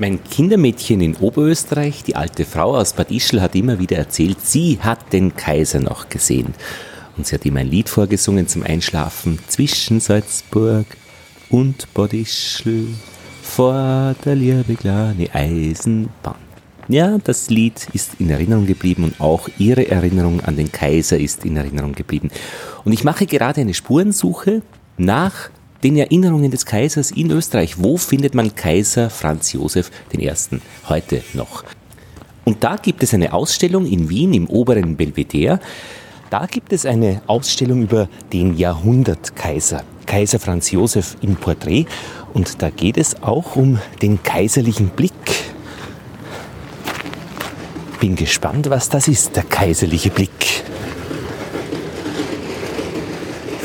Mein Kindermädchen in Oberösterreich, die alte Frau aus Bad Ischl, hat immer wieder erzählt, sie hat den Kaiser noch gesehen. Und sie hat ihm ein Lied vorgesungen zum Einschlafen zwischen Salzburg und Bad Ischl vor der liebe kleine Eisenbahn. Ja, das Lied ist in Erinnerung geblieben und auch ihre Erinnerung an den Kaiser ist in Erinnerung geblieben. Und ich mache gerade eine Spurensuche nach den Erinnerungen des Kaisers in Österreich. Wo findet man Kaiser Franz Josef I. heute noch? Und da gibt es eine Ausstellung in Wien im oberen Belvedere. Da gibt es eine Ausstellung über den Jahrhundertkaiser, Kaiser Franz Josef im Porträt. Und da geht es auch um den kaiserlichen Blick. Bin gespannt, was das ist, der kaiserliche Blick.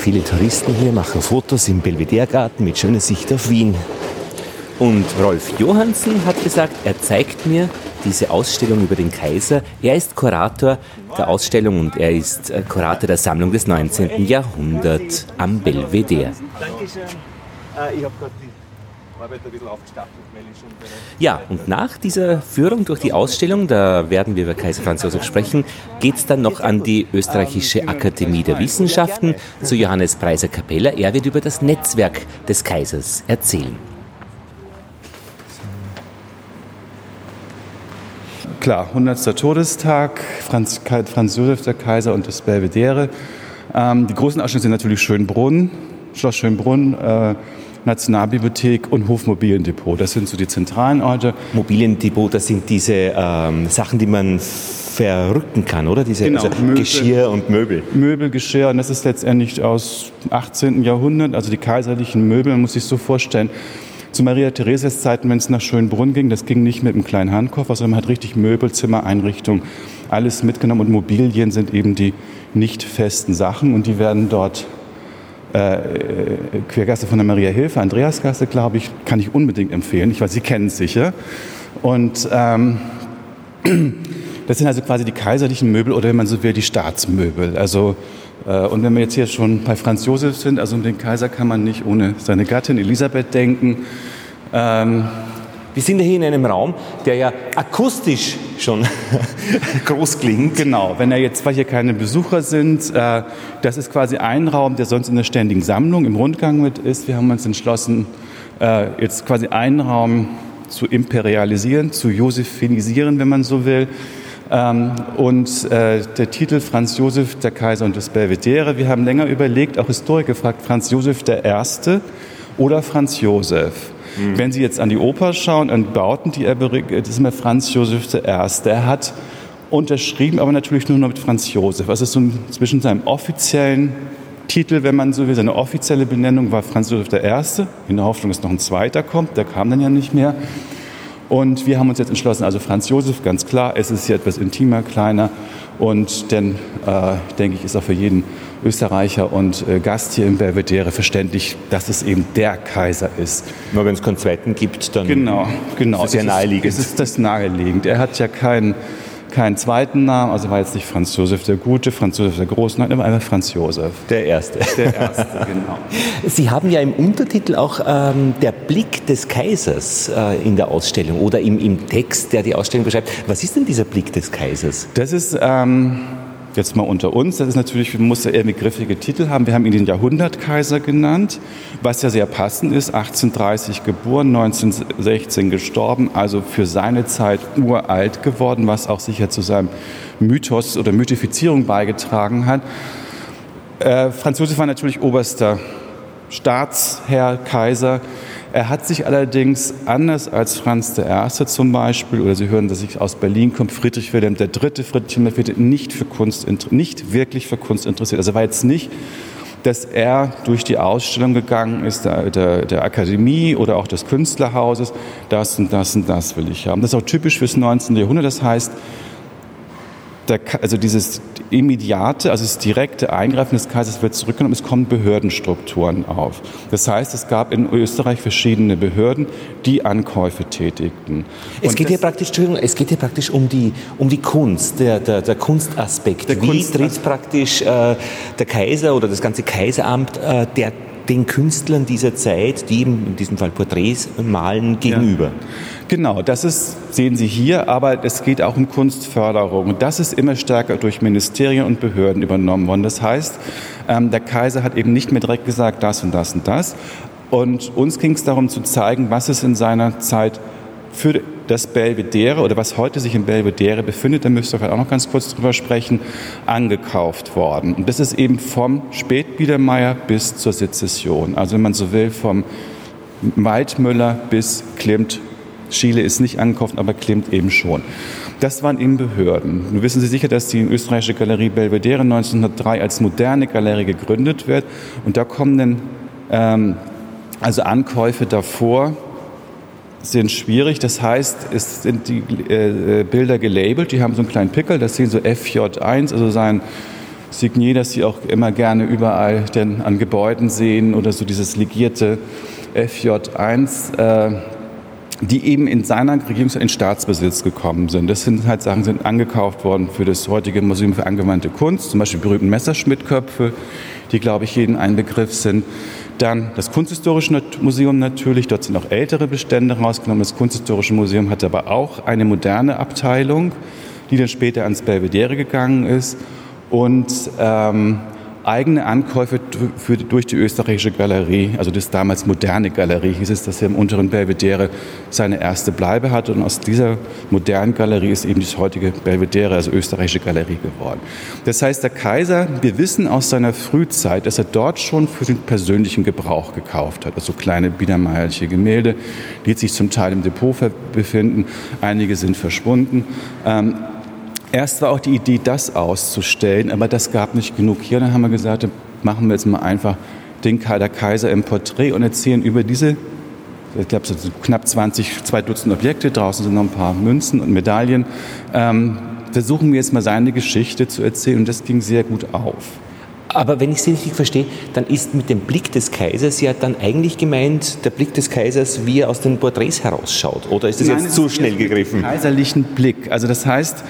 Viele Touristen hier machen Fotos im Belvedere-Garten mit schöner Sicht auf Wien. Und Rolf Johansen hat gesagt, er zeigt mir diese Ausstellung über den Kaiser. Er ist Kurator der Ausstellung und er ist äh, Kurator der Sammlung des 19. Jahrhunderts am Belvedere. Dankeschön. Äh, ich habe gerade die Arbeit ein bisschen aufgestapelt, weil ich schon Ja, und nach dieser Führung durch die Ausstellung, da werden wir über Kaiser Franz Josef sprechen, geht es dann noch an die Österreichische Akademie der Wissenschaften zu Johannes Preiser Capella. Er wird über das Netzwerk des Kaisers erzählen. Klar, 100. Todestag, Franz, Franz Josef der Kaiser und das Belvedere. Ähm, die großen Ausstellungen sind natürlich Schönbrunn, Schloss Schönbrunn, äh, Nationalbibliothek und Hofmobiliendepot. Das sind so die zentralen Orte. Mobiliendepot, das sind diese ähm, Sachen, die man verrücken kann, oder? Diese genau, also Möbel, Geschirr und Möbel. Möbel, Geschirr, und das ist letztendlich aus 18. Jahrhundert, also die kaiserlichen Möbel, man muss sich so vorstellen. Zu Maria Theresias Zeiten, wenn es nach Schönbrunn ging, das ging nicht mit einem kleinen Handkoffer, sondern man hat richtig Möbelzimmer, Einrichtung, alles mitgenommen und Mobilien sind eben die nicht festen Sachen und die werden dort äh, Quergasse von der Maria Hilfe, Andreasgasse, glaube ich, kann ich unbedingt empfehlen. Ich weiß, Sie kennen es sicher. Und ähm, das sind also quasi die kaiserlichen Möbel oder wenn man so will, die Staatsmöbel. Also äh, und wenn wir jetzt hier schon bei Franz Josef sind, also um den Kaiser kann man nicht ohne seine Gattin Elisabeth denken. Ähm, wir sind ja hier in einem Raum, der ja akustisch schon groß klingt. Genau, wenn er jetzt, weil hier keine Besucher sind, äh, das ist quasi ein Raum, der sonst in der ständigen Sammlung im Rundgang mit ist. Wir haben uns entschlossen, äh, jetzt quasi einen Raum zu imperialisieren, zu josephinisieren, wenn man so will. Ähm, und äh, der Titel Franz Josef, der Kaiser und das Belvedere. Wir haben länger überlegt, auch Historiker gefragt, Franz Josef der Erste oder Franz Josef. Mhm. Wenn Sie jetzt an die Oper schauen, an Bauten, die er das ist immer Franz Josef I. Er hat unterschrieben, aber natürlich nur noch mit Franz Josef. Also so zwischen seinem offiziellen Titel, wenn man so will, seine offizielle Benennung war Franz Josef I. In der Hoffnung, dass noch ein zweiter kommt. Der kam dann ja nicht mehr. Und wir haben uns jetzt entschlossen, also Franz Josef, ganz klar, es ist hier etwas intimer, kleiner. Und denn, äh, denke ich, ist auch für jeden Österreicher und äh, Gast hier im Belvedere verständlich, dass es eben der Kaiser ist. Nur wenn es keinen zweiten gibt, dann genau, genau. ist es ja naheliegend. Es ist das naheliegend. Er hat ja keinen keinen zweiten Namen, also war jetzt nicht Franz Josef der Gute, Franz Josef der Große, nein, immer einfach Franz Josef. Der Erste. Der Erste, genau. Sie haben ja im Untertitel auch ähm, der Blick des Kaisers äh, in der Ausstellung oder im, im Text, der die Ausstellung beschreibt. Was ist denn dieser Blick des Kaisers? Das ist ähm, jetzt mal unter uns, das ist natürlich, muss ja eher begriffliche Titel haben. Wir haben ihn den Jahrhundertkaiser genannt, was ja sehr passend ist. 1830 geboren, 1916 gestorben, also für seine Zeit uralt geworden, was auch sicher zu seinem Mythos oder Mythifizierung beigetragen hat. Äh, Franz Josef war natürlich oberster Staatsherr, Kaiser. Er hat sich allerdings anders als Franz I. zum Beispiel, oder Sie hören, dass ich aus Berlin komme, Friedrich Wilhelm III., Friedrich Wilhelm IV., nicht, für Kunst, nicht wirklich für Kunst interessiert. Also war jetzt nicht, dass er durch die Ausstellung gegangen ist, der, der, der Akademie oder auch des Künstlerhauses, das und das und das will ich haben. Das ist auch typisch fürs 19. Jahrhundert. Das heißt, der, also dieses immediate, also das direkte Eingreifen des Kaisers wird zurückgenommen, es kommen Behördenstrukturen auf. Das heißt, es gab in Österreich verschiedene Behörden, die Ankäufe tätigten. Es geht, hier praktisch, es geht hier praktisch um die, um die Kunst, der, der, der Kunstaspekt. Der Wie Kunst tritt praktisch äh, der Kaiser oder das ganze Kaiseramt äh, der den Künstlern dieser Zeit, die in diesem Fall Porträts malen, gegenüber. Ja. Genau, das ist, sehen Sie hier, aber es geht auch um Kunstförderung. Das ist immer stärker durch Ministerien und Behörden übernommen worden. Das heißt, ähm, der Kaiser hat eben nicht mehr direkt gesagt, das und das und das. Und uns ging es darum zu zeigen, was es in seiner Zeit für das Belvedere oder was heute sich im Belvedere befindet, da müsst ihr vielleicht auch noch ganz kurz drüber sprechen, angekauft worden. Und das ist eben vom Spätbiedermeier bis zur Sezession. Also wenn man so will, vom Waldmüller bis Klimt. Schiele ist nicht angekauft, aber Klimt eben schon. Das waren eben Behörden. Nun wissen Sie sicher, dass die österreichische Galerie Belvedere 1903 als moderne Galerie gegründet wird. Und da kommen dann ähm, also Ankäufe davor, sind schwierig. Das heißt, es sind die äh, Bilder gelabelt, die haben so einen kleinen Pickel, das sehen so FJ1, also sein Signier, das Sie auch immer gerne überall denn an Gebäuden sehen oder so dieses legierte FJ1. Äh, die eben in seiner Regierungszeit in Staatsbesitz gekommen sind. Das sind halt Sachen, sind angekauft worden für das heutige Museum für angewandte Kunst, zum Beispiel berühmten Messerschmitt-Köpfe, die, glaube ich, jeden ein Begriff sind. Dann das Kunsthistorische Museum natürlich, dort sind auch ältere Bestände rausgenommen. Das Kunsthistorische Museum hat aber auch eine moderne Abteilung, die dann später ans Belvedere gegangen ist. Und ähm, eigene Ankäufe für, durch die österreichische Galerie, also das damals moderne Galerie, hieß es, dass er im unteren Belvedere seine erste Bleibe hatte. Und aus dieser modernen Galerie ist eben die heutige Belvedere, also österreichische Galerie geworden. Das heißt, der Kaiser, wir wissen aus seiner Frühzeit, dass er dort schon für den persönlichen Gebrauch gekauft hat. Also kleine biedermeierliche Gemälde, die sich zum Teil im Depot befinden. Einige sind verschwunden. Ähm, Erst war auch die Idee, das auszustellen, aber das gab nicht genug. Hier dann haben wir gesagt, machen wir jetzt mal einfach den Kaiser Kaiser im Porträt und erzählen über diese, ich glaube, so knapp 20, zwei Dutzend Objekte, draußen sind noch ein paar Münzen und Medaillen. Ähm, versuchen wir jetzt mal seine Geschichte zu erzählen und das ging sehr gut auf. Aber wenn ich Sie richtig verstehe, dann ist mit dem Blick des Kaisers ja dann eigentlich gemeint der Blick des Kaisers, wie er aus den Porträts herausschaut. Oder ist das Nein, jetzt zu schnell gegriffen? Kaiserlichen Blick. Also das heißt,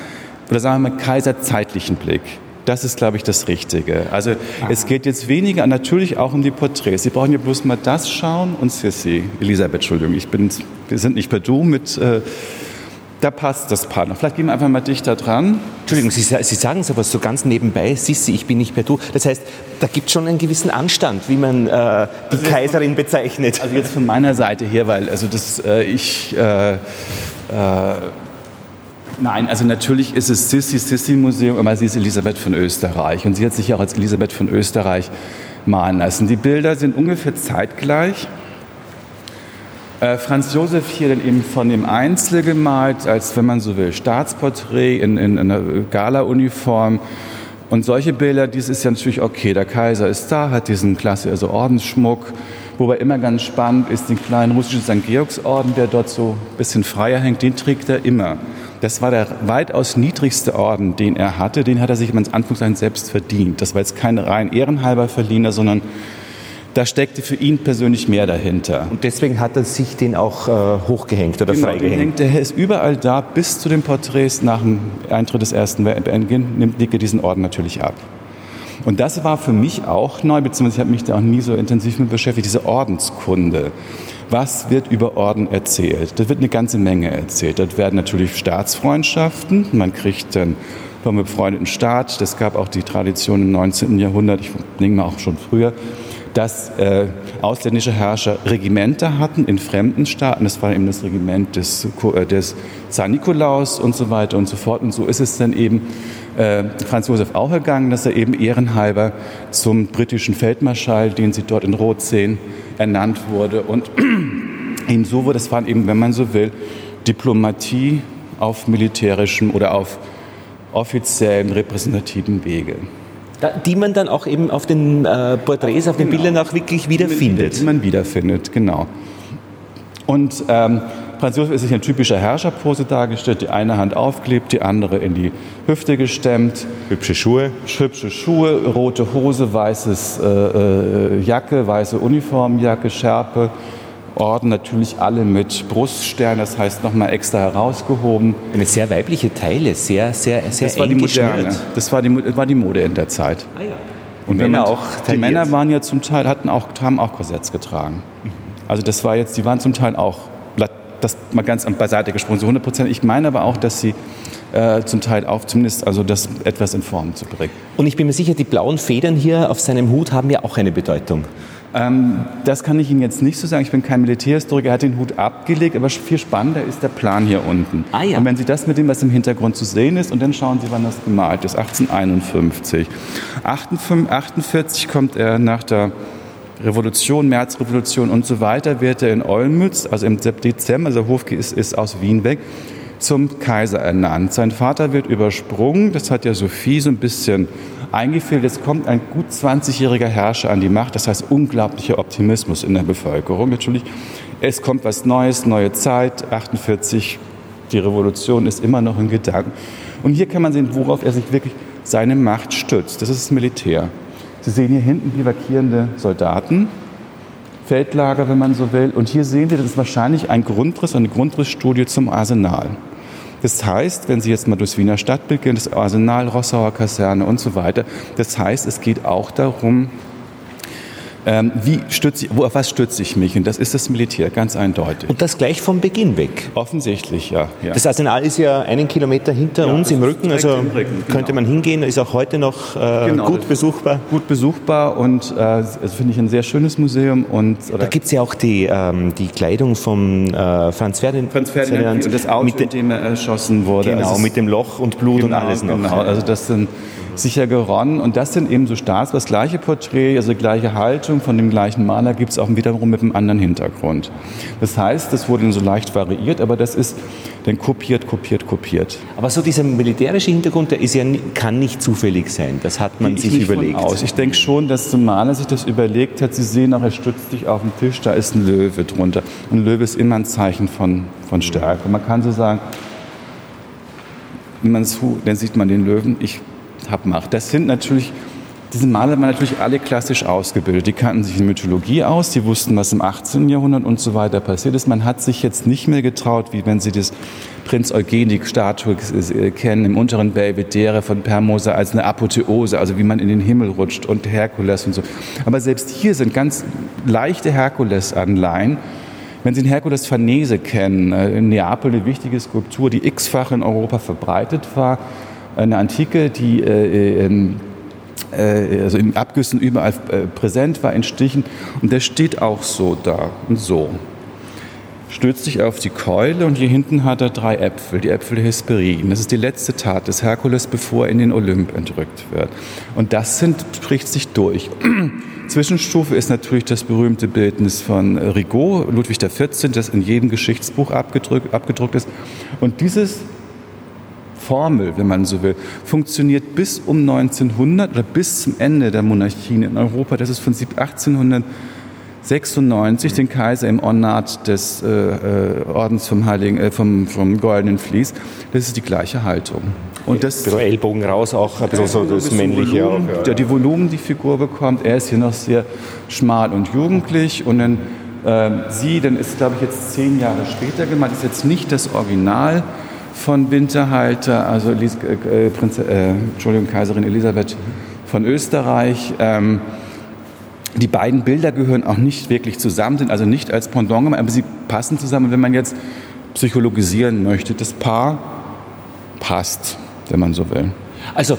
oder sagen wir mal kaiserzeitlichen Blick. Das ist, glaube ich, das Richtige. Also Aha. es geht jetzt weniger, natürlich auch um die Porträts. Sie brauchen ja bloß mal das schauen und Sissi, Elisabeth, Entschuldigung, ich bin, wir sind nicht per Du mit, äh, da passt das Partner. Vielleicht gehen wir einfach mal dichter dran. Entschuldigung, Sie, Sie sagen aber so ganz nebenbei, Sissi, ich bin nicht per Du. Das heißt, da gibt es schon einen gewissen Anstand, wie man äh, die also Kaiserin bezeichnet. Also jetzt von meiner Seite her, weil also das, äh, ich... Nein, also natürlich ist es Sissi Sissi Museum, aber sie ist Elisabeth von Österreich und sie hat sich auch als Elisabeth von Österreich malen lassen. Die Bilder sind ungefähr zeitgleich. Äh, Franz Josef hier dann eben von dem Einzel gemalt, als wenn man so will, Staatsporträt in, in, in einer Gala-Uniform. Und solche Bilder, dies ist ja natürlich okay. Der Kaiser ist da, hat diesen Klasse, also Ordensschmuck. Wobei immer ganz spannend ist, den kleinen russischen St. Georgsorden, der dort so ein bisschen freier hängt, den trägt er immer. Das war der weitaus niedrigste Orden, den er hatte. Den hat er sich im Anführungszeichen selbst verdient. Das war jetzt kein rein ehrenhalber Verliener, sondern da steckte für ihn persönlich mehr dahinter. Und deswegen hat er sich den auch äh, hochgehängt oder genau, freigehängt? Der ist überall da, bis zu den Porträts nach dem Eintritt des Ersten Weltkriegs, nimmt Nicke diesen Orden natürlich ab. Und das war für mich auch neu, beziehungsweise ich habe mich da auch nie so intensiv mit beschäftigt, diese Ordenskunde. Was wird über Orden erzählt? Da wird eine ganze Menge erzählt. Dort werden natürlich Staatsfreundschaften. Man kriegt dann vom befreundeten Staat. Das gab auch die Tradition im 19. Jahrhundert, ich denke mal auch schon früher, dass äh, ausländische Herrscher Regimenter hatten in fremden Staaten. Das war eben das Regiment des, äh, des Zar Nikolaus und so weiter und so fort. Und so ist es dann eben äh, Franz Josef auch ergangen, dass er eben ehrenhalber zum britischen Feldmarschall, den Sie dort in Rot sehen, ernannt wurde. Und so wurde, das war eben, wenn man so will, Diplomatie auf militärischem oder auf offiziellen repräsentativen Wege. Die man dann auch eben auf den äh, Porträts, auf den genau. Bildern auch wirklich wiederfindet. Die man wiederfindet, genau. Und ähm, Franz Josef ist sich ein typischer Herrscherpose dargestellt, die eine Hand aufklebt, die andere in die Hüfte gestemmt. Hübsche Schuhe. Hübsche Schuhe, rote Hose, weißes äh, äh, Jacke, weiße Uniformjacke, Schärpe. Orden natürlich alle mit Bruststern, das heißt nochmal extra herausgehoben. Eine sehr weibliche Teile, sehr, sehr, sehr das war die Moderne. Das war die, war die Mode in der Zeit. Ah ja. Und Männer man, auch die Männer waren ja zum Teil, hatten auch, haben auch Korsetts getragen. Also das war jetzt, die waren zum Teil auch das mal ganz beiseite gesprochen, so 100 Prozent. Ich meine aber auch, dass sie äh, zum Teil auf, zumindest also das etwas in Form zu bringen. Und ich bin mir sicher, die blauen Federn hier auf seinem Hut haben ja auch eine Bedeutung. Ähm, das kann ich Ihnen jetzt nicht so sagen. Ich bin kein Militärhistoriker, er hat den Hut abgelegt, aber viel spannender ist der Plan hier unten. Ah, ja. Und wenn Sie das mit dem, was im Hintergrund zu sehen ist, und dann schauen Sie, wann das gemalt ist, 1851. 1848 kommt er nach der Revolution, Märzrevolution und so weiter, wird er in Olmütz, also im Dezember, also Hofke ist, ist aus Wien weg, zum Kaiser ernannt. Sein Vater wird übersprungen, das hat ja Sophie so ein bisschen eingeführt. Es kommt ein gut 20-jähriger Herrscher an die Macht, das heißt unglaublicher Optimismus in der Bevölkerung. Natürlich, es kommt was Neues, neue Zeit, 48, die Revolution ist immer noch in Gedanken. Und hier kann man sehen, worauf er sich wirklich seine Macht stützt. Das ist das Militär. Sie sehen hier hinten bivakierende Soldaten, Feldlager, wenn man so will. Und hier sehen wir, das ist wahrscheinlich ein Grundriss, eine Grundrissstudie zum Arsenal. Das heißt, wenn Sie jetzt mal durchs Wiener Stadtbild gehen, das Arsenal, Rossauer Kaserne und so weiter, das heißt, es geht auch darum, ähm, wie stütze, wo, auf was stütze ich mich? Und das ist das Militär, ganz eindeutig. Und das gleich vom Beginn weg? Offensichtlich, ja. ja. Das Arsenal ist ja einen Kilometer hinter ja, uns im Rücken, also Rücken, genau. könnte man hingehen, ist auch heute noch äh, genau, gut besuchbar. Gut besuchbar und äh, das finde ich ein sehr schönes Museum. Und, da gibt es ja auch die, ähm, die Kleidung vom äh, Franz Ferdinand. Franz Ferdinand und das Auto, mit dem er erschossen wurde. Genau, also mit dem Loch und Blut genau, und alles noch. Genau, also das sind sicher geronnen. Und das sind eben so Stars, das gleiche Porträt, also gleiche Haltung von dem gleichen Maler gibt es auch wiederum mit einem anderen Hintergrund. Das heißt, das wurde so leicht variiert, aber das ist dann kopiert, kopiert, kopiert. Aber so dieser militärische Hintergrund, der ist ja, kann nicht zufällig sein. Das hat man ich sich überlegt. Aus. Ich denke schon, dass der Maler sich das überlegt hat. Sie sehen auch, er stützt sich auf den Tisch, da ist ein Löwe drunter. Ein Löwe ist immer ein Zeichen von, von Stärke. Man kann so sagen, wenn man es, dann sieht man den Löwen. Ich habe macht. Das sind natürlich, diese Maler waren natürlich alle klassisch ausgebildet. Die kannten sich in Mythologie aus, die wussten, was im 18. Jahrhundert und so weiter passiert ist. Man hat sich jetzt nicht mehr getraut, wie wenn Sie das Prinz Eugenik-Statue äh, kennen, im unteren Belvedere von Permosa als eine Apotheose, also wie man in den Himmel rutscht und Herkules und so. Aber selbst hier sind ganz leichte Herkules-Anleihen. Wenn Sie den Herkules Farnese kennen, äh, in Neapel eine wichtige Skulptur, die x-fach in Europa verbreitet war, eine Antike, die äh, ähm, äh, also in Abgüssen überall äh, präsent war, in Stichen. Und der steht auch so da und so. Stützt sich auf die Keule und hier hinten hat er drei Äpfel, die Äpfel der Hesperin. Das ist die letzte Tat des Herkules, bevor er in den Olymp entrückt wird. Und das sind, spricht sich durch. Zwischenstufe ist natürlich das berühmte Bildnis von Rigaud, Ludwig XIV., das in jedem Geschichtsbuch abgedruckt, abgedruckt ist. Und dieses Formel, wenn man so will, funktioniert bis um 1900 oder bis zum Ende der Monarchien in Europa. Das ist von 1896 den Kaiser im Ornat des äh, äh, Ordens vom, Heiligen, äh, vom, vom Goldenen Vlies. Das ist die gleiche Haltung. Und das ein Ellbogen raus, auch ein bisschen so das männliche. Volumen, auch, ja. Die Volumen, die Figur bekommt, er ist hier noch sehr schmal und jugendlich und dann äh, sie, dann ist glaube ich jetzt zehn Jahre später gemacht, ist jetzt nicht das Original, von Winterhalter, also Elis äh, Prinz, äh, Entschuldigung, Kaiserin Elisabeth von Österreich. Ähm, die beiden Bilder gehören auch nicht wirklich zusammen, sind also nicht als Pendant gemacht, aber sie passen zusammen. Wenn man jetzt psychologisieren möchte, das Paar passt, wenn man so will. Also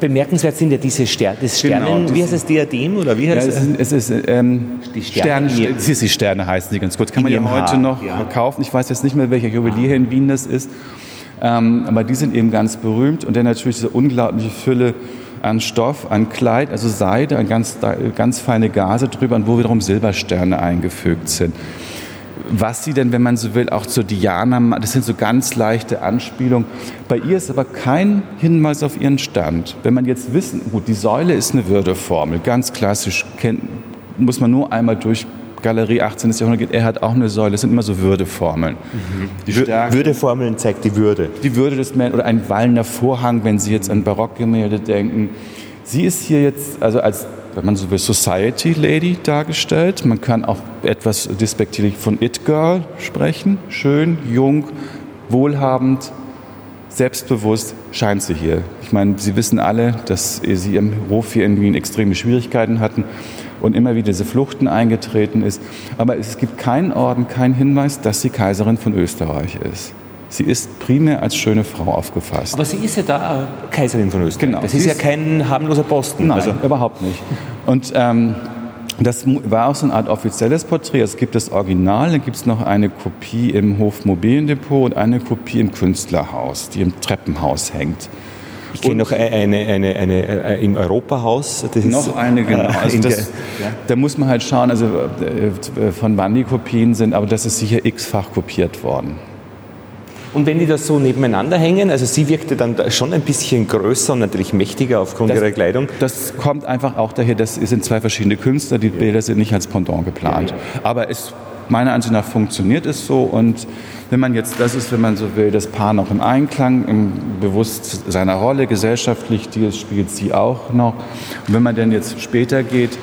bemerkenswert sind ja diese Ster das genau, Sternen, genau, wie heißt es, Diadem oder wie heißt ja, es? Es ist ähm, die Sterne, Sterne, die Sterne heißen sie ganz kurz. Kann man ja heute noch ja. kaufen. Ich weiß jetzt nicht mehr, welcher Juwelier in Wien das ist. Ähm, aber die sind eben ganz berühmt und dann natürlich diese unglaubliche Fülle an Stoff, an Kleid, also Seide, an ganz, ganz feine Gase drüber, und wo wiederum Silbersterne eingefügt sind. Was sie denn, wenn man so will, auch zur Diana, das sind so ganz leichte Anspielungen. Bei ihr ist aber kein Hinweis auf ihren Stand. Wenn man jetzt wissen, gut, die Säule ist eine Würdeformel, ganz klassisch, kennt, muss man nur einmal durch Galerie 18. Jahrhundert geht, er hat auch eine Säule. Das sind immer so Würdeformeln. Mhm. Die Stärke, Würdeformeln zeigt die Würde. Die Würde des Menschen oder ein wallender Vorhang, wenn Sie jetzt an Barockgemälde denken. Sie ist hier jetzt also als wenn man so will, Society Lady dargestellt. Man kann auch etwas despektierlich von It Girl sprechen. Schön, jung, wohlhabend, selbstbewusst scheint sie hier. Ich meine, Sie wissen alle, dass Sie im Hof hier in Wien extreme Schwierigkeiten hatten und immer wieder diese Fluchten eingetreten ist. Aber es gibt keinen Orden, keinen Hinweis, dass sie Kaiserin von Österreich ist. Sie ist primär als schöne Frau aufgefasst. Aber sie ist ja da Kaiserin von Österreich. Genau. Das ist ja kein harmloser Posten. Nein, also. überhaupt nicht. Und ähm, das war auch so eine Art offizielles Porträt. Es gibt das Original, dann gibt es noch eine Kopie im Hofmobiliendepot und eine Kopie im Künstlerhaus, die im Treppenhaus hängt. Ich kenne noch eine, eine, eine, eine, äh, im Europahaus. Das noch eine, genau. Äh, also das, da muss man halt schauen, also äh, von wann die Kopien sind, aber das ist sicher x-fach kopiert worden. Und wenn die da so nebeneinander hängen, also sie wirkte dann schon ein bisschen größer und natürlich mächtiger aufgrund das, ihrer Kleidung. Das kommt einfach auch daher, das sind zwei verschiedene Künstler, die Bilder sind nicht als Pendant geplant. Aber es, meiner Ansicht nach funktioniert es so und wenn man jetzt, das ist, wenn man so will, das Paar noch im Einklang, im Bewusst seiner Rolle, gesellschaftlich, die spielt sie auch noch. Und wenn man dann jetzt später geht,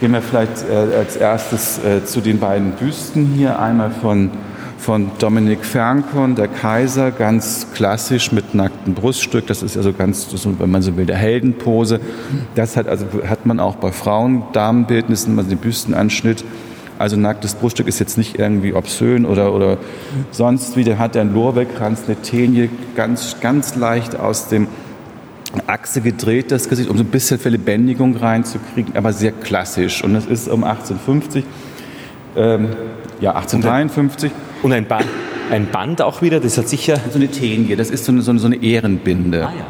gehen wir vielleicht äh, als erstes äh, zu den beiden Büsten hier, einmal von von Dominik Fernkon, der Kaiser, ganz klassisch mit nacktem Bruststück. Das ist also ganz, wenn man so will, der Heldenpose. Das hat, also, hat man auch bei Frauen, Damenbildnissen, also den Büstenanschnitt. Also nacktes Bruststück ist jetzt nicht irgendwie obszön oder, oder sonst wie. Der hat einen Lorbeerkranz, eine Tenie, ganz, ganz leicht aus dem Achse gedreht, das Gesicht, um so ein bisschen für Lebendigung reinzukriegen, aber sehr klassisch. Und das ist um 1850, ähm, ja, 1853. Und ein Band, ein Band auch wieder, das hat sicher. So eine Tenie, das ist so eine, so eine Ehrenbinde. Ah, ja.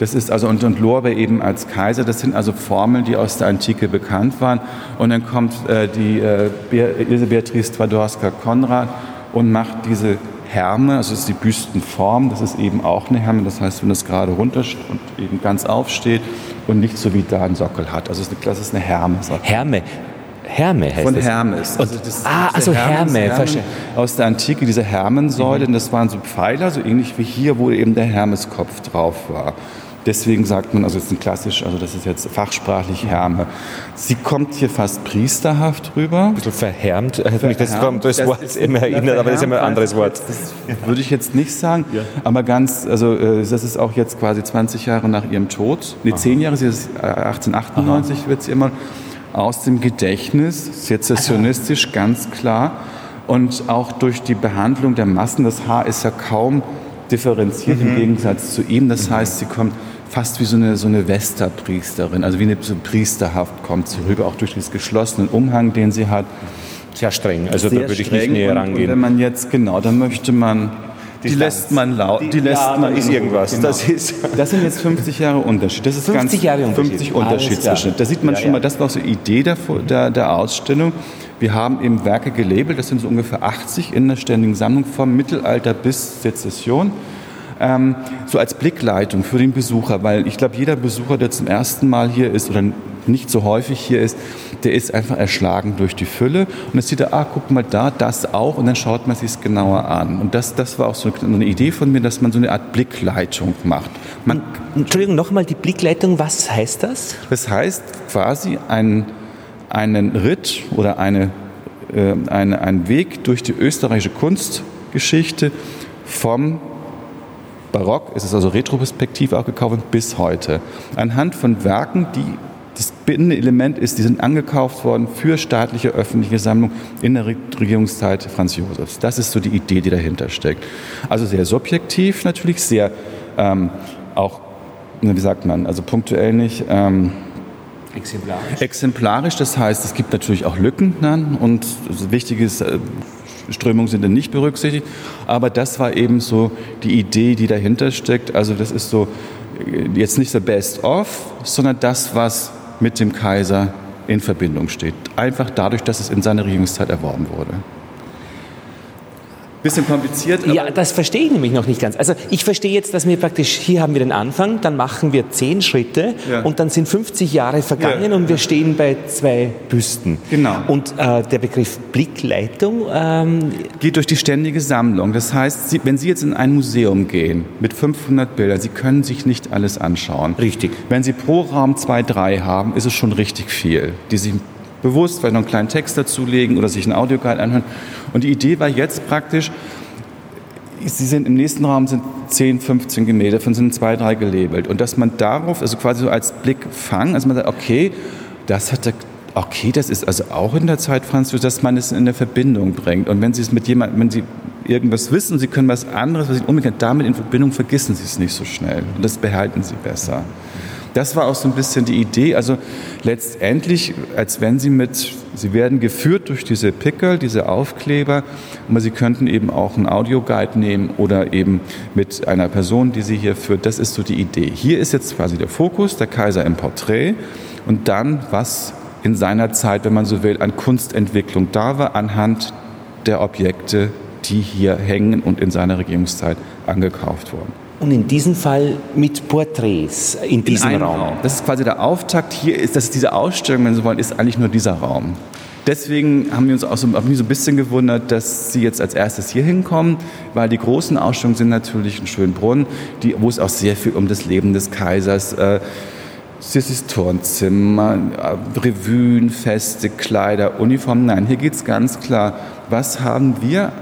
Das ist also, und, und Lorbe eben als Kaiser, das sind also Formeln, die aus der Antike bekannt waren. Und dann kommt äh, die äh, Ilse Beatrice Twadorska-Konrad und macht diese Herme, also das ist die Büstenform, das ist eben auch eine Herme, das heißt, wenn es gerade runter und eben ganz aufsteht und nicht so wie da einen Sockel hat. Also das ist eine Herme. Herme, Herme heißt Von das. Hermes. Also das, ah, also Hermes, Herme, Hermes Aus der Antike, diese Hermensäule, mhm. das waren so Pfeiler, so ähnlich wie hier, wo eben der Hermeskopf drauf war. Deswegen sagt man, also ist ein klassisch, also das ist jetzt fachsprachlich Herme. Sie kommt hier fast priesterhaft rüber. Ein bisschen verhärmt, hat mich das, das, das Wort immer erinnert, aber das ist immer ein anderes Wort. Das würde ich jetzt nicht sagen, ja. aber ganz, also äh, das ist auch jetzt quasi 20 Jahre nach ihrem Tod. Nee, 10 Jahre, sie ist 1898 Aha. wird sie immer aus dem Gedächtnis, sezessionistisch ganz klar. Und auch durch die Behandlung der Massen, das Haar ist ja kaum differenziert mhm. im Gegensatz zu ihm. Das heißt, sie kommt fast wie so eine, so eine Westerpriesterin, also wie eine so priesterhaft kommt sie rüber, auch durch diesen geschlossenen Umhang, den sie hat. Sehr streng, also Sehr da würde ich nicht näher rangehen. Und wenn man jetzt, genau, dann möchte man die lässt man laut. Die, die lässt ja, man ist irgendwas. Genau. Das, ist das sind jetzt 50 Jahre Unterschied. Das ist 50 ganz Jahre Unterschied. 50 Unterschied zwischen. Da sieht man ja, schon mal, das war so die Idee der, der, der Ausstellung. Wir haben eben Werke gelabelt, das sind so ungefähr 80 in der ständigen Sammlung vom Mittelalter bis Sezession. Ähm, so als Blickleitung für den Besucher, weil ich glaube, jeder Besucher, der zum ersten Mal hier ist oder nicht so häufig hier ist, der ist einfach erschlagen durch die Fülle. Und dann sieht er, ah, guck mal da, das auch. Und dann schaut man sich es genauer an. Und das, das war auch so eine Idee von mir, dass man so eine Art Blickleitung macht. Man, Entschuldigung, nochmal die Blickleitung, was heißt das? Das heißt quasi einen, einen Ritt oder eine, äh, eine, einen Weg durch die österreichische Kunstgeschichte vom Barock, es ist also retroperspektiv auch gekauft, bis heute. Anhand von Werken, die das bindende Element ist, die sind angekauft worden für staatliche öffentliche Sammlung in der Regierungszeit Franz Josefs. Das ist so die Idee, die dahinter steckt. Also sehr subjektiv natürlich, sehr ähm, auch, wie sagt man, also punktuell nicht. Ähm, Exemplarisch. Exemplarisch, das heißt, es gibt natürlich auch Lücken ne? und wichtige äh, Strömungen sind dann nicht berücksichtigt. Aber das war eben so die Idee, die dahinter steckt. Also das ist so äh, jetzt nicht the best of, sondern das, was mit dem Kaiser in Verbindung steht. Einfach dadurch, dass es in seiner Regierungszeit erworben wurde. Bisschen kompliziert. ja, das verstehe ich nämlich noch nicht ganz. Also ich verstehe jetzt, dass wir praktisch, hier haben wir den Anfang, dann machen wir zehn Schritte ja. und dann sind 50 Jahre vergangen ja. und wir stehen bei zwei Büsten. Genau. Und äh, der Begriff Blickleitung ähm, geht durch die ständige Sammlung. Das heißt, Sie, wenn Sie jetzt in ein Museum gehen mit 500 Bildern, Sie können sich nicht alles anschauen. Richtig. Wenn Sie pro Raum zwei, drei haben, ist es schon richtig viel, die Sie bewusst vielleicht noch einen kleinen Text dazulegen oder sich einen Audioguide anhören. Und die Idee war jetzt praktisch, Sie sind im nächsten Raum sind 10, 15 Gemälde, davon sind zwei, drei gelabelt. Und dass man darauf, also quasi so als Blickfang, also man sagt, okay, das hat der okay, das ist also auch in der Zeit Französisch, dass man es in eine Verbindung bringt. Und wenn Sie es mit jemandem, wenn Sie irgendwas wissen, Sie können was anderes, was Sie umgekehrt damit in Verbindung, vergessen Sie es nicht so schnell. Und das behalten Sie besser. Das war auch so ein bisschen die Idee. Also letztendlich, als wenn Sie mit, Sie werden geführt durch diese Pickel, diese Aufkleber, aber Sie könnten eben auch einen Audioguide nehmen oder eben mit einer Person, die Sie hier führt. Das ist so die Idee. Hier ist jetzt quasi der Fokus, der Kaiser im Porträt und dann, was in seiner Zeit, wenn man so will, an Kunstentwicklung da war, anhand der Objekte, die hier hängen und in seiner Regierungszeit angekauft wurden. Und in diesem Fall mit Porträts in diesem in Raum. Raum. Das ist quasi der Auftakt. Hier ist, das diese Ausstellung, wenn Sie wollen, ist eigentlich nur dieser Raum. Deswegen haben wir uns auch so, auch so ein bisschen gewundert, dass Sie jetzt als erstes hier hinkommen, weil die großen Ausstellungen sind natürlich in Schönbrunn, die, wo es auch sehr viel um das Leben des Kaisers äh, Sissys Turnzimmer, Revuen, Feste, Kleider, Uniformen. Nein, hier geht es ganz klar, was haben wir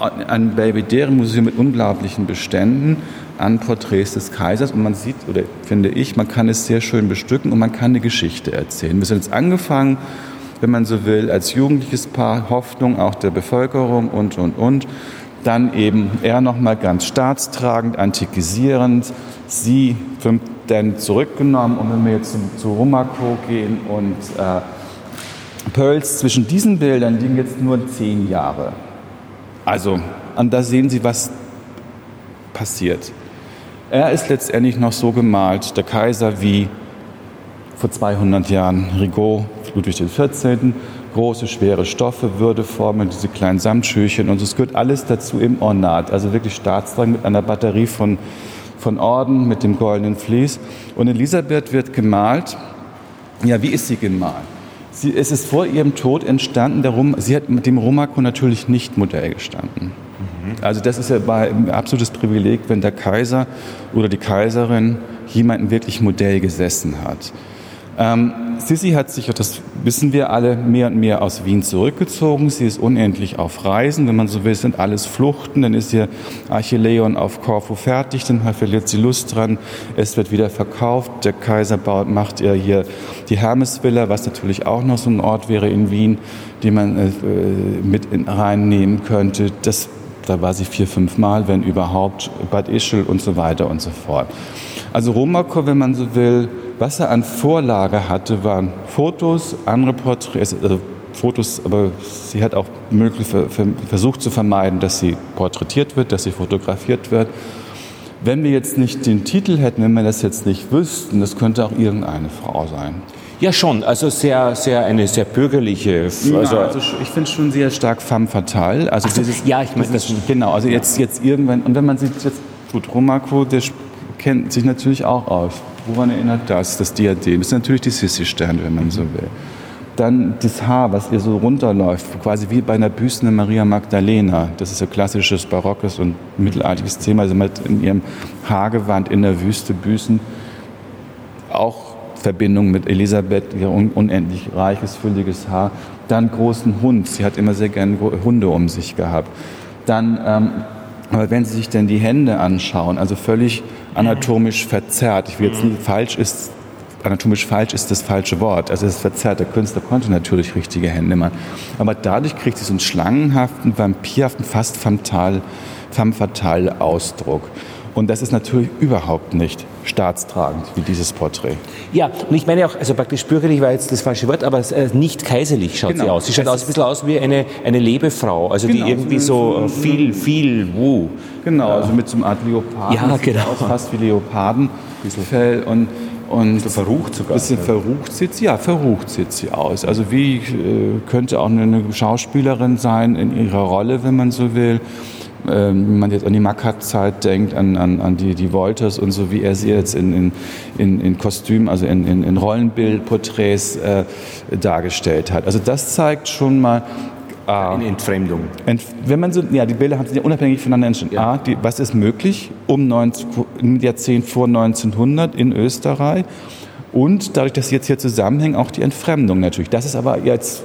an Belvedere Museum mit unglaublichen Beständen an Porträts des Kaisers und man sieht, oder finde ich, man kann es sehr schön bestücken und man kann eine Geschichte erzählen. Wir sind jetzt angefangen, wenn man so will, als jugendliches Paar, Hoffnung auch der Bevölkerung und, und, und. Dann eben er nochmal ganz staatstragend, antikisierend, sie dann zurückgenommen und wenn wir jetzt zu, zu Rumako gehen und äh, Pearls, zwischen diesen Bildern liegen jetzt nur zehn Jahre. Also, und da sehen Sie, was passiert. Er ist letztendlich noch so gemalt, der Kaiser wie vor 200 Jahren Rigaud, Ludwig XIV., große, schwere Stoffe, Würdeformen, diese kleinen Samtschüchen und es gehört alles dazu im Ornat, also wirklich Staatstrang mit einer Batterie von, von Orden, mit dem goldenen Vlies. Und Elisabeth wird gemalt. Ja, wie ist sie gemalt? Sie, es ist vor ihrem Tod entstanden, Rom, sie hat mit dem Romako natürlich nicht Modell gestanden. Mhm. Also das ist ja ein absolutes Privileg, wenn der Kaiser oder die Kaiserin jemanden wirklich Modell gesessen hat. Ähm, Sissi hat sich, das wissen wir alle, mehr und mehr aus Wien zurückgezogen. Sie ist unendlich auf Reisen. Wenn man so will, sind alles Fluchten. Dann ist ihr Archileon auf Korfu fertig, dann verliert sie Lust dran. Es wird wieder verkauft. Der Kaiser baut, macht ihr hier die Hermesvilla, was natürlich auch noch so ein Ort wäre in Wien, den man äh, mit reinnehmen könnte. Das, da war sie vier, fünf Mal, wenn überhaupt, Bad Ischl und so weiter und so fort. Also Romako, wenn man so will, was er an Vorlage hatte, waren Fotos, andere Porträts, also Fotos, aber sie hat auch möglich versucht zu vermeiden, dass sie porträtiert wird, dass sie fotografiert wird. Wenn wir jetzt nicht den Titel hätten, wenn wir das jetzt nicht wüssten, das könnte auch irgendeine Frau sein. Ja, schon. Also sehr, sehr eine sehr bürgerliche. Also, ja, also ich finde schon sehr stark femme fatale. Also so, dieses, ja, ich meine das genau. Also jetzt, jetzt irgendwann und wenn man sieht jetzt gut, Romako, der kennt sich natürlich auch aus. Woran erinnert das? Das Diadem. Das ist natürlich die Sissi-Sterne, wenn man so will. Dann das Haar, was ihr so runterläuft, quasi wie bei einer büßenden Maria Magdalena. Das ist ein klassisches barockes und mittelalterliches Thema. Also mit in ihrem Haargewand in der Wüste büßen. Auch Verbindung mit Elisabeth, ihr unendlich reiches, fülliges Haar. Dann großen Hund. Sie hat immer sehr gerne Hunde um sich gehabt. Dann ähm, aber wenn Sie sich denn die Hände anschauen, also völlig anatomisch verzerrt, ich will jetzt nicht falsch ist, anatomisch falsch ist das falsche Wort, also es ist verzerrt, der Künstler konnte natürlich richtige Hände machen, aber dadurch kriegt sie so einen schlangenhaften, vampirhaften, fast femme fatale Ausdruck. Und das ist natürlich überhaupt nicht staatstragend wie dieses Porträt. Ja, und ich meine auch, also praktisch bürgerlich war jetzt das falsche Wort, aber äh, nicht kaiserlich schaut genau. sie aus. Sie schaut aus, ein bisschen aus wie eine, eine Lebefrau, also genau, die irgendwie so, so viel, viel, wuh. Genau, ja. also mit so einem Art Leoparden. Ja, genau. Aus, fast wie Leopardenfell und und bisschen verrucht sogar. Bisschen verrucht sieht sie, ja, verrucht sieht sie aus. Also wie äh, könnte auch eine Schauspielerin sein in ihrer Rolle, wenn man so will. Ähm, wenn man jetzt an die Makat-Zeit denkt, an, an, an die, die Wolters und so, wie er sie jetzt in, in, in Kostüm, also in, in, in Rollenbildporträts äh, dargestellt hat. Also das zeigt schon mal, Ah, eine Entfremdung. Ent, wenn man so, ja, die Bilder haben sich ja unabhängig voneinander entstanden. Ja. A, die, was ist möglich um 19, im Jahrzehnt vor 1900 in Österreich? Und dadurch, dass sie jetzt hier zusammenhängen, auch die Entfremdung natürlich. Das ist aber jetzt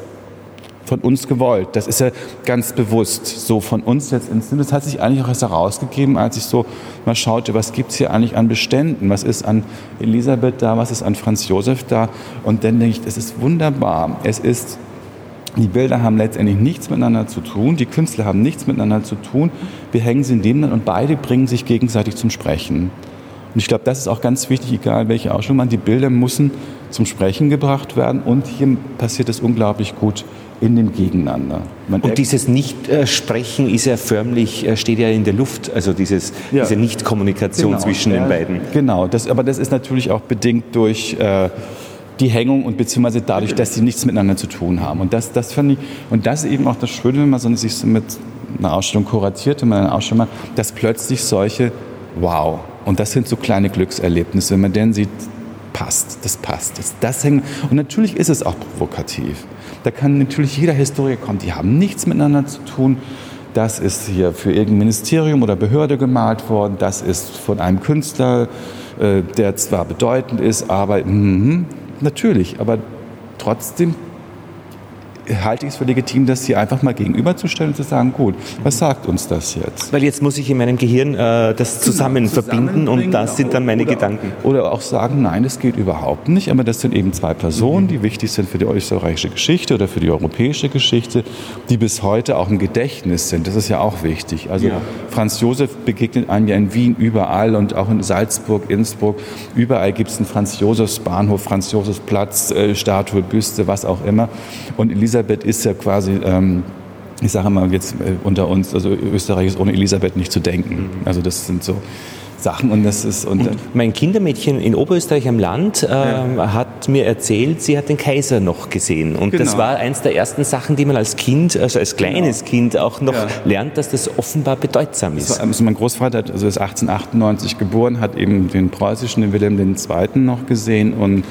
von uns gewollt. Das ist ja ganz bewusst so von uns jetzt inszeniert. Das hat sich eigentlich auch erst herausgegeben, als ich so mal schaute, was gibt es hier eigentlich an Beständen? Was ist an Elisabeth da? Was ist an Franz Josef da? Und dann denke ich, es ist wunderbar. Es ist die Bilder haben letztendlich nichts miteinander zu tun, die Künstler haben nichts miteinander zu tun. Wir hängen sie nebeneinander und beide bringen sich gegenseitig zum Sprechen. Und ich glaube, das ist auch ganz wichtig, egal welche Ausstellung man, die Bilder müssen zum Sprechen gebracht werden und hier passiert es unglaublich gut in dem Gegeneinander. Man und dieses Nicht-Sprechen ist ja förmlich, äh, steht ja in der Luft, also dieses, ja. diese Nicht-Kommunikation genau. zwischen ja, den beiden. Genau, das, aber das ist natürlich auch bedingt durch äh, die Hängung und beziehungsweise dadurch, dass sie nichts miteinander zu tun haben. Und das, das fand ich, und das ist eben auch das Schöne, wenn man so, sich so mit einer Ausstellung kuratiert, wenn man eine Ausstellung macht, dass plötzlich solche, wow, und das sind so kleine Glückserlebnisse, wenn man den sieht, passt, das passt, das, das hängt, und natürlich ist es auch provokativ. Da kann natürlich jeder Historiker kommen, die haben nichts miteinander zu tun. Das ist hier für irgendein Ministerium oder Behörde gemalt worden, das ist von einem Künstler, äh, der zwar bedeutend ist, aber mm, natürlich, aber trotzdem halte ich es für legitim, das hier einfach mal gegenüberzustellen und zu sagen, gut, was sagt uns das jetzt? Weil jetzt muss ich in meinem Gehirn äh, das zusammen genau, verbinden und das sind dann meine oder, Gedanken. Oder auch sagen, nein, das geht überhaupt nicht, aber das sind eben zwei Personen, mhm. die wichtig sind für die österreichische Geschichte oder für die europäische Geschichte, die bis heute auch im Gedächtnis sind. Das ist ja auch wichtig. Also ja. Franz Josef begegnet einem ja in Wien überall und auch in Salzburg, Innsbruck. Überall gibt es einen Franz Josefs Bahnhof, Franz Josefs Platz, äh, Statue, Büste, was auch immer. Und Elisabeth Elisabeth ist ja quasi, ähm, ich sage mal jetzt äh, unter uns, also Österreich ist ohne Elisabeth nicht zu denken. Mhm. Also das sind so Sachen und das ist und, und mein Kindermädchen in Oberösterreich am Land äh, ja. hat mir erzählt, sie hat den Kaiser noch gesehen und genau. das war eins der ersten Sachen, die man als Kind, also als kleines genau. Kind auch noch ja. lernt, dass das offenbar bedeutsam ist. also mein Großvater also ist 1898 geboren, hat eben den preußischen, den Wilhelm II. noch gesehen und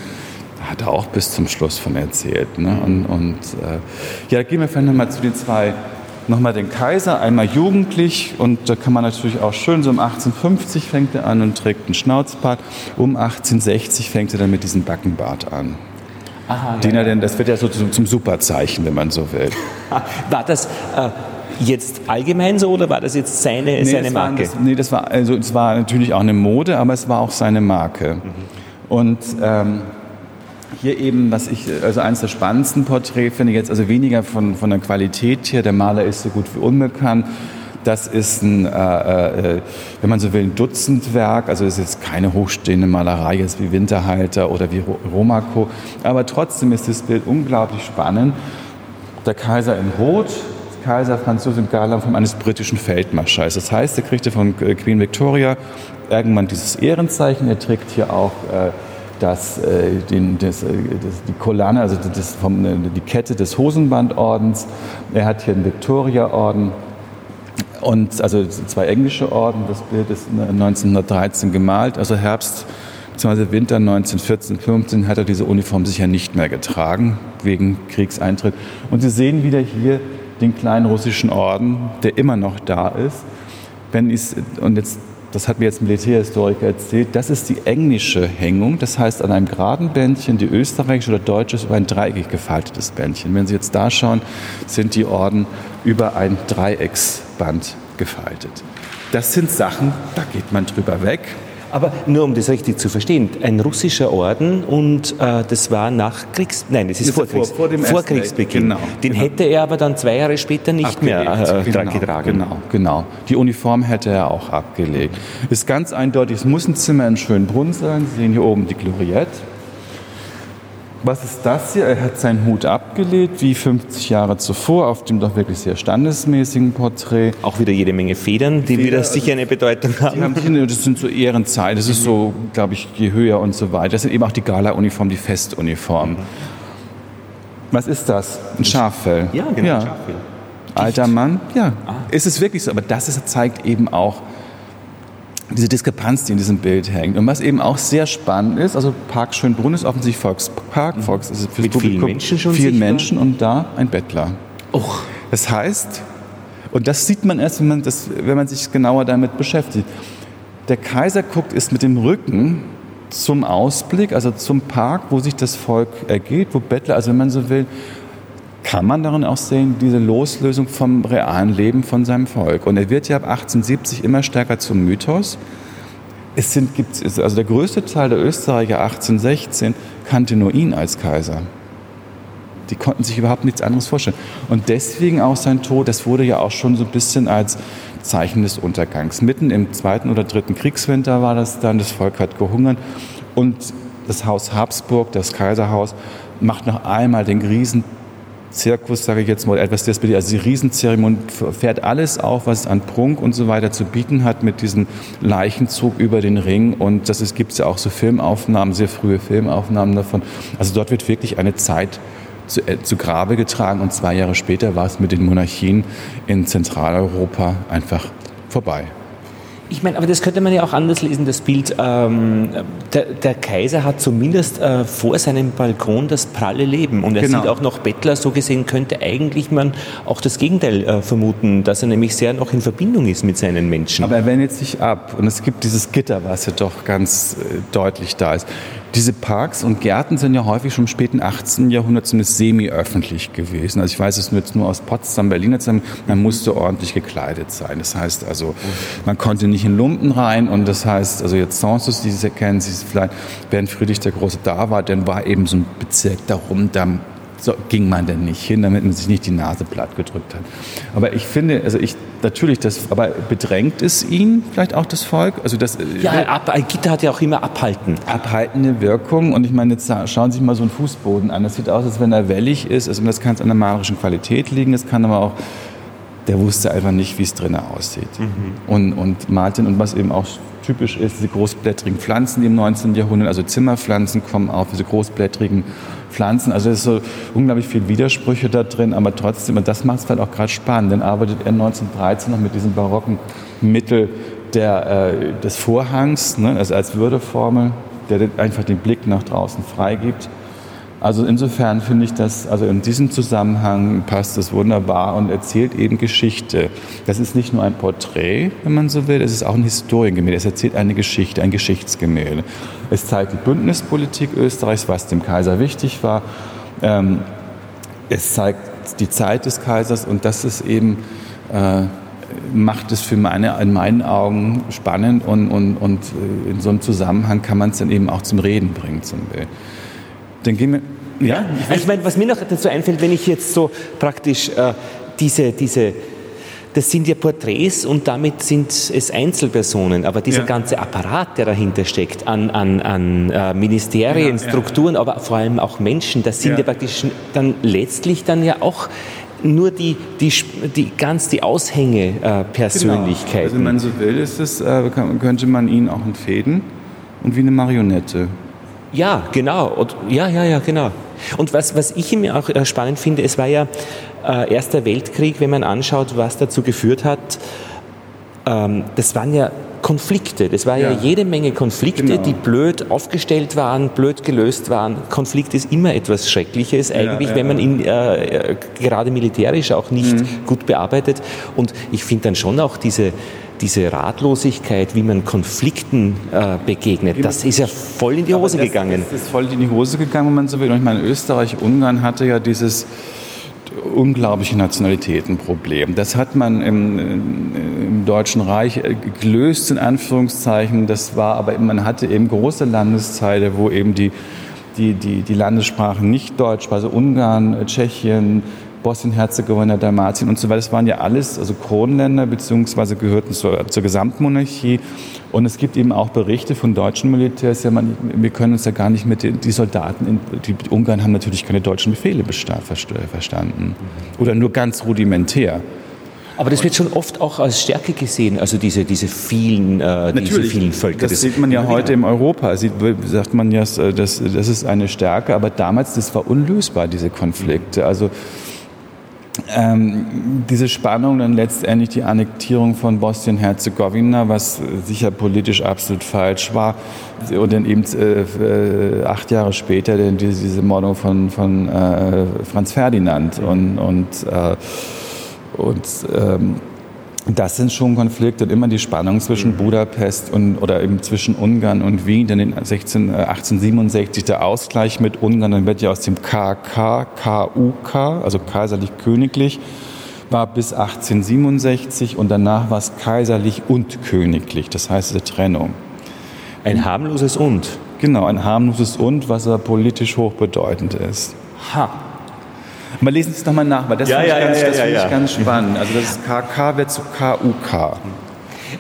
hat er auch bis zum Schluss von erzählt. Ne? Und, und äh, ja, gehen wir vielleicht nochmal zu den zwei, nochmal den Kaiser, einmal jugendlich und da kann man natürlich auch schön, so um 1850 fängt er an und trägt einen Schnauzbart, um 1860 fängt er dann mit diesem Backenbart an. Aha, den ja, er denn, das wird ja so zum, zum Superzeichen, wenn man so will. War das äh, jetzt allgemein so oder war das jetzt seine, nee, seine Marke? War, das, nee, das war, also, es war natürlich auch eine Mode, aber es war auch seine Marke. Mhm. Und ähm, hier eben, was ich, also eines der spannendsten Porträts finde jetzt, also weniger von, von der Qualität hier, der Maler ist so gut wie unbekannt. Das ist ein, äh, äh, wenn man so will, ein Dutzendwerk. Also es ist jetzt keine hochstehende Malerei jetzt wie Winterhalter oder wie Romaco. Aber trotzdem ist das Bild unglaublich spannend. Der Kaiser in Rot, Kaiser Franz Josef Garland eines britischen Feldmarschalls. Das heißt, er kriegte von Queen Victoria irgendwann dieses Ehrenzeichen. Er trägt hier auch äh, das, äh, den, das, äh, das, die Collane, also das vom, äh, die Kette des Hosenbandordens. Er hat hier einen Victoria-Orden. Und also zwei englische Orden, das Bild ist 1913 gemalt, also Herbst bzw. Winter 1914, 15 hat er diese Uniform sicher nicht mehr getragen, wegen Kriegseintritt. Und Sie sehen wieder hier den kleinen russischen Orden, der immer noch da ist. Wenn und jetzt das hat mir jetzt ein Militärhistoriker erzählt, das ist die englische Hängung. Das heißt, an einem geraden Bändchen, die österreichische oder deutsche ist über ein dreieckig gefaltetes Bändchen. Wenn Sie jetzt da schauen, sind die Orden über ein Dreiecksband gefaltet. Das sind Sachen, da geht man drüber weg. Aber nur um das richtig zu verstehen, ein russischer Orden und äh, das war nach Kriegs... Nein, das ist vor, Kriegs vor, vor Vorkriegsbeginn. Genau, Den genau. hätte er aber dann zwei Jahre später nicht abgelegt. mehr äh, genau, getragen. Genau, genau. Die Uniform hätte er auch abgelegt. Ist ganz eindeutig, es muss ein Zimmer in Schönbrunn sein. Sie sehen hier oben die Gloriette. Was ist das hier? Er hat seinen Hut abgelegt, wie 50 Jahre zuvor, auf dem doch wirklich sehr standesmäßigen Porträt. Auch wieder jede Menge Federn, die Feder, wieder sicher eine Bedeutung haben. haben das sind so Ehrenzeit, das ist so, glaube ich, je höher und so weiter. Das sind eben auch die Gala-Uniform, die Festuniform. Mhm. Was ist das? Ein Schaffell. Ja, genau, ja. Schaffell. Alter Mann, ja. Ah. Ist es wirklich so? Aber das ist, zeigt eben auch, diese Diskrepanz, die in diesem Bild hängt. Und was eben auch sehr spannend ist, also Park Schönbrunn ist offensichtlich Volkspark, mhm. Volks ist für Mit Publikum, vielen Menschen schon vielen Menschen und da ein Bettler. Och. Das heißt, und das sieht man erst, wenn man, das, wenn man sich genauer damit beschäftigt. Der Kaiser guckt ist mit dem Rücken zum Ausblick, also zum Park, wo sich das Volk ergeht, wo Bettler, also wenn man so will, kann man darin auch sehen, diese Loslösung vom realen Leben von seinem Volk. Und er wird ja ab 1870 immer stärker zum Mythos. Es sind, gibt's, also der größte Teil der Österreicher 1816 kannte nur ihn als Kaiser. Die konnten sich überhaupt nichts anderes vorstellen. Und deswegen auch sein Tod, das wurde ja auch schon so ein bisschen als Zeichen des Untergangs. Mitten im zweiten oder dritten Kriegswinter war das dann, das Volk hat gehungert und das Haus Habsburg, das Kaiserhaus, macht noch einmal den riesen Zirkus, sage ich jetzt mal etwas despektierlich, also die Riesenzeremonie fährt alles auf, was es an Prunk und so weiter zu bieten hat mit diesem Leichenzug über den Ring und das gibt es ja auch so Filmaufnahmen, sehr frühe Filmaufnahmen davon. Also dort wird wirklich eine Zeit zu, äh, zu Grabe getragen und zwei Jahre später war es mit den Monarchien in Zentraleuropa einfach vorbei. Ich meine, aber das könnte man ja auch anders lesen, das Bild. Ähm, der, der, Kaiser hat zumindest äh, vor seinem Balkon das pralle Leben und er genau. sieht auch noch Bettler. So gesehen könnte eigentlich man auch das Gegenteil äh, vermuten, dass er nämlich sehr noch in Verbindung ist mit seinen Menschen. Aber er wendet sich ab und es gibt dieses Gitter, was ja doch ganz äh, deutlich da ist. Diese Parks und Gärten sind ja häufig schon im späten 18. Jahrhundert zumindest semi-öffentlich gewesen. Also ich weiß es jetzt nur aus Potsdam, Berlin, man musste ordentlich gekleidet sein. Das heißt also, man konnte nicht in Lumpen rein und das heißt, also jetzt Sansus, die Sie kennen Sie vielleicht, während Friedrich der Große da war, dann war eben so ein Bezirk darum, da so ging man denn nicht hin, damit man sich nicht die Nase platt gedrückt hat. Aber ich finde, also ich natürlich, das, aber bedrängt es ihn vielleicht auch das Volk? Also das, äh, ja, ab, Gitter hat ja auch immer abhalten. Abhaltende Wirkung. Und ich meine, jetzt schauen Sie sich mal so einen Fußboden an. Das sieht aus, als wenn er wellig ist. Also das kann es an der malerischen Qualität liegen. Das kann aber auch der wusste einfach nicht, wie es drinnen aussieht. Mhm. Und, und Martin, und was eben auch typisch ist, diese großblättrigen Pflanzen, die im 19. Jahrhundert, also Zimmerpflanzen kommen auf, diese großblättrigen Pflanzen. Also es ist so unglaublich viel Widersprüche da drin, aber trotzdem, und das macht es halt auch gerade spannend, dann arbeitet er 1913 noch mit diesem barocken Mittel der, äh, des Vorhangs, ne, also als Würdeformel, der einfach den Blick nach draußen freigibt. Also insofern finde ich das, also in diesem Zusammenhang passt es wunderbar und erzählt eben Geschichte. Das ist nicht nur ein Porträt, wenn man so will, es ist auch ein Historiengemälde. Es erzählt eine Geschichte, ein Geschichtsgemälde. Es zeigt die Bündnispolitik Österreichs, was dem Kaiser wichtig war. Ähm, es zeigt die Zeit des Kaisers und das ist eben äh, macht es für meine, in meinen Augen spannend und, und, und äh, in so einem Zusammenhang kann man es dann eben auch zum Reden bringen zum Bild. Dann gehen wir ja, ich, ich meine, was mir noch dazu einfällt, wenn ich jetzt so praktisch äh, diese, diese, das sind ja Porträts und damit sind es Einzelpersonen, aber dieser ja. ganze Apparat, der dahinter steckt, an, an, an äh, Ministerien, ja, Strukturen, ja. aber vor allem auch Menschen, das sind ja. praktisch dann letztlich dann ja auch nur die, die, die ganz die Aushänge-Persönlichkeiten. Genau. Also wenn man so will, ist es, äh, könnte man ihn auch entfäden und wie eine Marionette. Ja, genau. Und, ja, ja, ja, genau. Und was, was ich mir auch äh, spannend finde, es war ja äh, Erster Weltkrieg, wenn man anschaut, was dazu geführt hat, ähm, das waren ja Konflikte. Das war ja, ja jede Menge Konflikte, genau. die blöd aufgestellt waren, blöd gelöst waren. Konflikt ist immer etwas Schreckliches, eigentlich, ja, ja, wenn man ihn äh, äh, gerade militärisch auch nicht mhm. gut bearbeitet. Und ich finde dann schon auch diese diese Ratlosigkeit, wie man Konflikten äh, begegnet, das ist ja voll in die Hose das, gegangen. Das ist voll in die Hose gegangen, wenn man so will. Und ich meine, Österreich, Ungarn hatte ja dieses unglaubliche Nationalitätenproblem. Das hat man im, im, Deutschen Reich gelöst, in Anführungszeichen. Das war aber, man hatte eben große Landesteile, wo eben die, die, die, die Landessprachen nicht Deutsch, also Ungarn, Tschechien, Bosnien-Herzegowina, Dalmatien und so weiter. Das waren ja alles also Kronländer beziehungsweise gehörten zur, zur Gesamtmonarchie. Und es gibt eben auch Berichte von deutschen Militärs, ja, man, wir können uns ja gar nicht mit den die Soldaten, in, die Ungarn haben natürlich keine deutschen Befehle verstanden. Oder nur ganz rudimentär. Aber das wird schon oft auch als Stärke gesehen, also diese, diese, vielen, äh, diese vielen Völker. Das, das sieht man ja heute im Europa, sieht, sagt man ja, das, das ist eine Stärke, aber damals, das war unlösbar, diese Konflikte. Also ähm, diese Spannung dann letztendlich die Annektierung von Bosnien-Herzegowina, was sicher politisch absolut falsch war, und dann eben äh, äh acht Jahre später diese, diese Mordung von, von äh, Franz Ferdinand und, und, äh, und ähm, das sind schon Konflikte und immer die Spannung zwischen mhm. Budapest und oder eben zwischen Ungarn und Wien. Dann in 16, äh, 1867 der Ausgleich mit Ungarn, dann wird ja aus dem KK KUK, also kaiserlich königlich, war bis 1867 und danach war es kaiserlich und königlich. Das heißt eine Trennung. Ein harmloses und. Genau, ein harmloses und, was aber politisch hochbedeutend ist. Ha. Mal lesen Sie es nochmal nach, weil das ja, finde ja, ich, ganz, ja, das find ja. ich ganz spannend. Also das KK wird zu KUK.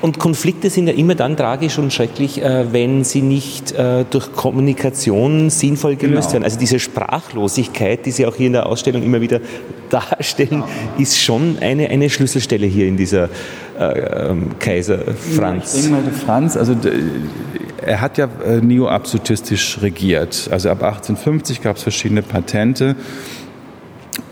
Und Konflikte sind ja immer dann tragisch und schrecklich, äh, wenn sie nicht äh, durch Kommunikation sinnvoll gelöst Genau. werden. Also diese Sprachlosigkeit, die Sie auch hier in der Ausstellung immer wieder darstellen, ist schon eine, eine Schlüsselstelle hier in dieser äh, ähm, Kaiser Franz. Ich denke mal, der Franz, also d- er hat ja äh, neoabsolutistisch regiert. Also ab 1850 gab es verschiedene Patente.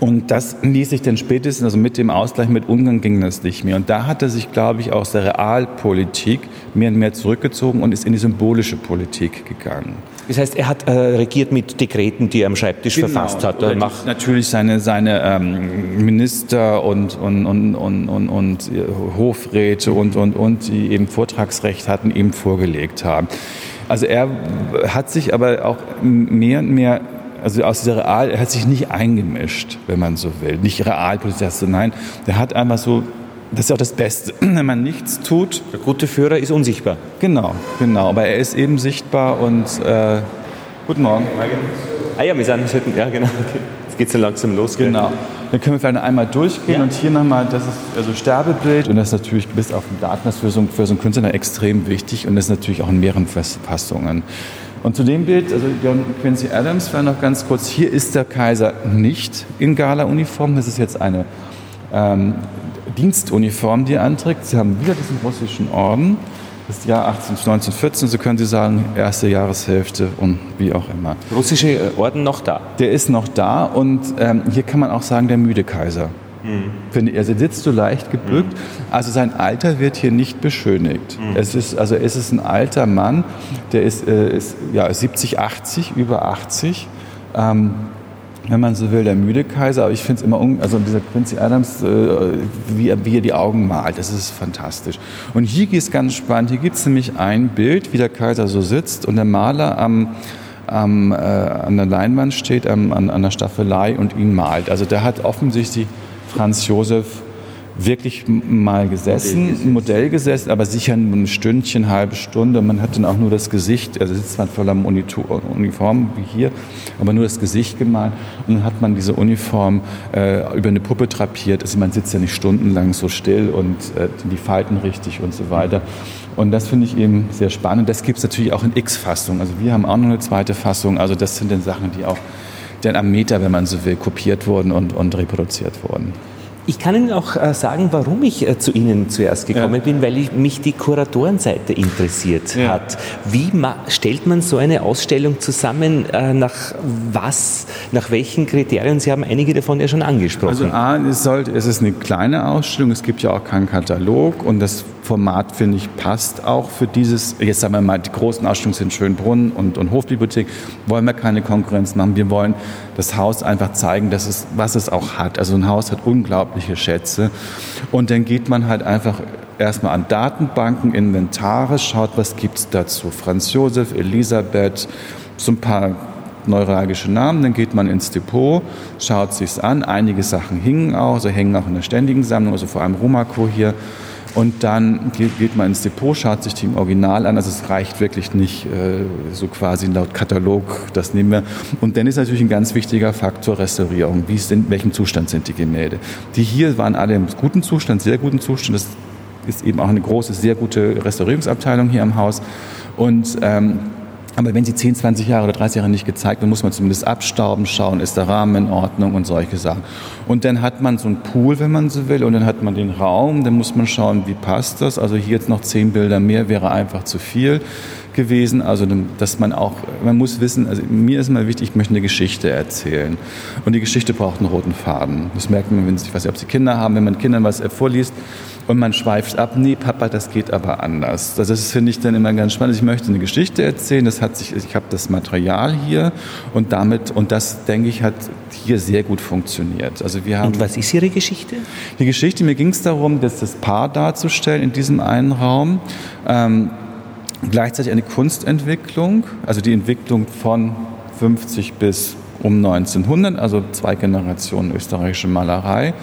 Und das ließ sich dann spätestens, also mit dem Ausgleich mit Ungarn ging das nicht mehr. Und da hat er sich, glaube ich, aus der Realpolitik mehr und mehr zurückgezogen und ist in die symbolische Politik gegangen. Das heißt, er hat äh, regiert mit Dekreten, die er am Schreibtisch verfasst hat. Genau. Oder Er macht natürlich seine, seine ähm, Minister und, und, und, und, und, und äh, Hofräte und, und, und, die eben Vortragsrecht hatten, ihm vorgelegt haben. Also er hat sich aber auch mehr und mehr, also aus dieser Real, er hat sich nicht eingemischt, wenn man so will. Nicht Realpolitik, also nein, der hat einfach so, das ist auch das Beste, wenn man nichts tut, der gute Führer ist unsichtbar. Genau, genau. Aber er ist eben sichtbar und äh, guten Morgen. Ah ja, wir sind schon, ja genau. Jetzt geht es so langsam los. gell? Genau. Dann können wir vielleicht einmal durchgehen Ja. und hier nochmal, das ist also Sterbebild und das ist natürlich bis auf den Daten, das für so, für so einen Künstler extrem wichtig und das ist natürlich auch in mehreren Fass- Fassungen. Und zu dem Bild, also John Quincy Adams, vielleicht noch ganz kurz, hier ist der Kaiser nicht in Gala-Uniform, das ist jetzt eine ähm, Dienstuniform, die er anträgt. Sie haben wieder diesen russischen Orden, das Jahr 18, 1914, so können Sie sagen, erste Jahreshälfte und wie auch immer. Russische äh, Orden noch da. Der ist noch da und ähm, hier kann man auch sagen, der müde Kaiser. Finde ich. Also sitzt so leicht gebückt. Also sein Alter wird hier nicht beschönigt. Es ist, also es ist ein alter Mann, der ist, äh, ist ja, 70, 80, über 80. Ähm, wenn man so will, der müde Kaiser. Aber ich finde es immer, un also dieser Quincy Adams, äh, wie, er, wie er die Augen malt, das ist fantastisch. Und hier ist es ganz spannend. Hier gibt es nämlich ein Bild, wie der Kaiser so sitzt und der Maler am am, äh, an der Leinwand steht, am, an, an der Staffelei und ihn malt. Also der hat offensichtlich Franz Josef wirklich mal gesessen, Modell gesessen. Modell gesessen, aber sicher ein Stündchen, halbe Stunde. Man hat dann auch nur das Gesicht, also sitzt man voller Monitor, Uniform wie hier, aber nur das Gesicht gemalt. Und dann hat man diese Uniform äh, über eine Puppe drapiert. Also man sitzt ja nicht stundenlang so still und äh, die Falten richtig und so weiter. Und das finde ich eben sehr spannend. Das gibt es natürlich auch in X-Fassung. Also wir haben auch noch eine zweite Fassung. Also das sind dann Sachen, die auch dann am Meter, wenn man so will, kopiert wurden und, und reproduziert wurden. Ich kann Ihnen auch äh, sagen, warum ich äh, zu Ihnen zuerst gekommen Ja. bin, weil ich, mich die Kuratorenseite interessiert Ja. hat. Wie ma stellt man so eine Ausstellung zusammen? Äh, nach was, nach welchen Kriterien? Sie haben einige davon ja schon angesprochen. Also A, es, sollte, es ist eine kleine Ausstellung, es gibt ja auch keinen Katalog und das Format, finde ich, passt auch für dieses, jetzt sagen wir mal, die großen Ausstellungen sind Schönbrunn und, und Hofbibliothek, wollen wir keine Konkurrenz machen. Wir wollen das Haus einfach zeigen, dass es, was es auch hat. Also ein Haus hat unglaubliche Schätze und dann geht man halt einfach erstmal an Datenbanken, Inventare, schaut, was gibt es dazu. Franz Josef, Elisabeth, so ein paar neuralgische Namen, dann geht man ins Depot, schaut sich's an. Einige Sachen hingen auch, so hängen auch in der ständigen Sammlung, also vor allem Romako hier. Und dann geht, geht man ins Depot, schaut sich die im Original an. Also es reicht wirklich nicht äh, so quasi laut Katalog, das nehmen wir. Und dann ist natürlich ein ganz wichtiger Faktor Restaurierung. Wie sind, in welchem Zustand sind die Gemälde? Die hier waren alle im guten Zustand, sehr guten Zustand. Das ist eben auch eine große, sehr gute Restaurierungsabteilung hier im Haus. Und ähm, aber wenn sie 10, 20 Jahre oder 30 Jahre nicht gezeigt werden, muss man zumindest abstauben, schauen, ist der Rahmen in Ordnung und solche Sachen. Und dann hat man so einen Pool, wenn man so will, und dann hat man den Raum, dann muss man schauen, wie passt das. Also hier jetzt noch zehn Bilder mehr wäre einfach zu viel. gewesen. Also, dass man auch, man muss wissen, also mir ist immer wichtig, ich möchte eine Geschichte erzählen. Und die Geschichte braucht einen roten Faden. Das merkt man, wenn Sie, ich weiß nicht, ob Sie Kinder haben, wenn man Kindern was vorliest und man schweift ab, nee, Papa, das geht aber anders. Das finde ich dann immer ganz spannend. Ich möchte eine Geschichte erzählen, das hat sich, ich habe das Material hier und damit, und das, denke ich, hat hier sehr gut funktioniert. Also wir haben, und was ist Ihre Geschichte? Die Geschichte, mir ging es darum, dass das Paar darzustellen in diesem einen Raum. Ähm, gleichzeitig eine Kunstentwicklung, also die Entwicklung von 50 bis um 1900, also zwei Generationen österreichische Malerei.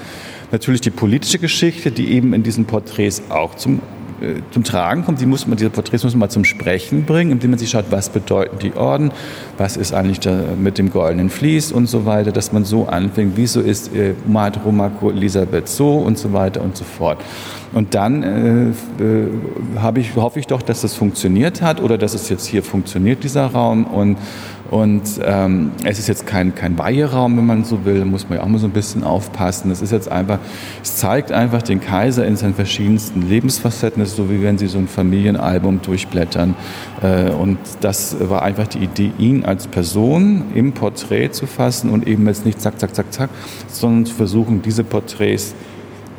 Natürlich die politische Geschichte, die eben in diesen Porträts auch zum äh, zum Tragen kommt, die muss man, diese Porträts muss man zum Sprechen bringen, indem man sich schaut, was bedeuten die Orden, was ist eigentlich mit dem goldenen Vlies und so weiter, dass man so anfängt, wieso ist äh, Mad Romako Elisabeth so und so weiter und so fort. Und dann äh, äh, ich, hoffe ich doch, dass das funktioniert hat oder dass es jetzt hier funktioniert, dieser Raum. Und, und ähm, es ist jetzt kein, kein Weiheraum, wenn man so will, da muss man ja auch mal so ein bisschen aufpassen. Es ist jetzt einfach, es zeigt einfach den Kaiser in seinen verschiedensten Lebensfacetten, das ist so wie wenn Sie so ein Familienalbum durchblättern. Äh, und das war einfach die Idee, ihn als Person im Porträt zu fassen und eben jetzt nicht zack, zack, zack, zack, sondern zu versuchen, diese Porträts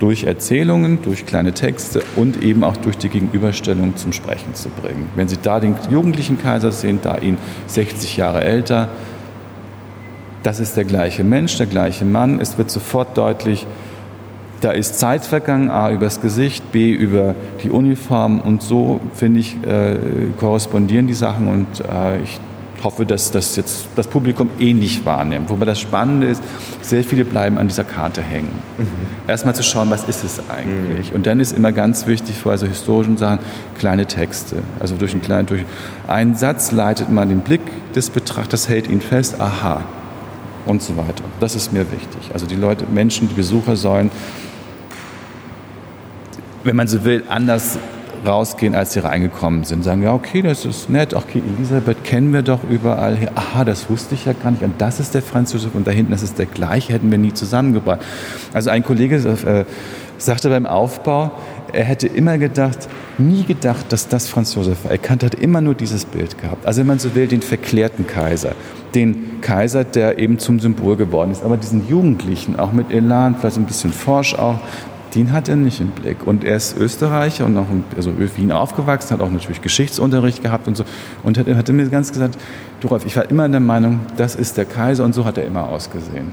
durch Erzählungen, durch kleine Texte und eben auch durch die Gegenüberstellung zum Sprechen zu bringen. Wenn Sie da den jugendlichen Kaiser sehen, da ihn 60 Jahre älter, das ist der gleiche Mensch, der gleiche Mann. Es wird sofort deutlich, da ist Zeit vergangen, A übers Gesicht, B über die Uniform und so, finde ich, äh, korrespondieren die Sachen und äh, ich hoffe, dass das jetzt das Publikum ähnlich wahrnimmt. Wobei das Spannende ist, sehr viele bleiben an dieser Karte hängen. Mhm. Erstmal zu schauen, was ist es eigentlich? Mhm. Und dann ist immer ganz wichtig vor also historischen Sachen kleine Texte. Also durch einen kleinen, durch einen Satz leitet man den Blick des Betrachters, hält ihn fest, aha und so weiter. Das ist mir wichtig. Also die Leute, Menschen, die Besucher sollen, wenn man so will, anders rausgehen, als sie reingekommen sind. Sagen, ja, okay, das ist nett, okay, Elisabeth kennen wir doch überall hier. Aha, das wusste ich ja gar nicht. Und das ist der Franz Josef und da hinten, das ist der gleiche, hätten wir nie zusammengebracht. Also ein Kollege äh, sagte beim Aufbau, er hätte immer gedacht, nie gedacht, dass das Franz Josef war. Er kannte, hat immer nur dieses Bild gehabt. Also wenn man so will, den verklärten Kaiser. Den Kaiser, der eben zum Symbol geworden ist. Aber diesen Jugendlichen, auch mit Elan, vielleicht ein bisschen forsch auch, den hat er nicht im Blick. Und er ist Österreicher und auch in also Wien aufgewachsen, hat auch natürlich Geschichtsunterricht gehabt und so. Und hat, hat mir ganz gesagt, du Rolf, ich war immer der Meinung, das ist der Kaiser und so hat er immer ausgesehen.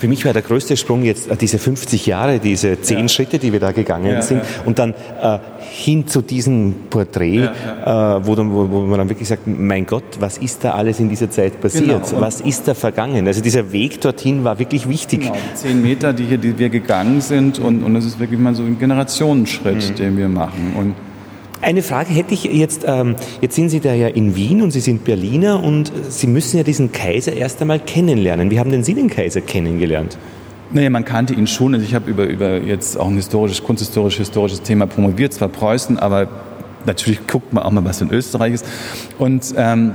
Für mich war der größte Sprung jetzt äh, diese 50 Jahre, diese zehn ja. Schritte, die wir da gegangen ja, sind und dann äh, hin zu diesem Porträt, äh, wo, dann, wo, wo, man dann wirklich sagt, mein Gott, was ist da alles in dieser Zeit passiert? Genau. Was ist da vergangen? Also dieser Weg dorthin war wirklich wichtig. Genau, die zehn Meter, die, hier, die wir gegangen sind und, das ist wirklich mal so ein Generationenschritt, mhm. den wir machen. Und eine Frage hätte ich jetzt, ähm, jetzt sind Sie da ja in Wien und Sie sind Berliner und Sie müssen ja diesen Kaiser erst einmal kennenlernen. Wie haben denn Sie den Kaiser kennengelernt? Naja, man kannte ihn schon. Also ich habe über, über jetzt auch ein historisches, kunsthistorisch historisches Thema promoviert, zwar Preußen, aber natürlich guckt man auch mal, was in Österreich ist. Und ähm,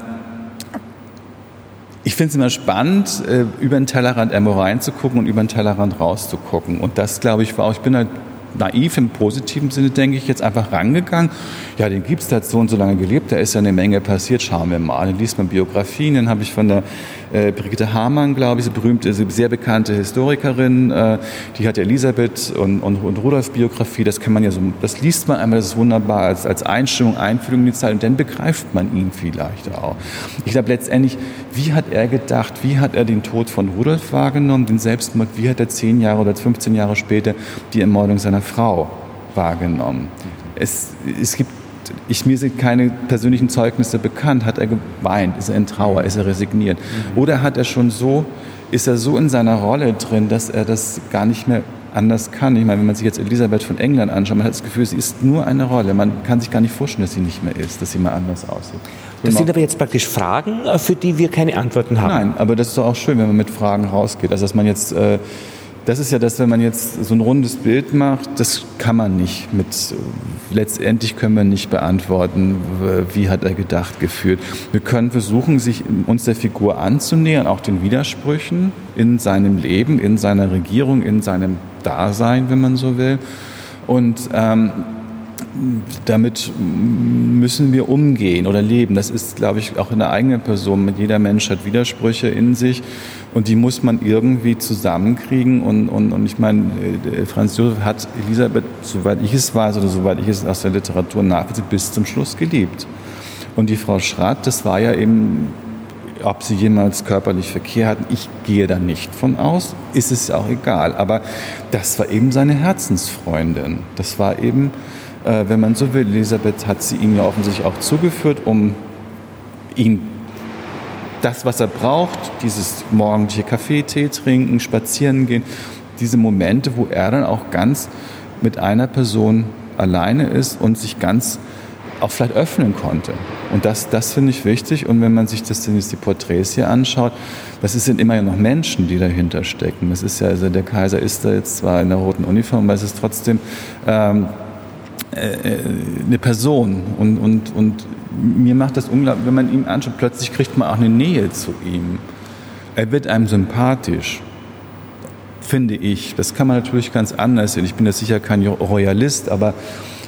ich finde es immer spannend, äh, über den Tellerrand irgendwo reinzugucken und über den Tellerrand rauszugucken. Und das, glaube ich, war auch, ich bin halt naiv im positiven Sinne, denke ich, jetzt einfach rangegangen. Ja, den gibt es, der hat so und so lange gelebt, da ist ja eine Menge passiert, schauen wir mal. Dann liest man Biografien, dann habe ich von der äh, Brigitte Hamann, glaube ich, berühmte, sehr bekannte Historikerin, äh, die hat Elisabeth und, und, und Rudolf Biografie, das kann man ja so, das liest man einmal, das ist wunderbar als, als Einstimmung, Einführung in die Zeit. Und dann begreift man ihn vielleicht auch. Ich glaube letztendlich, wie hat er gedacht, wie hat er den Tod von Rudolf wahrgenommen, den Selbstmord, wie hat er zehn Jahre oder 15 Jahre später die Ermordung seiner Frau wahrgenommen? Es, es gibt ich, mir sind keine persönlichen Zeugnisse bekannt. Hat er geweint? Ist er in Trauer? Ist er resigniert? Mhm. Oder hat er schon so, ist er so in seiner Rolle drin, dass er das gar nicht mehr anders kann. Ich meine, wenn man sich jetzt Elisabeth von England anschaut, man hat das Gefühl, sie ist nur eine Rolle. Man kann sich gar nicht vorstellen, dass sie nicht mehr ist, dass sie mal anders aussieht. Das sind aber jetzt praktisch Fragen, äh, für die wir keine Antworten haben. Nein, aber das ist doch auch schön, wenn man mit Fragen rausgeht. Also dass man jetzt äh, das ist ja das, wenn man jetzt so ein rundes Bild macht, das kann man nicht mit, letztendlich können wir nicht beantworten, wie hat er gedacht, gefühlt. Wir können versuchen, sich uns der Figur anzunähern, auch den Widersprüchen in seinem Leben, in seiner Regierung, in seinem Dasein, wenn man so will. Und ähm, damit müssen wir umgehen oder leben. Das ist, glaube ich, auch in der eigenen Person. Jeder Mensch hat Widersprüche in sich und die muss man irgendwie zusammenkriegen. Und, und, und ich meine, äh, Franz Josef hat Elisabeth, soweit ich es weiß oder soweit ich es aus der Literatur nachvollziehe, bis zum Schluss geliebt. Und die Frau Schratt, das war ja eben ob sie jemals körperlich Verkehr hatten, ich gehe da nicht von aus, ist es ja auch egal. Aber das war eben seine Herzensfreundin. Das war eben äh, wenn man so will. Elisabeth hat sie ihm ja offensichtlich auch zugeführt, um ihn das, was er braucht, dieses morgendliche Kaffee, Tee trinken, spazieren gehen, diese Momente, wo er dann auch ganz mit einer Person alleine ist und sich ganz auch vielleicht öffnen konnte. Und das, das finde ich wichtig. Und wenn man sich das die Porträts hier anschaut, das sind immer noch Menschen, die dahinter stecken. Das ist ja, also der Kaiser ist da jetzt zwar in der roten Uniform, aber es ist trotzdem ähm, äh, äh, eine Person und, und, und mir macht das unglaublich, wenn man ihn anschaut, plötzlich kriegt man auch eine Nähe zu ihm. Er wird einem sympathisch, finde ich. Das kann man natürlich ganz anders sehen. Ich bin jetzt sicher kein Royalist, aber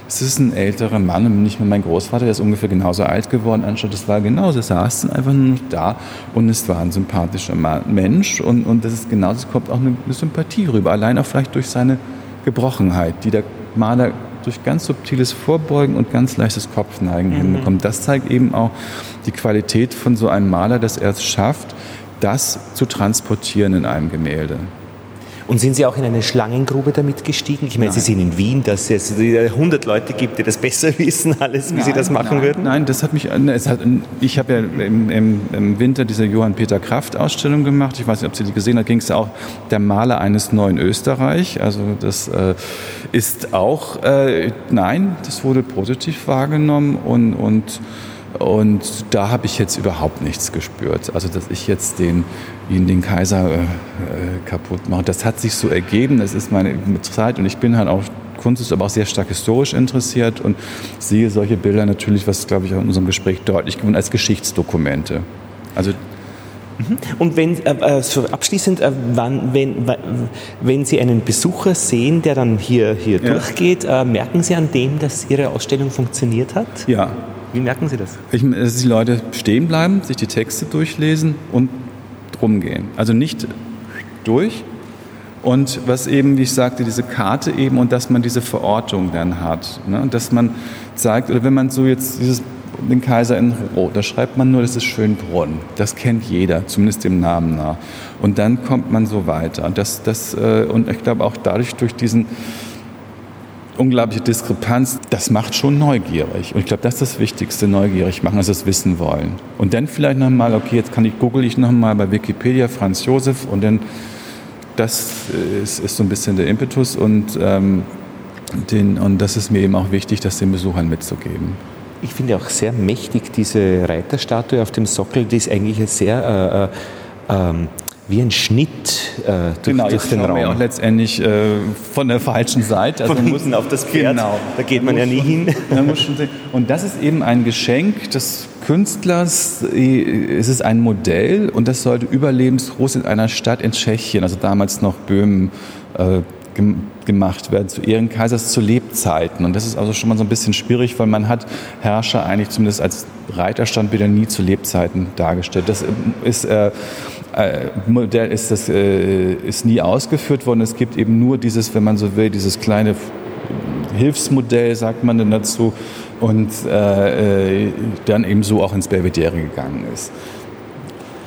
es ist ein älterer Mann und nicht mehr mein Großvater, der ist ungefähr genauso alt geworden. Anstatt es war genauso, saß dann einfach nur da und es war ein sympathischer Mensch und, und das ist genauso, es kommt auch eine, eine Sympathie rüber, allein auch vielleicht durch seine Gebrochenheit, die der Maler durch ganz subtiles Vorbeugen und ganz leichtes Kopfneigen mhm. hinbekommt. Das zeigt eben auch die Qualität von so einem Maler, dass er es schafft, das zu transportieren in einem Gemälde. Und sind Sie auch in eine Schlangengrube damit gestiegen? Ich meine, nein. Sie sind in Wien, dass es 100 Leute gibt, die das besser wissen, alles, wie nein, Sie das machen nein, würden? Nein, das hat mich, es hat, ich habe ja im, im, im, Winter diese Johann Peter Kraft Ausstellung gemacht. Ich weiß nicht, ob Sie die gesehen haben. Da ging es auch der Maler eines neuen Österreich. Also das äh, ist auch, äh, nein, das wurde positiv wahrgenommen und, und und da habe ich jetzt überhaupt nichts gespürt. Also, dass ich jetzt den, ihn, den Kaiser äh, äh, kaputt mache. Das hat sich so ergeben. Das ist meine Zeit. Und ich bin halt auch Kunst ist aber auch sehr stark historisch interessiert und sehe solche Bilder natürlich, was glaube ich auch in unserem Gespräch deutlich geworden, als Geschichtsdokumente. Also mhm. und wenn, äh, äh, so abschließend, äh, wann, wenn, wenn Sie einen Besucher sehen, der dann hier, hier ja. durchgeht, äh, merken Sie an dem, dass Ihre Ausstellung funktioniert hat? Ja, wie merken Sie das? Ich, dass die Leute stehen bleiben, sich die Texte durchlesen und rumgehen. Also nicht durch. Und was eben, wie ich sagte, diese Karte eben und dass man diese Verortung dann hat. Ne? Und dass man zeigt, oder wenn man so jetzt dieses, den Kaiser in Rot, da schreibt man nur, das ist Schönbrunn. Das kennt jeder, zumindest dem Namen nach. Und dann kommt man so weiter. Das, das, äh, und ich glaube auch dadurch, durch diesen unglaubliche Diskrepanz, das macht schon neugierig. Und ich glaube, das ist das Wichtigste, neugierig machen, also das wissen wollen. Und dann vielleicht nochmal, okay, jetzt kann ich, google ich nochmal bei Wikipedia Franz Josef und dann, das ist, ist so ein bisschen der Impetus und, ähm, den, und das ist mir eben auch wichtig, das den Besuchern mitzugeben. Ich finde auch sehr mächtig diese Reiterstatue auf dem Sockel, die ist eigentlich sehr äh, äh, ähm, wie ein Schnitt äh, durch, genau, durch den Raum. Ja auch letztendlich äh, von der falschen Seite. Also von hinten auf das Pferd. Genau. Da geht man, man ja nie hin. und das ist eben ein Geschenk des Künstlers. Es ist ein Modell und das sollte überlebensgroß in einer Stadt in Tschechien, also damals noch Böhmen, äh, gemacht werden zu Ehren Kaisers zu Lebzeiten. Und das ist also schon mal so ein bisschen schwierig, weil man hat Herrscher eigentlich zumindest als Reiterstand wieder nie zu Lebzeiten dargestellt. Das ist äh, äh, Modell ist, das, äh, ist nie ausgeführt worden. Es gibt eben nur dieses, wenn man so will, dieses kleine Hilfsmodell, sagt man dann dazu, und äh, äh, dann eben so auch ins Belvedere gegangen ist.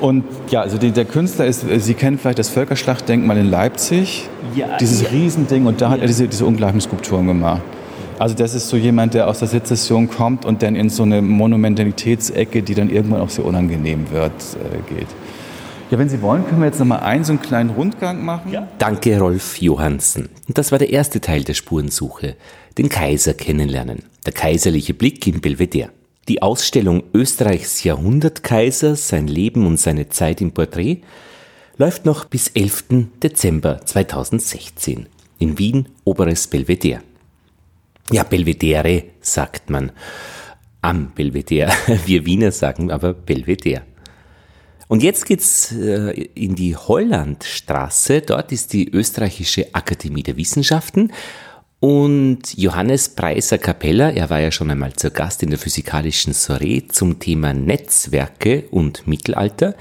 Und ja, also die, der Künstler ist, Sie kennen vielleicht das Völkerschlachtdenkmal in Leipzig, ja, dieses ja. Riesending, und da ja. hat er diese, diese ungleichen Skulpturen gemacht. Also das ist so jemand, der aus der Sezession kommt und dann in so eine Monumentalitätsecke, die dann irgendwann auch sehr unangenehm wird, äh, geht. Ja, wenn Sie wollen, können wir jetzt noch mal einen so einen kleinen Rundgang machen. Ja. Danke, Rolf Johansen. Und das war der erste Teil der Spurensuche. Den Kaiser kennenlernen. Der kaiserliche Blick in Belvedere. Die Ausstellung Österreichs Jahrhundertkaiser, sein Leben und seine Zeit im Porträt läuft noch bis 11. Dezember 2016 in Wien, Oberes Belvedere. Ja, Belvedere sagt man. Am Belvedere. Wir Wiener sagen aber Belvedere. Und jetzt geht's äh, in die Hollandstraße. Dort ist die Österreichische Akademie der Wissenschaften. Und Johannes Preiser Capella, er war ja schon einmal zu Gast in der physikalischen Soiree zum Thema Netzwerke und Mittelalter.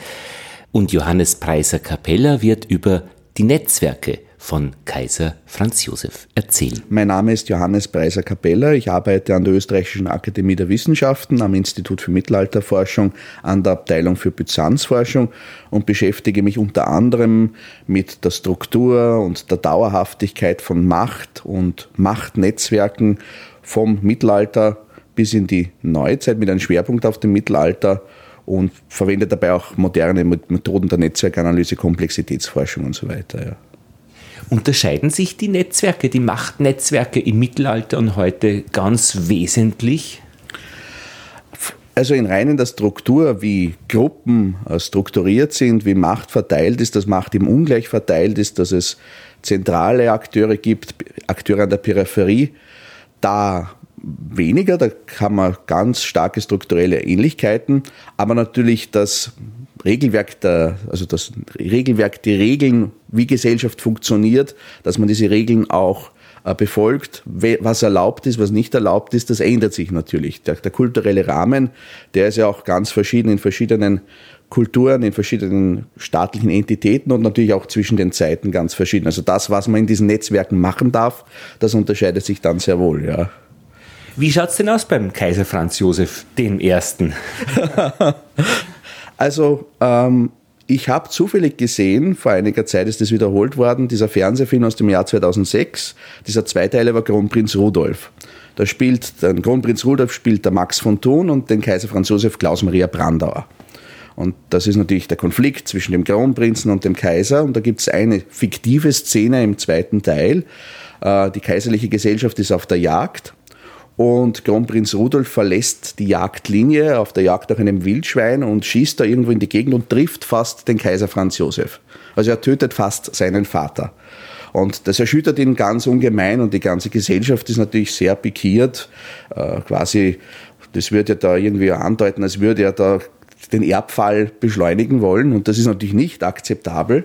Und Johannes Preiser Capella wird über die Netzwerke von Kaiser Franz Josef erzählen. Mein Name ist Johannes Preiser Capella. Ich arbeite an der Österreichischen Akademie der Wissenschaften, am Institut für Mittelalterforschung, an der Abteilung für Byzanzforschung und beschäftige mich unter anderem mit der Struktur und der Dauerhaftigkeit von Macht und Machtnetzwerken vom Mittelalter bis in die Neuzeit mit einem Schwerpunkt auf dem Mittelalter und verwende dabei auch moderne Methoden der Netzwerkanalyse, Komplexitätsforschung und so weiter. Ja. Unterscheiden sich die Netzwerke, die Machtnetzwerke im Mittelalter und heute ganz wesentlich? Also in rein in der Struktur, wie Gruppen äh, strukturiert sind, wie Macht verteilt ist, dass Macht eben ungleich verteilt ist, dass es zentrale Akteure gibt, Akteure an der Peripherie, da weniger, da kann man ganz starke strukturelle Ähnlichkeiten, aber natürlich das Regelwerk der, also das Regelwerk, die Regeln, wie Gesellschaft funktioniert, dass man diese Regeln auch äh, befolgt, was erlaubt ist, was nicht erlaubt ist, das ändert sich natürlich. Der, der kulturelle Rahmen, der ist ja auch ganz verschieden in verschiedenen Kulturen, in verschiedenen staatlichen Entitäten und natürlich auch zwischen den Zeiten ganz verschieden. Also das, was man in diesen Netzwerken machen darf, das unterscheidet sich dann sehr wohl, ja. Wie schaut es denn aus beim Kaiser Franz Josef I.? Also ähm, ich habe zufällig gesehen, vor einiger Zeit ist das wiederholt worden, dieser Fernsehfilm aus dem Jahr 2006, dieser Zweiteiler war Kronprinz Rudolf. Da spielt, der Kronprinz Rudolf spielt der Max von Thun und den Kaiser Franz Josef Klaus Maria Brandauer. Und das ist natürlich der Konflikt zwischen dem Kronprinzen und dem Kaiser. Und da gibt es eine fiktive Szene im zweiten Teil. Äh, die kaiserliche Gesellschaft ist auf der Jagd und Kronprinz Rudolf verlässt die Jagdlinie auf der Jagd nach einem Wildschwein und schießt da irgendwo in die Gegend und trifft fast den Kaiser Franz Josef. Also er tötet fast seinen Vater. Und das erschüttert ihn ganz ungemein und die ganze Gesellschaft ist natürlich sehr pikiert. Äh, quasi, das würde ja da irgendwie andeuten, als würde er da den Erbfall beschleunigen wollen und das ist natürlich nicht akzeptabel.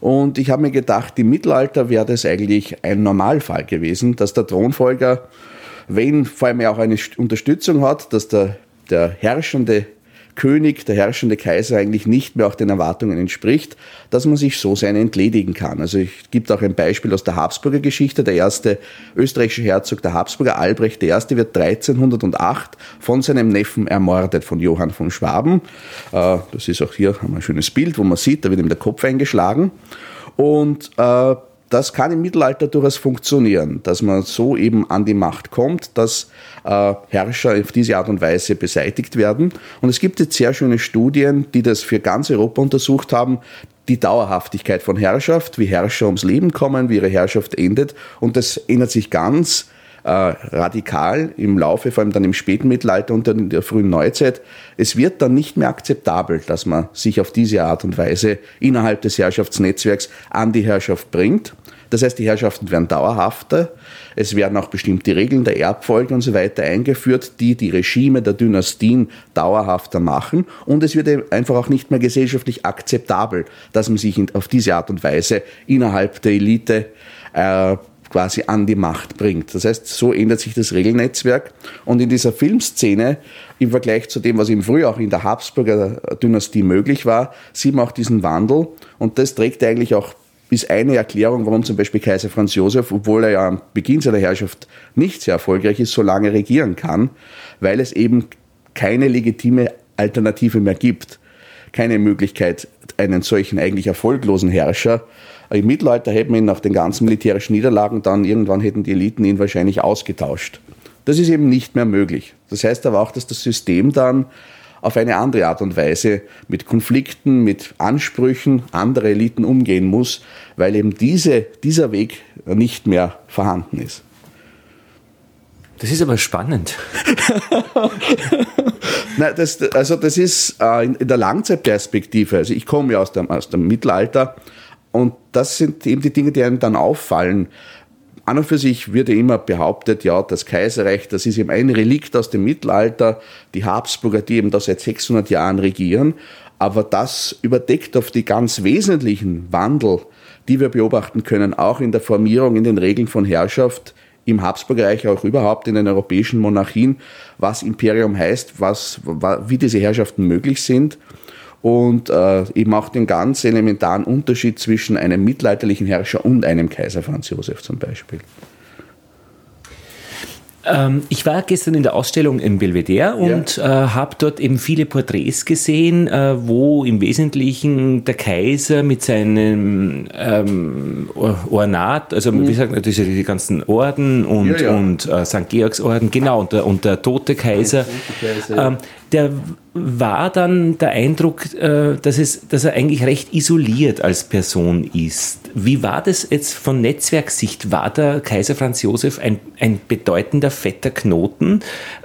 Und ich habe mir gedacht, im Mittelalter wäre das eigentlich ein Normalfall gewesen, dass der Thronfolger wenn vor allem er auch eine Unterstützung hat, dass der, der herrschende König, der herrschende Kaiser eigentlich nicht mehr auch den Erwartungen entspricht, dass man sich so seine entledigen kann. Also es gibt auch ein Beispiel aus der Habsburger Geschichte. Der erste österreichische Herzog der Habsburger, Albrecht I., wird 1308 von seinem Neffen ermordet, von Johann von Schwaben. Äh, das ist auch hier ein schönes Bild, wo man sieht, da wird ihm der Kopf eingeschlagen. Und äh, das kann im Mittelalter durchaus funktionieren, dass man so eben an die Macht kommt, dass äh, Herrscher auf diese Art und Weise beseitigt werden. Und es gibt jetzt sehr schöne Studien, die das für ganz Europa untersucht haben, die Dauerhaftigkeit von Herrschaft, wie Herrscher ums Leben kommen, wie ihre Herrschaft endet. Und das ändert sich ganz äh, radikal im Laufe, vor allem dann im späten Mittelalter und in der frühen Neuzeit. Es wird dann nicht mehr akzeptabel, dass man sich auf diese Art und Weise innerhalb des Herrschaftsnetzwerks an die Herrschaft bringt. Das heißt, die Herrschaften werden dauerhafter. Es werden auch bestimmte Regeln der Erbfolge und so weiter eingeführt, die die Regime der Dynastien dauerhafter machen. Und es wird einfach auch nicht mehr gesellschaftlich akzeptabel, dass man sich auf diese Art und Weise innerhalb der Elite äh, quasi an die Macht bringt. Das heißt, so ändert sich das Regelnetzwerk. Und in dieser Filmszene, im Vergleich zu dem, was im Frühjahr auch in der Habsburger Dynastie möglich war, sieht man auch diesen Wandel. Und das trägt eigentlich auch ist eine Erklärung, warum zum Beispiel Kaiser Franz Josef, obwohl er ja am Beginn seiner Herrschaft nicht sehr erfolgreich ist, so lange regieren kann, weil es eben keine legitime Alternative mehr gibt. Keine Möglichkeit, einen solchen eigentlich erfolglosen Herrscher im Mittelalter hätten wir ihn nach den ganzen militärischen Niederlagen dann irgendwann hätten die Eliten ihn wahrscheinlich ausgetauscht. Das ist eben nicht mehr möglich. Das heißt aber auch, dass das System dann auf eine andere Art und Weise mit Konflikten, mit Ansprüchen anderer Eliten umgehen muss, weil eben diese, dieser Weg nicht mehr vorhanden ist. Das ist aber spannend. Nein, das, also das ist äh, in, in, der Langzeitperspektive, also ich komme ja aus dem, aus dem Mittelalter und das sind eben die Dinge, die einem dann auffallen. An und für sich wird ja immer behauptet, ja, das Kaiserreich, das ist eben ein Relikt aus dem Mittelalter, die Habsburger, die eben da seit 600 Jahren regieren. Aber das überdeckt auf die ganz wesentlichen Wandel, die wir beobachten können, auch in der Formierung, in den Regeln von Herrschaft, im Habsburgreich, auch überhaupt in den europäischen Monarchien, was Imperium heißt, was, wie diese Herrschaften möglich sind und äh, eben auch den ganz elementaren Unterschied zwischen einem mittelalterlichen Herrscher und einem Kaiser Franz Josef zum Beispiel. Ähm, ich war gestern in der Ausstellung im Belvedere und ja. äh, habe dort eben viele Porträts gesehen, äh, wo im Wesentlichen der Kaiser mit seinem ähm, Ornat, also mhm. wie sagt man, diese, die ganzen Orden und, ja, ja. und äh, St. Georgsorden, genau, und der, und der tote Kaiser, ähm, der war dann der Eindruck, äh, dass, es, dass er eigentlich recht isoliert als Person ist. Wie war das jetzt von Netzwerksicht? War der Kaiser Franz Josef ein, ein bedeutender fetter Knoten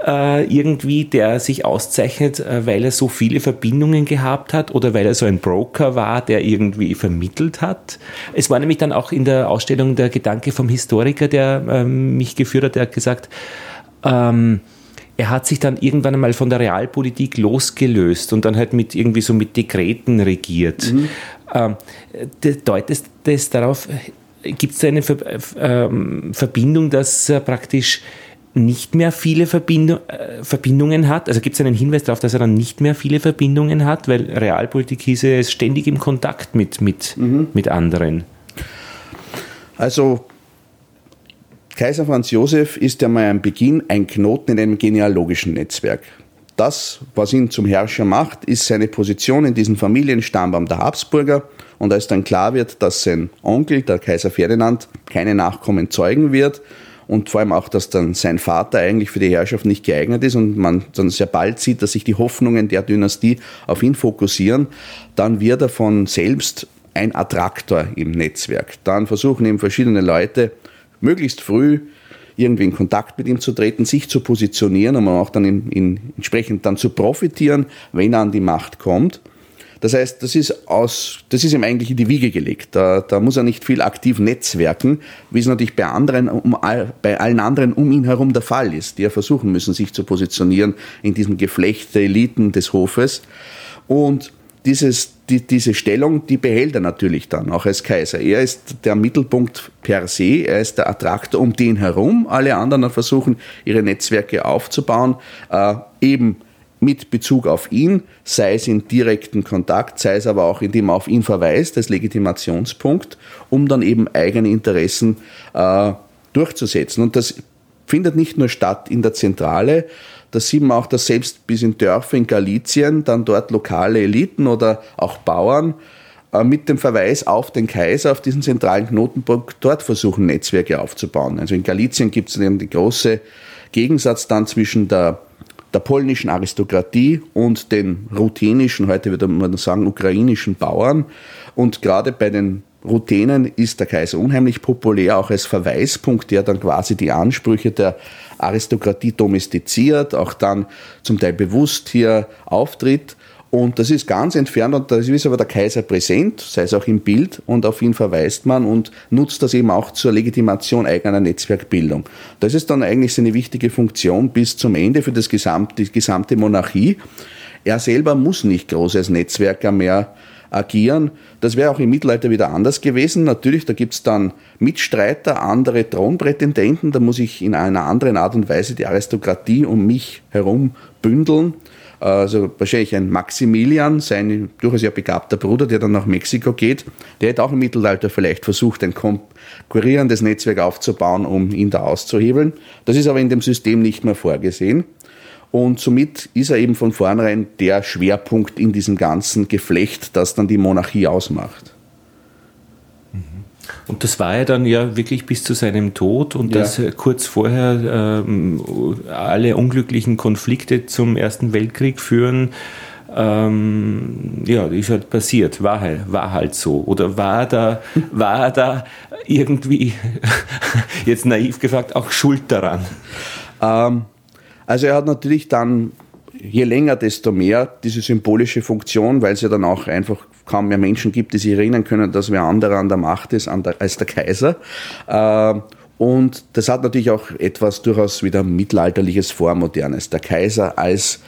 äh, irgendwie, der sich auszeichnet, äh, weil er so viele Verbindungen gehabt hat oder weil er so ein Broker war, der irgendwie vermittelt hat? Es war nämlich dann auch in der Ausstellung der Gedanke vom Historiker, der ähm, mich geführt hat, der hat gesagt, ähm, er hat sich dann irgendwann einmal von der Realpolitik losgelöst und dann halt mit irgendwie so mit Dekreten regiert. Mhm. Ähm, deutet das darauf, gibt es eine Ver ähm, Verbindung, dass er praktisch nicht mehr viele Verbindung, äh, Verbindungen hat? Also gibt es einen Hinweis darauf, dass er dann nicht mehr viele Verbindungen hat? Weil Realpolitik hieß er ist ständig im Kontakt mit, mit, mhm. mit anderen. Also Kaiser Franz Josef ist einmal am Beginn ein Knoten in einem genealogischen Netzwerk. Das, was ihn zum Herrscher macht, ist seine Position in diesem Familienstammbaum der Habsburger. Und als dann klar wird, dass sein Onkel, der Kaiser Ferdinand, keine Nachkommen zeugen wird und vor allem auch, dass dann sein Vater eigentlich für die Herrschaft nicht geeignet ist und man dann sehr bald sieht, dass sich die Hoffnungen der Dynastie auf ihn fokussieren, dann wird er von selbst ein Attraktor im Netzwerk. Dann versuchen eben verschiedene Leute, möglichst früh irgendwie in Kontakt mit ihm zu treten, sich zu positionieren, um auch dann in, in, entsprechend dann zu profitieren, wenn er an die Macht kommt. Das heißt, das ist, aus, das ist ihm eigentlich in die Wiege gelegt. Da, da muss er nicht viel aktiv netzwerken, wie es natürlich bei, anderen, um, bei allen anderen um ihn herum der Fall ist, die ja versuchen müssen, sich zu positionieren in diesem Geflecht der Eliten des Hofes. Und dieses, die, diese Stellung, die behält er natürlich dann auch als Kaiser. Er ist der Mittelpunkt per se, er ist der Attraktor um den herum. Alle anderen versuchen, ihre Netzwerke aufzubauen, äh, eben mit Bezug auf ihn, sei es in direkten Kontakt, sei es aber auch, indem man auf ihn verweist, als Legitimationspunkt, um dann eben eigene Interessen äh, durchzusetzen. Und das findet nicht nur statt in der Zentrale, da sieht man auch, dass selbst bis in Dörfer in Galizien dann dort lokale Eliten oder auch Bauern äh, mit dem Verweis auf den Kaiser, auf diesen zentralen Knotenpunkt, dort versuchen, Netzwerke aufzubauen. Also in Galizien gibt es den großen Gegensatz dann zwischen der, der polnischen Aristokratie und den ruthenischen, heute würde man sagen, ukrainischen Bauern. Und gerade bei den Ruthenen ist der Kaiser unheimlich populär, auch als Verweispunkt, der dann quasi die Ansprüche der Aristokratie domestiziert, auch dann zum Teil bewusst hier auftritt. Und das ist ganz entfernt und da ist aber der Kaiser präsent, sei es auch im Bild und auf ihn verweist man und nutzt das eben auch zur Legitimation eigener Netzwerkbildung. Das ist dann eigentlich seine wichtige Funktion bis zum Ende für das gesamte, die gesamte Monarchie. Er selber muss nicht groß als Netzwerker mehr agieren. Das wäre auch im Mittelalter wieder anders gewesen. Natürlich, da gibt es dann Mitstreiter, andere Thronprätendenten, da muss ich in einer anderen Art und Weise die Aristokratie um mich herum bündeln. Also wahrscheinlich ein Maximilian, sein durchaus ja begabter Bruder, der dann nach Mexiko geht, der hätte auch im Mittelalter vielleicht versucht, ein konkurrierendes Netzwerk aufzubauen, um ihn da auszuhebeln. Das ist aber in dem System nicht mehr vorgesehen. Und somit ist er eben von vornherein der Schwerpunkt in diesem ganzen Geflecht, das dann die Monarchie ausmacht. Mhm. Und das war ja dann ja wirklich bis zu seinem Tod und ja. dass äh, kurz vorher ähm, alle unglücklichen Konflikte zum Ersten Weltkrieg führen. Ähm, ja, ist halt passiert, war halt, war halt so. Oder war da, war da irgendwie, jetzt naiv gefragt, auch Schuld daran? Ähm, also er hat natürlich dann je länger, desto mehr diese symbolische Funktion, weil es ja dann auch einfach kaum mehr Menschen gibt, die sich erinnern können, dass wer anderer an der Macht ist als der Kaiser. Äh, Und das hat natürlich auch etwas durchaus wieder mittelalterliches Vormodernes. Der Kaiser als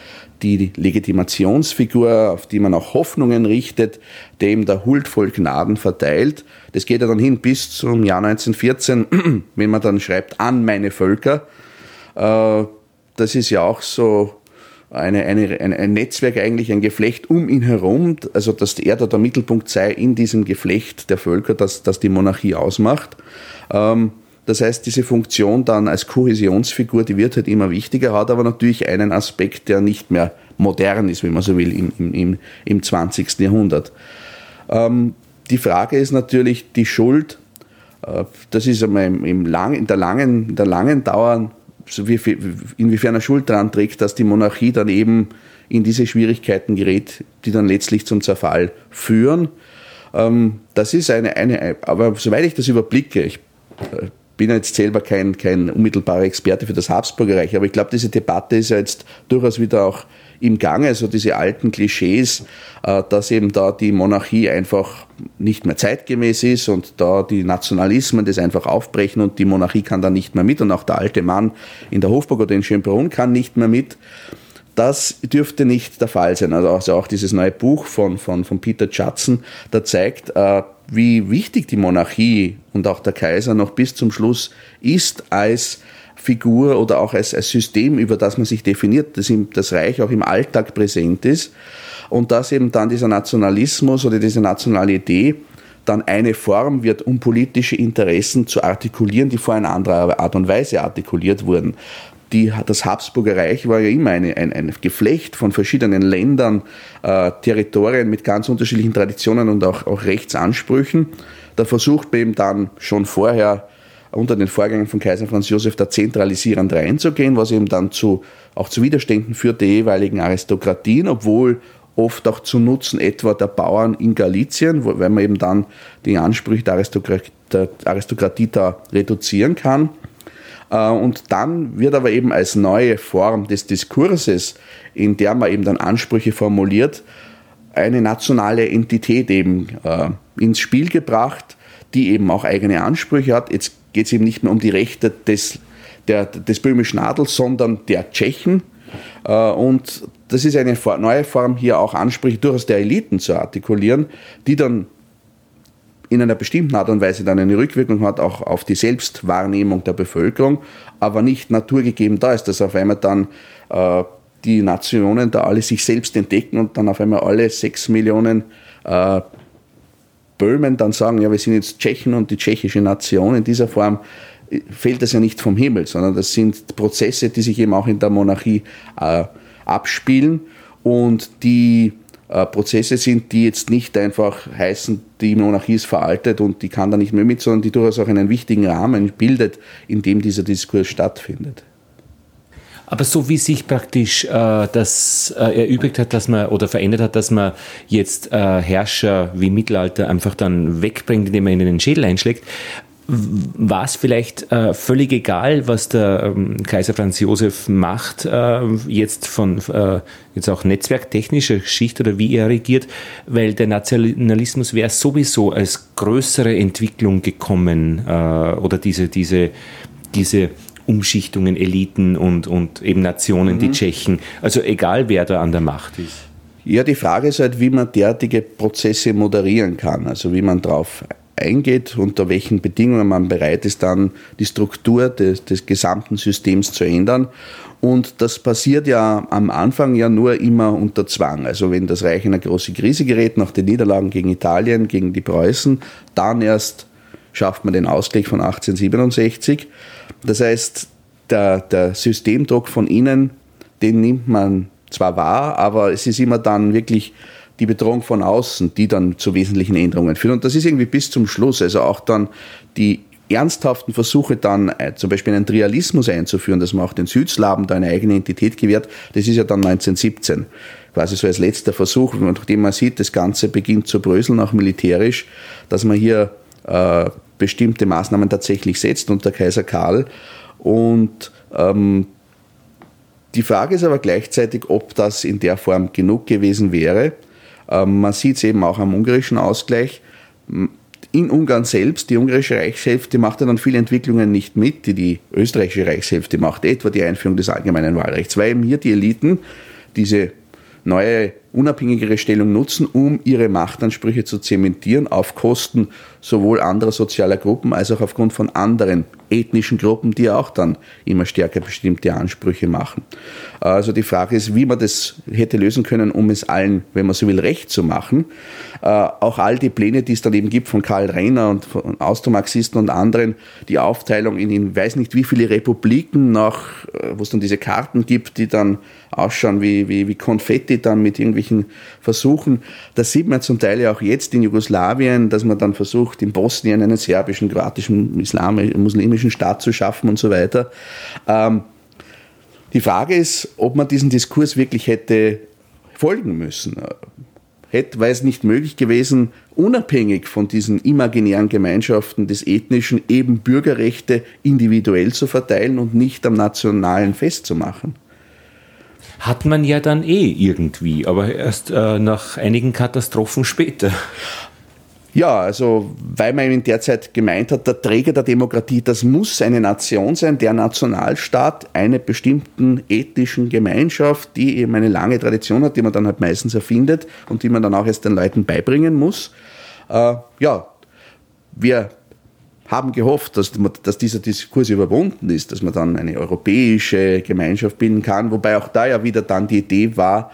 die Legitimationsfigur, auf die man auch Hoffnungen richtet, dem der huldvoll Gnaden verteilt. Das geht ja dann hin bis zum Jahr 1914, wenn man dann schreibt, an meine Völker. Das ist ja auch so eine, eine, ein Netzwerk eigentlich, ein Geflecht um ihn herum, also dass er da der Mittelpunkt sei in diesem Geflecht der Völker, das, das die Monarchie ausmacht. Ähm, das heißt, diese Funktion dann als Kohäsionsfigur, die wird halt immer wichtiger, hat aber natürlich einen Aspekt, der nicht mehr modern ist, wenn man so will, im, im, im 20. Jahrhundert. Ähm, die Frage ist natürlich die Schuld, äh, das ist einmal im, im lang, in, der langen, in der langen Dauer inwiefern er Schuld daran trägt, dass die Monarchie dann eben in diese Schwierigkeiten gerät, die dann letztlich zum Zerfall führen. Ähm, das ist eine, eine, aber soweit ich das überblicke, ich bin jetzt selber kein, kein unmittelbarer Experte für das Habsburger Reich, aber ich glaube, diese Debatte ist ja jetzt durchaus wieder auch im Gange, also diese alten Klischees, äh, dass eben da die Monarchie einfach nicht mehr zeitgemäß ist und da die Nationalismen das einfach aufbrechen und die Monarchie kann da nicht mehr mit und auch der alte Mann in der Hofburg oder in Schönbrunn kann nicht mehr mit. Das dürfte nicht der Fall sein. Also, also auch dieses neue Buch von, von, von Peter Judson, da zeigt, äh, wie wichtig die Monarchie und auch der Kaiser noch bis zum Schluss ist als Figur oder auch als, als System, über das man sich definiert, das im, das Reich auch im Alltag präsent ist und dass eben dann dieser Nationalismus oder diese nationale Idee dann eine Form wird, um politische Interessen zu artikulieren, die vor einer anderen Art und Weise artikuliert wurden. Die, das Habsburger Reich war ja immer eine, ein, ein Geflecht von verschiedenen Ländern, äh, Territorien mit ganz unterschiedlichen Traditionen und auch, auch Rechtsansprüchen. Da versucht man eben dann schon vorher unter den Vorgängen von Kaiser Franz Josef da zentralisierend reinzugehen, was eben dann zu, auch zu Widerständen führt der jeweiligen Aristokratien, obwohl oft auch zu Nutzen etwa der Bauern in Galizien, weil man eben dann die Ansprüche der Aristokratie, der Aristokratie da reduzieren kann. Äh, und dann wird aber eben als neue Form des Diskurses, in der man eben dann Ansprüche formuliert, eine nationale Entität eben äh, ins Spiel gebracht, die eben auch eigene Ansprüche hat. Jetzt geht es eben nicht mehr um die Rechte des, der, des böhmischen Adels, sondern der Tschechen. Äh, und das ist eine neue Form, hier auch Ansprüche durchaus der Eliten zu artikulieren, die dann in einer bestimmten Art und Weise dann eine Rückwirkung hat, auch auf die Selbstwahrnehmung der Bevölkerung, aber nicht naturgegeben da ist, dass auf einmal dann äh, die Nationen da alle sich selbst entdecken und dann auf einmal alle sechs Millionen äh, Böhmen dann sagen, ja, wir sind jetzt Tschechen und die tschechische Nation in dieser Form, fällt das ja nicht vom Himmel, sondern das sind Prozesse, die sich eben auch in der Monarchie äh, abspielen und die äh, Prozesse sind, die jetzt nicht einfach heißen, die Monarchie ist veraltet und die kann da nicht mehr mit, sondern die durchaus auch einen wichtigen Rahmen bildet, in dem dieser Diskurs stattfindet. Aber so wie sich praktisch äh, das äh, erübrigt hat, dass man oder verändert hat, dass man jetzt äh, Herrscher wie Mittelalter einfach dann wegbringt, indem man ihnen den Schädel einschlägt, war es vielleicht äh, völlig egal, was der ähm, Kaiser Franz Josef macht, äh, jetzt von äh, jetzt auch netzwerktechnischer Schicht oder wie er regiert, weil der Nationalismus wäre sowieso als größere Entwicklung gekommen äh, oder diese, diese, diese Umschichtungen, Eliten und, und eben Nationen, mhm. die Tschechen. Also egal, wer da an der Macht ist. Ja, die Frage ist halt, wie man derartige Prozesse moderieren kann, also wie man darauf eingeht, unter welchen Bedingungen man bereit ist, dann die Struktur des, des gesamten Systems zu ändern. Und das passiert ja am Anfang ja nur immer unter Zwang. Also wenn das Reich in eine große Krise gerät, nach den Niederlagen gegen Italien, gegen die Preußen, dann erst schafft man den Ausgleich von 1867. Das heißt, der, der Systemdruck von innen, den nimmt man zwar wahr, aber es ist immer dann wirklich die Bedrohung von außen, die dann zu wesentlichen Änderungen führt. Und das ist irgendwie bis zum Schluss, also auch dann die ernsthaften Versuche dann äh, zum Beispiel einen Trialismus einzuführen, dass man auch den Südslawen da eine eigene Entität gewährt, das ist ja dann 1917 quasi so als letzter Versuch, nachdem man sieht, das Ganze beginnt zu bröseln, auch militärisch, dass man hier äh, bestimmte Maßnahmen tatsächlich setzt unter Kaiser Karl. Und ähm, die Frage ist aber gleichzeitig, ob das in der Form genug gewesen wäre. Ähm, man sieht es eben auch am ungarischen Ausgleich. in Ungarn selbst, die ungarische Reichshälfte macht ja dann viele Entwicklungen nicht mit, die die österreichische Reichshälfte macht, etwa die Einführung des allgemeinen Wahlrechts, weil eben hier die Eliten diese neue unabhängigere Stellung nutzen, um ihre Machtansprüche zu zementieren auf Kosten sowohl anderer sozialer Gruppen als auch aufgrund von anderen ethnischen Gruppen, die auch dann immer stärker bestimmte Ansprüche machen. Also die Frage ist, wie man das hätte lösen können, um es allen, wenn man so will, recht zu machen. Äh, auch all die Pläne, die es dann eben gibt von Karl Renner und von Austromarxisten und anderen, die Aufteilung in, in weiß nicht wie viele Republiken nach, äh, wo es dann diese Karten gibt, die dann ausschauen wie, wie, wie Konfetti dann mit irgendwelchen Versuchen. Das sieht man zum Teil ja auch jetzt in Jugoslawien, dass man dann versucht, in Bosnien einen serbischen, kroatischen, islamischen, muslimischen Staat zu schaffen und so weiter. Ähm, die Frage ist, ob man diesen Diskurs wirklich hätte folgen müssen. Hätte, wäre es nicht möglich gewesen, unabhängig von diesen imaginären Gemeinschaften des Ethnischen eben Bürgerrechte individuell zu verteilen und nicht am nationalen festzumachen? Hat man ja dann eh irgendwie, aber erst äh, nach einigen Katastrophen später. Ja, also weil man in der Zeit gemeint hat, der Träger der Demokratie, das muss eine Nation sein, der Nationalstaat einer bestimmten ethnischen Gemeinschaft, die eben eine lange Tradition hat, die man dann halt meistens erfindet und die man dann auch erst den Leuten beibringen muss. Äh, ja, wir haben gehofft, dass, dass dieser Diskurs überwunden ist, dass man dann eine europäische Gemeinschaft bilden kann, wobei auch da ja wieder dann die Idee war,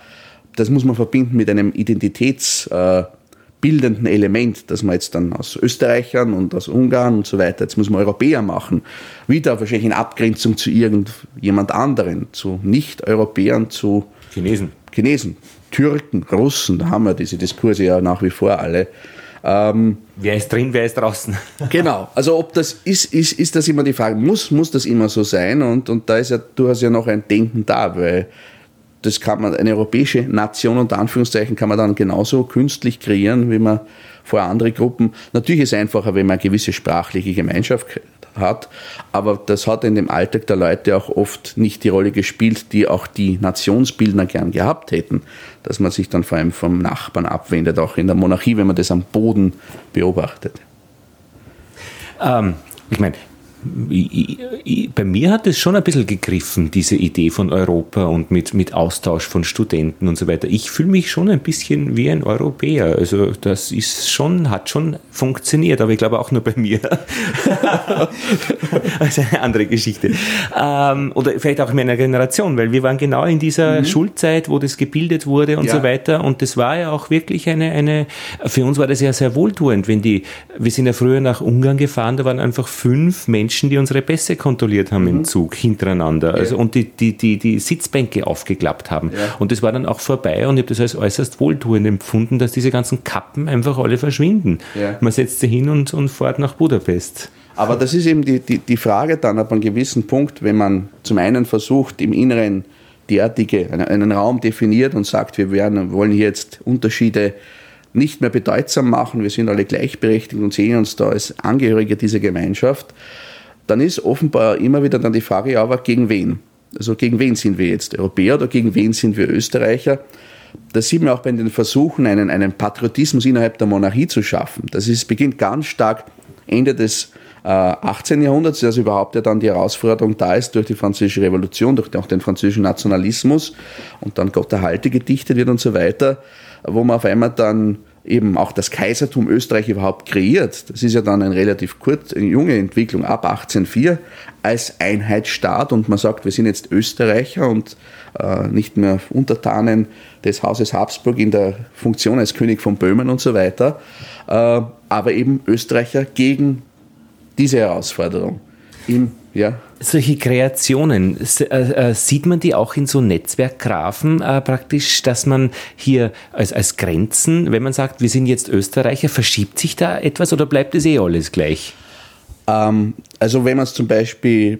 das muss man verbinden mit einem identitätsbildenden äh, Element, dass man jetzt dann aus Österreichern und aus Ungarn und so weiter, jetzt muss man Europäer machen. Wieder wahrscheinlich in Abgrenzung zu irgendjemand anderen, zu Nicht-Europäern, zu Chinesen. Chinesen, Türken, Russen, da haben wir diese Diskurse ja nach wie vor alle. Ähm, wer ist drin, wer ist draußen? genau. Also ob das ist, ist, ist das immer die Frage, muss, muss das immer so sein? Und, und da ist ja durchaus ja noch ein Denken da, weil das kann man, eine europäische Nation unter Anführungszeichen kann man dann genauso künstlich kreieren, wie man vor andere Gruppen. Natürlich ist es einfacher, wenn man eine gewisse sprachliche Gemeinschaft hat. Aber das hat in dem Alltag der Leute auch oft nicht die Rolle gespielt, die auch die Nationsbildner gern gehabt hätten. Dass man sich dann vor allem vom Nachbarn abwendet, auch in der Monarchie, wenn man das am Boden beobachtet. Ähm, ich meine, bei mir hat es schon ein bisschen gegriffen, diese Idee von Europa und mit, mit Austausch von Studenten und so weiter. Ich fühle mich schon ein bisschen wie ein Europäer. Also das ist schon, hat schon funktioniert, aber ich glaube auch nur bei mir. also eine andere Geschichte. Ähm, oder vielleicht auch in meiner Generation, weil wir waren genau in dieser mhm. Schulzeit, wo das gebildet wurde und ja. so weiter. Und das war ja auch wirklich eine, eine, für uns war das ja sehr wohltuend, wenn die, wir sind ja früher nach Ungarn gefahren, da waren einfach fünf Menschen, Menschen, die unsere Pässe kontrolliert haben mhm. im Zug hintereinander also, ja. und die, die, die, die Sitzbänke aufgeklappt haben. Ja. Und das war dann auch vorbei und ich habe das als äußerst wohltuend empfunden, dass diese ganzen Kappen einfach alle verschwinden. Ja. Man setzt sie hin und, und fährt nach Budapest. Aber das ist eben die, die, die Frage dann ab einem gewissen Punkt, wenn man zum einen versucht, im Inneren derartige, einen, einen Raum definiert und sagt, wir werden, wollen hier jetzt Unterschiede nicht mehr bedeutsam machen, wir sind alle gleichberechtigt und sehen uns da als Angehörige dieser Gemeinschaft, dann ist offenbar immer wieder dann die Frage, ja, aber gegen wen? Also gegen wen sind wir jetzt? Europäer oder gegen wen sind wir Österreicher? Das sieht man auch bei den Versuchen, einen, einen Patriotismus innerhalb der Monarchie zu schaffen. Das ist, beginnt ganz stark Ende des äh, 18. Jahrhunderts, dass überhaupt ja dann die Herausforderung da ist durch die französische Revolution, durch auch den französischen Nationalismus und dann Gott erhalte gedichtet wird und so weiter, wo man auf einmal dann eben auch das Kaisertum Österreich überhaupt kreiert. Das ist ja dann eine relativ kurz, eine junge Entwicklung ab 1804 als Einheitsstaat und man sagt, wir sind jetzt Österreicher und äh, nicht mehr Untertanen des Hauses Habsburg in der Funktion als König von Böhmen und so weiter, äh, aber eben Österreicher gegen diese Herausforderung. Im, ja solche Kreationen, äh, äh, sieht man die auch in so Netzwerkgrafen äh, praktisch, dass man hier als, als Grenzen, wenn man sagt, wir sind jetzt Österreicher, verschiebt sich da etwas oder bleibt es eh alles gleich? Ähm, also wenn man es zum Beispiel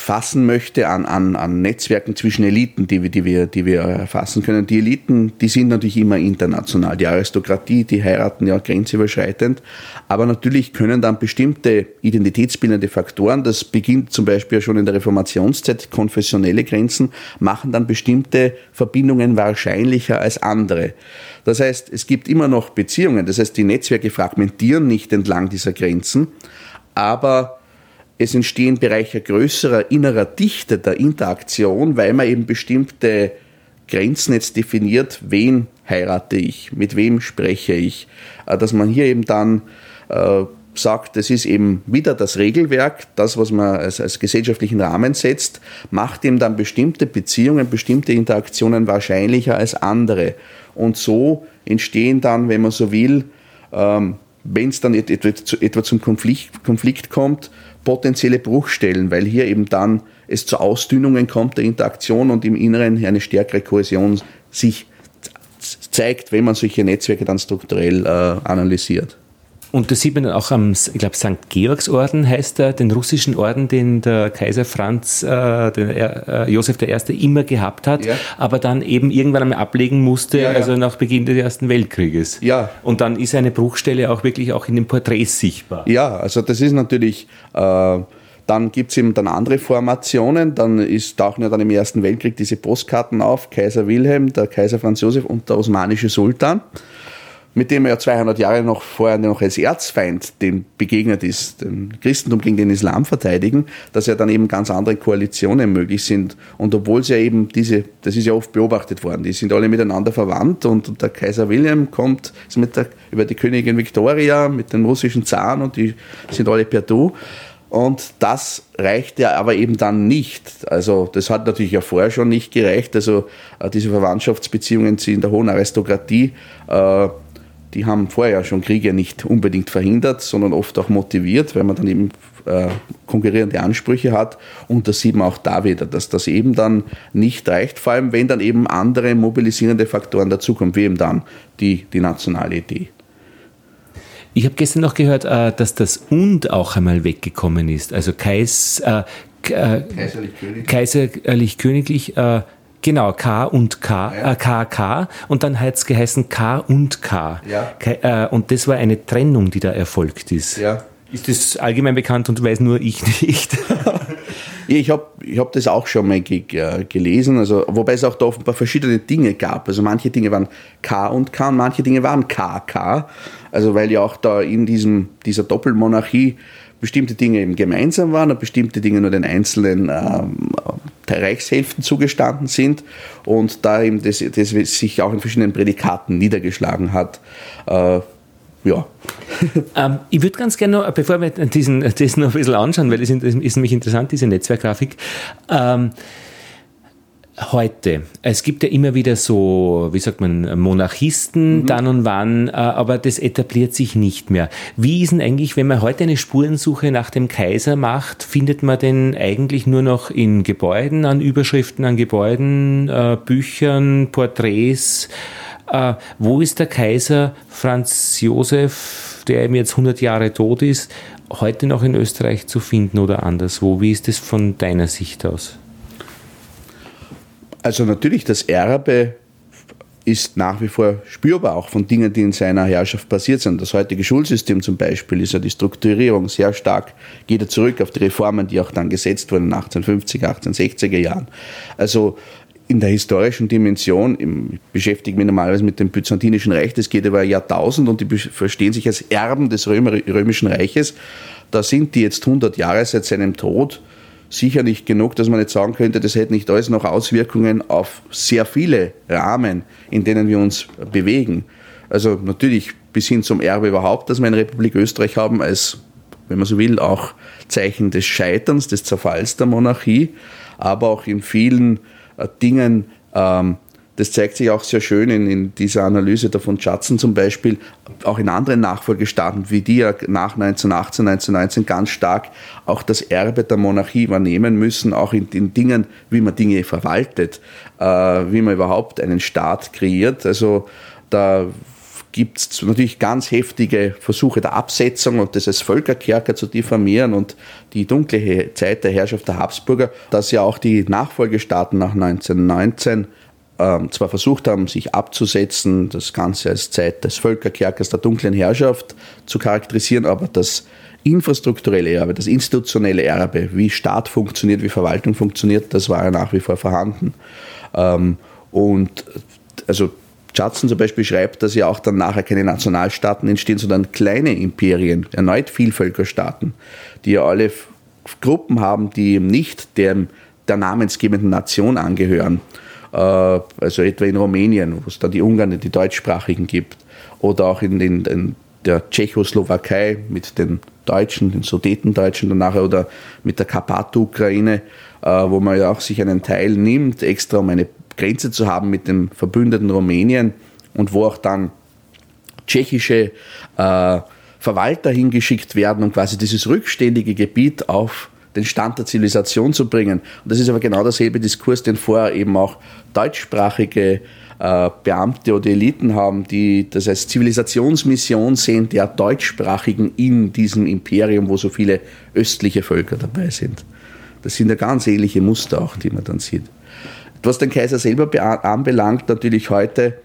fassen möchte an, an, an Netzwerken zwischen Eliten, die wir, die, wir, die wir erfassen können. Die Eliten, die sind natürlich immer international. Die Aristokratie, die heiraten ja grenzüberschreitend. Aber natürlich können dann bestimmte identitätsbildende Faktoren, das beginnt zum Beispiel schon in der Reformationszeit, konfessionelle Grenzen, machen dann bestimmte Verbindungen wahrscheinlicher als andere. Das heißt, es gibt immer noch Beziehungen. Das heißt, die Netzwerke fragmentieren nicht entlang dieser Grenzen, aber es entstehen Bereiche größerer innerer Dichte der Interaktion, weil man eben bestimmte Grenzen jetzt definiert, wen heirate ich, mit wem spreche ich, äh, dass man hier eben dann äh, sagt, das ist eben wieder das Regelwerk, das, was man als, als gesellschaftlichen Rahmen setzt, macht eben dann bestimmte Beziehungen, bestimmte Interaktionen wahrscheinlicher als andere. Und so entstehen dann, wenn man so will, ähm, wenn es dann etwa, etwa zum Konflikt, Konflikt kommt, potenzielle Bruchstellen, weil hier eben dann es zu Ausdünnungen kommt der Interaktion und im Inneren eine stärkere Kohäsion sich zeigt, wenn man solche Netzwerke dann strukturell äh, analysiert. Und das sieht man dann auch am, ich glaube, St. Georgsorden heißt er, den russischen Orden, den der Kaiser Franz, äh, der, äh, Josef I. immer gehabt hat, ja. aber dann eben irgendwann einmal ablegen musste, ja, ja. also nach Beginn des Ersten Weltkrieges. Ja. Und dann ist eine Bruchstelle auch wirklich auch in den Porträts sichtbar. Ja, also das ist natürlich... Äh, dann gibt es eben dann andere Formationen. Dann ist, tauchen ja dann im Ersten Weltkrieg diese Postkarten auf, Kaiser Wilhelm, der Kaiser Franz Josef und der osmanische Sultan mit dem er 200 Jahre noch vorher noch als Erzfeind dem begegnet ist, dem Christentum gegen den Islam verteidigen, dass ja dann eben ganz andere Koalitionen möglich sind. Und obwohl sie ja eben diese, das ist ja oft beobachtet worden, die sind alle miteinander verwandt und der Kaiser William kommt ist mit der, über die Königin Victoria, mit dem russischen Zaren und die sind alle per Du. Und das reicht ja aber eben dann nicht. Also das hat natürlich ja vorher schon nicht gereicht. Also äh, diese Verwandtschaftsbeziehungen in der hohen Aristokratie äh, die haben vorher ja schon Kriege nicht unbedingt verhindert, sondern oft auch motiviert, weil man dann eben äh, konkurrierende Ansprüche hat. Und das sieht man auch da wieder, dass das eben dann nicht reicht, vor allem wenn dann eben andere mobilisierende Faktoren dazukommen, wie eben dann die, die nationale Idee. Ich habe gestern noch gehört, äh, dass das Und auch einmal weggekommen ist. Also Kais, äh, äh, kaiserlich-königlich. Kaiserlich-königlich äh, Genau, K und K, ja. äh, KK und dann hat es geheißen K und K. Ja. K, äh, und das war eine Trennung, die da erfolgt ist. Ja. Ist das allgemein bekannt und weiß nur ich nicht? ich habe ich hab das auch schon mal ge äh, gelesen, also, wobei es auch da offenbar verschiedene Dinge gab. Also manche Dinge waren K und K und manche Dinge waren KK. Also weil ja auch da in diesem, dieser Doppelmonarchie bestimmte Dinge eben gemeinsam waren und bestimmte Dinge nur den einzelnen ähm, Reichshälften zugestanden sind und da eben das, das sich auch in verschiedenen Prädikaten niedergeschlagen hat. Äh, ja. Ähm, ich würde ganz gerne noch, bevor wir diesen, das noch ein bisschen anschauen, weil das ist nämlich interessant, diese Netzwerkgrafik. Ähm, heute. Es gibt ja immer wieder so, wie sagt man, Monarchisten mhm. dann und wann, äh, aber das etabliert sich nicht mehr. Wie ist denn eigentlich, wenn man heute eine Spurensuche nach dem Kaiser macht, findet man den eigentlich nur noch in Gebäuden, an Überschriften an Gebäuden, äh, Büchern, Porträts? Äh, wo ist der Kaiser Franz Josef, der eben jetzt 100 Jahre tot ist, heute noch in Österreich zu finden oder anderswo? Wie ist das von deiner Sicht aus? Also natürlich, das Erbe ist nach wie vor spürbar, auch von Dingen, die in seiner Herrschaft passiert sind. Das heutige Schulsystem zum Beispiel ist ja die Strukturierung sehr stark, geht er zurück auf die Reformen, die auch dann gesetzt wurden in den 1850er, 1860er Jahren. Also in der historischen Dimension, ich beschäftige mich normalerweise mit dem Byzantinischen Reich, das geht über Jahrtausend und die verstehen sich als Erben des Römischen Reiches. Da sind die jetzt 100 Jahre seit seinem Tod sicher nicht genug, dass man jetzt sagen könnte, das hätte nicht alles noch Auswirkungen auf sehr viele Rahmen, in denen wir uns bewegen. Also natürlich bis hin zum Erbe überhaupt, dass wir in Republik Österreich haben, als, wenn man so will, auch Zeichen des Scheiterns, des Zerfalls der Monarchie, aber auch in vielen äh, Dingen ähm, das zeigt sich auch sehr schön in, in dieser Analyse der von Schatzen zum Beispiel, auch in anderen Nachfolgestaaten, wie die ja nach 1918, 1919 ganz stark auch das Erbe der Monarchie übernehmen müssen, auch in den Dingen, wie man Dinge verwaltet, äh, wie man überhaupt einen Staat kreiert. Also da gibt es natürlich ganz heftige Versuche der Absetzung und das als Völkerkerker zu diffamieren und die dunkle Zeit der Herrschaft der Habsburger, dass ja auch die Nachfolgestaaten nach 1919 ähm, zwar versucht haben, sich abzusetzen, das Ganze als Zeit des Völkerkerkers der dunklen Herrschaft zu charakterisieren, aber das infrastrukturelle Erbe, das institutionelle Erbe, wie Staat funktioniert, wie Verwaltung funktioniert, das war ja nach wie vor vorhanden. Ähm, und also Judson zum Beispiel schreibt, dass ja auch dann nachher keine Nationalstaaten entstehen, sondern kleine Imperien, erneut Vielvölkerstaaten, die ja alle Gruppen haben, die nicht dem, der namensgebenden Nation angehören. Äh, also etwa in Rumänien, wo es dann die Ungarn, die deutschsprachigen gibt, oder auch in, den, in der Tschechoslowakei mit den Deutschen, den Sudetendeutschen danach oder mit der Karpat-Ukraine, äh, wo man ja auch sich einen Teil nimmt, extra um eine Grenze zu haben mit dem verbündeten Rumänien und wo auch dann tschechische äh, Verwalter hingeschickt werden, um quasi dieses rückständige Gebiet auf den Stand der Zivilisation zu bringen. Und das ist aber genau derselbe Diskurs, den vorher eben auch deutschsprachige äh, Beamte oder Eliten haben, die das als Zivilisationsmission sehen der Deutschsprachigen in diesem Imperium, wo so viele östliche Völker dabei sind. Das sind ja ganz ähnliche Muster auch, die man dann sieht. Was den Kaiser selber anbelangt, natürlich heute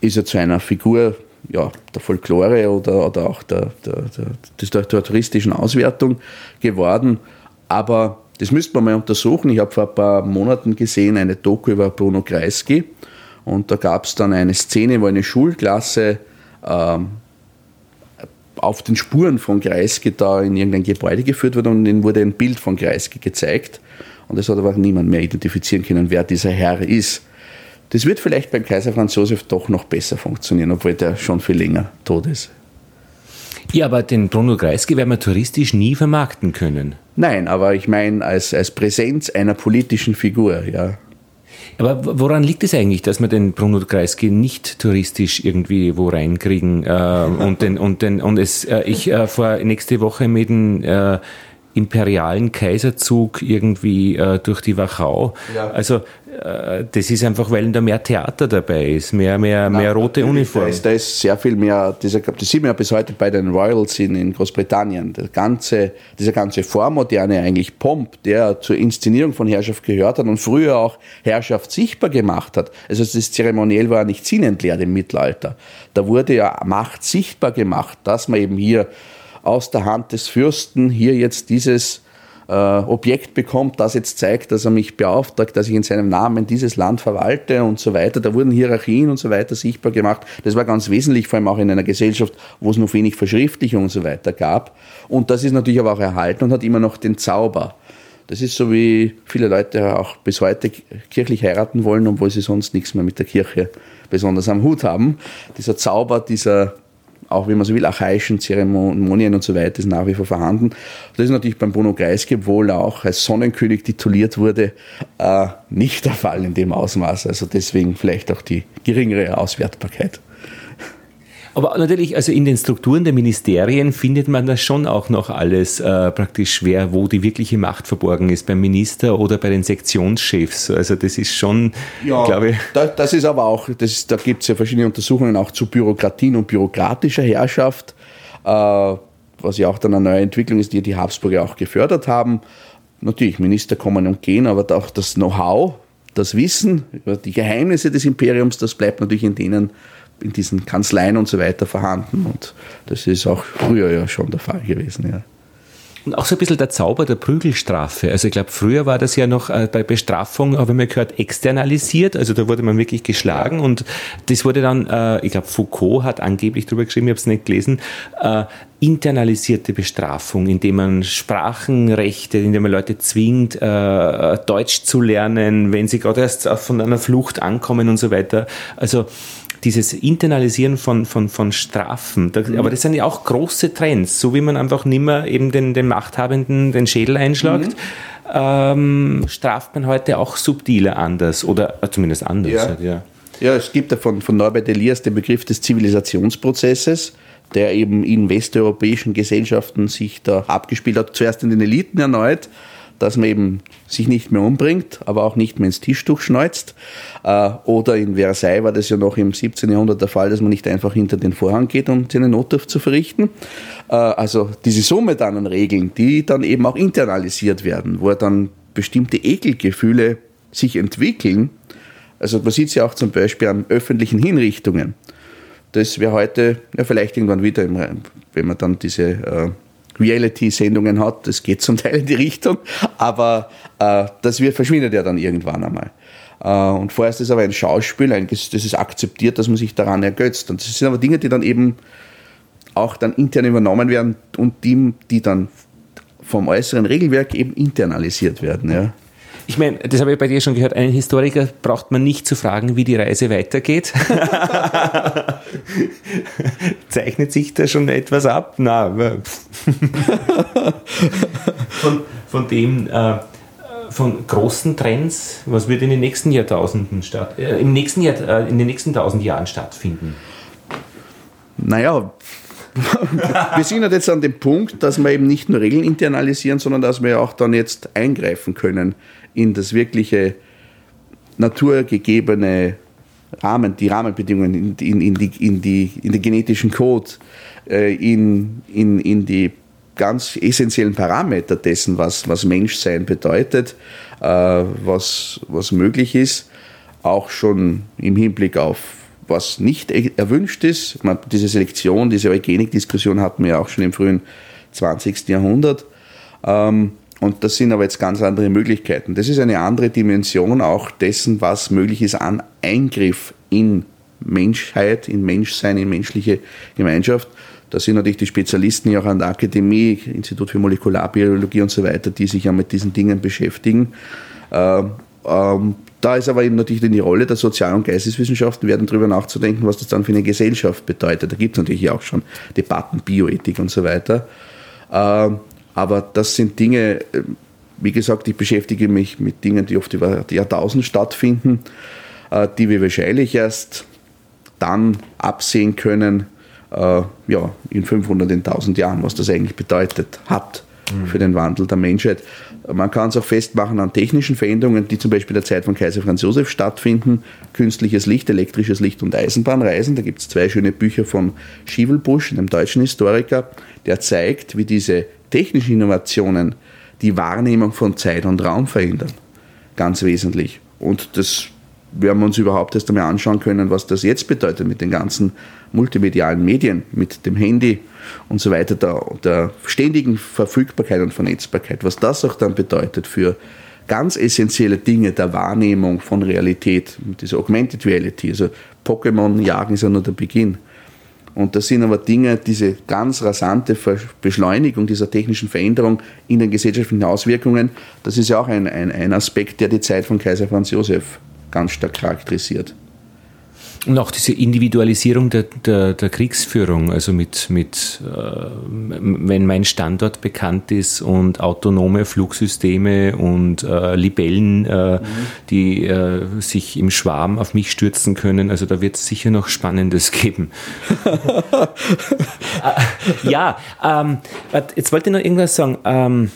ist er zu einer Figur ja, der Folklore oder, oder auch der, der, der, der touristischen Auswertung geworden. Aber das müsste man mal untersuchen. Ich habe vor ein paar Monaten gesehen eine Doku über Bruno Kreisky und da gab es dann eine Szene, wo eine Schulklasse ähm, auf den Spuren von Kreisky da in irgendein Gebäude geführt wurde und ihnen wurde ein Bild von Kreisky gezeigt. Und es hat aber niemand mehr identifizieren können, wer dieser Herr ist. Das wird vielleicht beim Kaiser Franz Josef doch noch besser funktionieren, obwohl der schon viel länger tot ist. Ja, aber den Bruno Kreisky werden wir touristisch nie vermarkten können. Nein, aber ich meine als, als Präsenz einer politischen Figur, ja. Aber woran liegt es eigentlich, dass wir den Bruno Kreisky nicht touristisch irgendwie wo reinkriegen äh, und den und den und es äh, ich äh, vor nächste Woche mit dem äh, imperialen Kaiserzug irgendwie äh, durch die Wachau. Ja. Also äh, das ist einfach, weil da mehr Theater dabei ist, mehr, mehr, Nein, mehr rote Uniformen. Da ist, da ist sehr viel mehr, dieser, das sieht man ja bis heute bei den Royals in, in Großbritannien. Der ganze, dieser ganze vormoderne eigentlich Pomp, der zur Inszenierung von Herrschaft gehört hat und früher auch Herrschaft sichtbar gemacht hat. Also das Zeremoniell war nicht sinnentleert im Mittelalter. Da wurde ja Macht sichtbar gemacht, dass man eben hier aus der Hand des Fürsten hier jetzt dieses äh, Objekt bekommt, das jetzt zeigt, dass er mich beauftragt, dass ich in seinem Namen dieses Land verwalte und so weiter. Da wurden Hierarchien und so weiter sichtbar gemacht. Das war ganz wesentlich, vor allem auch in einer Gesellschaft, wo es noch wenig Verschriftlichung und so weiter gab. Und das ist natürlich aber auch erhalten und hat immer noch den Zauber. Das ist so, wie viele Leute auch bis heute kirchlich heiraten wollen, obwohl sie sonst nichts mehr mit der Kirche besonders am Hut haben. Dieser Zauber dieser auch wenn man so will, archaischen Zeremonien und so weiter ist nach wie vor vorhanden. Das ist natürlich beim Bruno Kreisky, obwohl er auch als Sonnenkönig tituliert wurde, äh, nicht der Fall in dem Ausmaß. Also deswegen vielleicht auch die geringere Auswertbarkeit. Aber natürlich, also in den Strukturen der Ministerien findet man das schon auch noch alles äh, praktisch schwer, wo die wirkliche Macht verborgen ist, beim Minister oder bei den Sektionschefs. Also das ist schon, ja, glaube ich. Da, das ist aber auch, das ist, da gibt es ja verschiedene Untersuchungen auch zu Bürokratien und bürokratischer Herrschaft, äh, was ja auch dann eine neue Entwicklung ist, die die Habsburger auch gefördert haben. Natürlich, Minister kommen und gehen, aber auch das Know-how, das Wissen über die Geheimnisse des Imperiums, das bleibt natürlich in denen in diesen Kanzleien und so weiter vorhanden. Und das ist auch früher ja schon der Fall gewesen. Ja. Und auch so ein bisschen der Zauber der Prügelstrafe. Also ich glaube, früher war das ja noch äh, bei Bestrafung, habe ich mal gehört, externalisiert. Also da wurde man wirklich geschlagen und das wurde dann, äh, ich glaube, Foucault hat angeblich darüber geschrieben, ich habe es nicht gelesen, äh, internalisierte Bestrafung, indem man Sprachenrechte, indem man Leute zwingt, Deutsch zu lernen, wenn sie gerade erst von einer Flucht ankommen und so weiter. Also dieses Internalisieren von, von, von Strafen, mhm. aber das sind ja auch große Trends, so wie man einfach nimmer eben den, den Machthabenden den Schädel einschlagt. Mhm. Ähm, straft man heute auch subtiler anders oder äh, zumindest anders. Ja, halt, ja. ja es gibt ja von, von Norbert Elias den Begriff des Zivilisationsprozesses der eben in westeuropäischen Gesellschaften sich da abgespielt hat. Zuerst in den Eliten erneut, dass man eben sich nicht mehr umbringt, aber auch nicht mehr ins Tischtuch schneuzt. Äh, oder in Versailles war das ja noch im 17. Jahrhundert der Fall, dass man nicht einfach hinter den Vorhang geht, um seine Notdurft zu verrichten. Äh, also diese Summe dann an Regeln, die dann eben auch internalisiert werden, wo dann bestimmte Ekelgefühle sich entwickeln. Also man sieht es ja auch zum Beispiel an öffentlichen Hinrichtungen. Das wäre heute ja, vielleicht irgendwann wieder, wenn man dann diese äh, Reality-Sendungen hat, das geht zum Teil in die Richtung, aber äh, das wird, verschwindet ja dann irgendwann einmal. Äh, und vorher ist aber ein Schauspiel, ein, das ist akzeptiert, dass man sich daran ergötzt. Und das sind aber Dinge, die dann eben auch dann intern übernommen werden und die, die dann vom äußeren Regelwerk eben internalisiert werden. Ja. Ich meine, das habe ich bei dir schon gehört, einen Historiker braucht man nicht zu fragen, wie die Reise weitergeht. Zeichnet sich da schon etwas ab? Na, von, von dem, äh, von großen Trends, was wird in den nächsten Jahrtausenden statt, äh, im nächsten Jahr, äh, in den nächsten tausend Jahren stattfinden? Naja, wir sind halt jetzt an dem Punkt, dass wir eben nicht nur Regeln internalisieren, sondern dass wir auch dann jetzt eingreifen können in das wirkliche naturgegebene Rahmen, die Rahmenbedingungen, in, in, in, die, in, die, in den genetischen Code, äh, in, in, in die ganz essentiellen Parameter dessen, was, was Menschsein bedeutet, äh, was, was möglich ist, auch schon im Hinblick auf was nicht erwünscht ist. Man, diese Selektion, diese Eugenik-Diskussion hatten wir auch schon im frühen 20. Jahrhundert. Ähm, und das sind aber jetzt ganz andere Möglichkeiten. Das ist eine andere Dimension auch dessen, was möglich ist an Eingriff in Menschheit, in Menschsein, in menschliche Gemeinschaft. Da sind natürlich die Spezialisten ja auch an der Akademie, Institut für Molekularbiologie und so weiter, die sich ja mit diesen Dingen beschäftigen. Ähm, ähm, da ist aber eben natürlich die Rolle der Sozial- und Geisteswissenschaften, werden darüber nachzudenken, was das dann für eine Gesellschaft bedeutet. Da gibt es natürlich auch schon Debatten, Bioethik und so weiter. Ähm, aber das sind Dinge, äh, wie gesagt, ich beschäftige mich mit Dingen, die oft über die Jahrtausend stattfinden, äh, die wir wahrscheinlich erst dann absehen können, äh, ja, in 500, in 1000 Jahren, was das eigentlich bedeutet hat mhm. für den Wandel der Menschheit. Man kann es auch festmachen an technischen Veränderungen, die zum Beispiel der Zeit von Kaiser Franz Josef stattfinden. Künstliches Licht, elektrisches Licht und Eisenbahnreisen. Da gibt es zwei schöne Bücher von Schivelbusch, einem deutschen Historiker, der zeigt, wie diese technischen Innovationen die Wahrnehmung von Zeit und Raum verändern. Ganz wesentlich. Und das werden wir uns überhaupt erst einmal anschauen können, was das jetzt bedeutet mit den ganzen multimedialen Medien, mit dem Handy und so weiter, der, der ständigen Verfügbarkeit und Vernetzbarkeit, was das auch dann bedeutet für ganz essentielle Dinge der Wahrnehmung von Realität, diese Augmented Reality, also Pokémon jagen ist ja nur der Beginn. Und das sind aber Dinge, diese ganz rasante Beschleunigung dieser technischen Veränderung in den gesellschaftlichen Auswirkungen, das ist ja auch ein, ein, ein Aspekt, der die Zeit von Kaiser Franz Josef ganz stark charakterisiert. Und auch diese Individualisierung der, der, der Kriegsführung, also mit, mit äh, wenn mein Standort bekannt ist und autonome Flugsysteme und äh, Libellen, äh, mhm. die äh, sich im Schwarm auf mich stürzen können, also da wird es sicher noch Spannendes geben. Äh, ja, ähm, jetzt wollte ich noch irgendwas sagen. Ähm,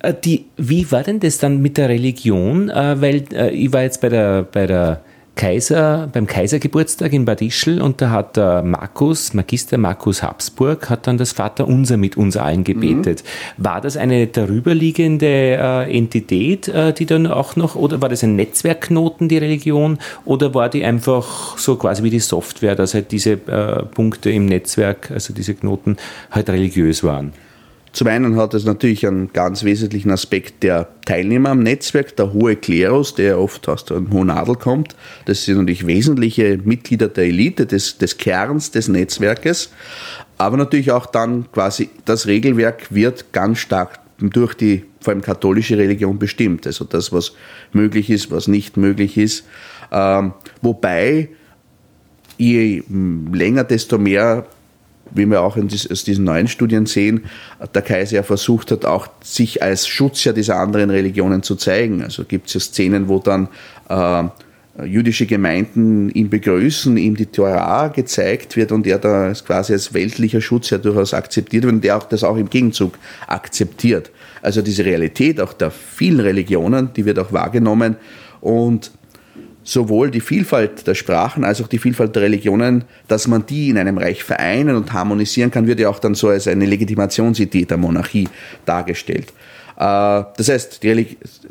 äh, die, wie war denn das dann mit der Religion? weil ich war jetzt bei der, bei der Kaiser, beim Kaisergeburtstag in Bad Ischl und da hat der Markus, Magister Markus Habsburg, hat dann das Vaterunser mit uns allen gebetet. Mhm. War das eine darüberliegende äh, Entität, äh, die dann auch noch, oder war das ein Netzwerkknoten, die Religion, oder war die einfach so quasi wie die Software, dass halt diese äh, Punkte im Netzwerk, also diese Knoten, halt religiös waren? Zum einen hat es natürlich einen ganz wesentlichen Aspekt der Teilnehmer am Netzwerk, der hohe Klerus, der oft aus dem hohen Adel kommt. Das sind natürlich wesentliche Mitglieder der Elite, des, des Kerns des Netzwerkes. Aber natürlich auch dann quasi das Regelwerk wird ganz stark durch die vor allem katholische Religion bestimmt. Also das, was möglich ist, was nicht möglich ist. Ähm, wobei je länger, desto mehr wie wir auch aus diesen neuen Studien sehen, der Kaiser ja versucht hat, auch sich als Schutzherr dieser anderen Religionen zu zeigen. Also gibt es ja Szenen, wo dann äh, jüdische Gemeinden ihn begrüßen, ihm die Torah gezeigt wird und er da quasi als weltlicher Schutz ja durchaus akzeptiert wird und der auch das auch im Gegenzug akzeptiert. Also diese Realität auch der vielen Religionen, die wird auch wahrgenommen und sowohl die Vielfalt der Sprachen als auch die Vielfalt der Religionen, dass man die in einem Reich vereinen und harmonisieren kann, wird ja auch dann so als eine Legitimationsidee der Monarchie dargestellt. Äh, das heißt,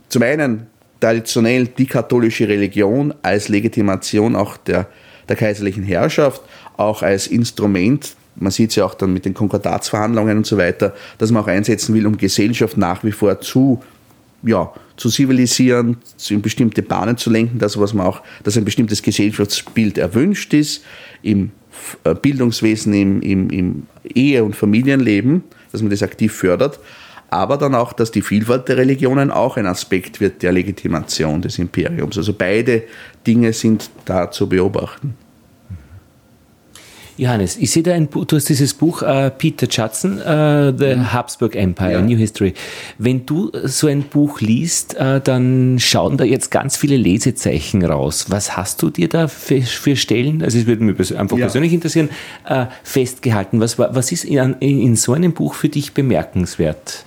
zum einen traditionell die katholische Religion als Legitimation auch der, der kaiserlichen Herrschaft, auch als Instrument, man sieht es ja auch dann mit den Konkordatsverhandlungen und so weiter, dass man auch einsetzen will, um Gesellschaft nach wie vor zu, ja, zu zivilisieren, in bestimmte Bahnen zu lenken, das, was man auch, dass ein bestimmtes Gesellschaftsbild erwünscht ist, im äh, Bildungswesen, im, im, im Ehe- und Familienleben, dass man das aktiv fördert aber dann auch, dass die Vielfalt der Religionen auch ein Aspekt wird der Legitimation des Imperiums. Also beide Dinge sind da zu beobachten. Johannes, ich sehe da ein Buch, du hast dieses Buch uh, Peter Judson, uh, The mhm. Habsburg Empire, ja. New History. Wenn du so ein Buch liest, uh, dann schauen da jetzt ganz viele Lesezeichen raus. Was hast du dir da für, für Stellen, also es würde mich einfach ja. persönlich interessieren, festgehalten? Was, was ist in, in so einem Buch für dich bemerkenswert?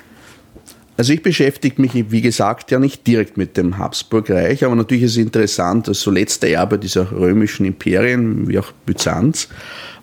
Also ich beschäftige mich, wie gesagt, ja nicht direkt mit dem Habsburgreich, aber natürlich ist es interessant, das so letzte Erbe dieser römischen Imperien, wie auch Byzanz.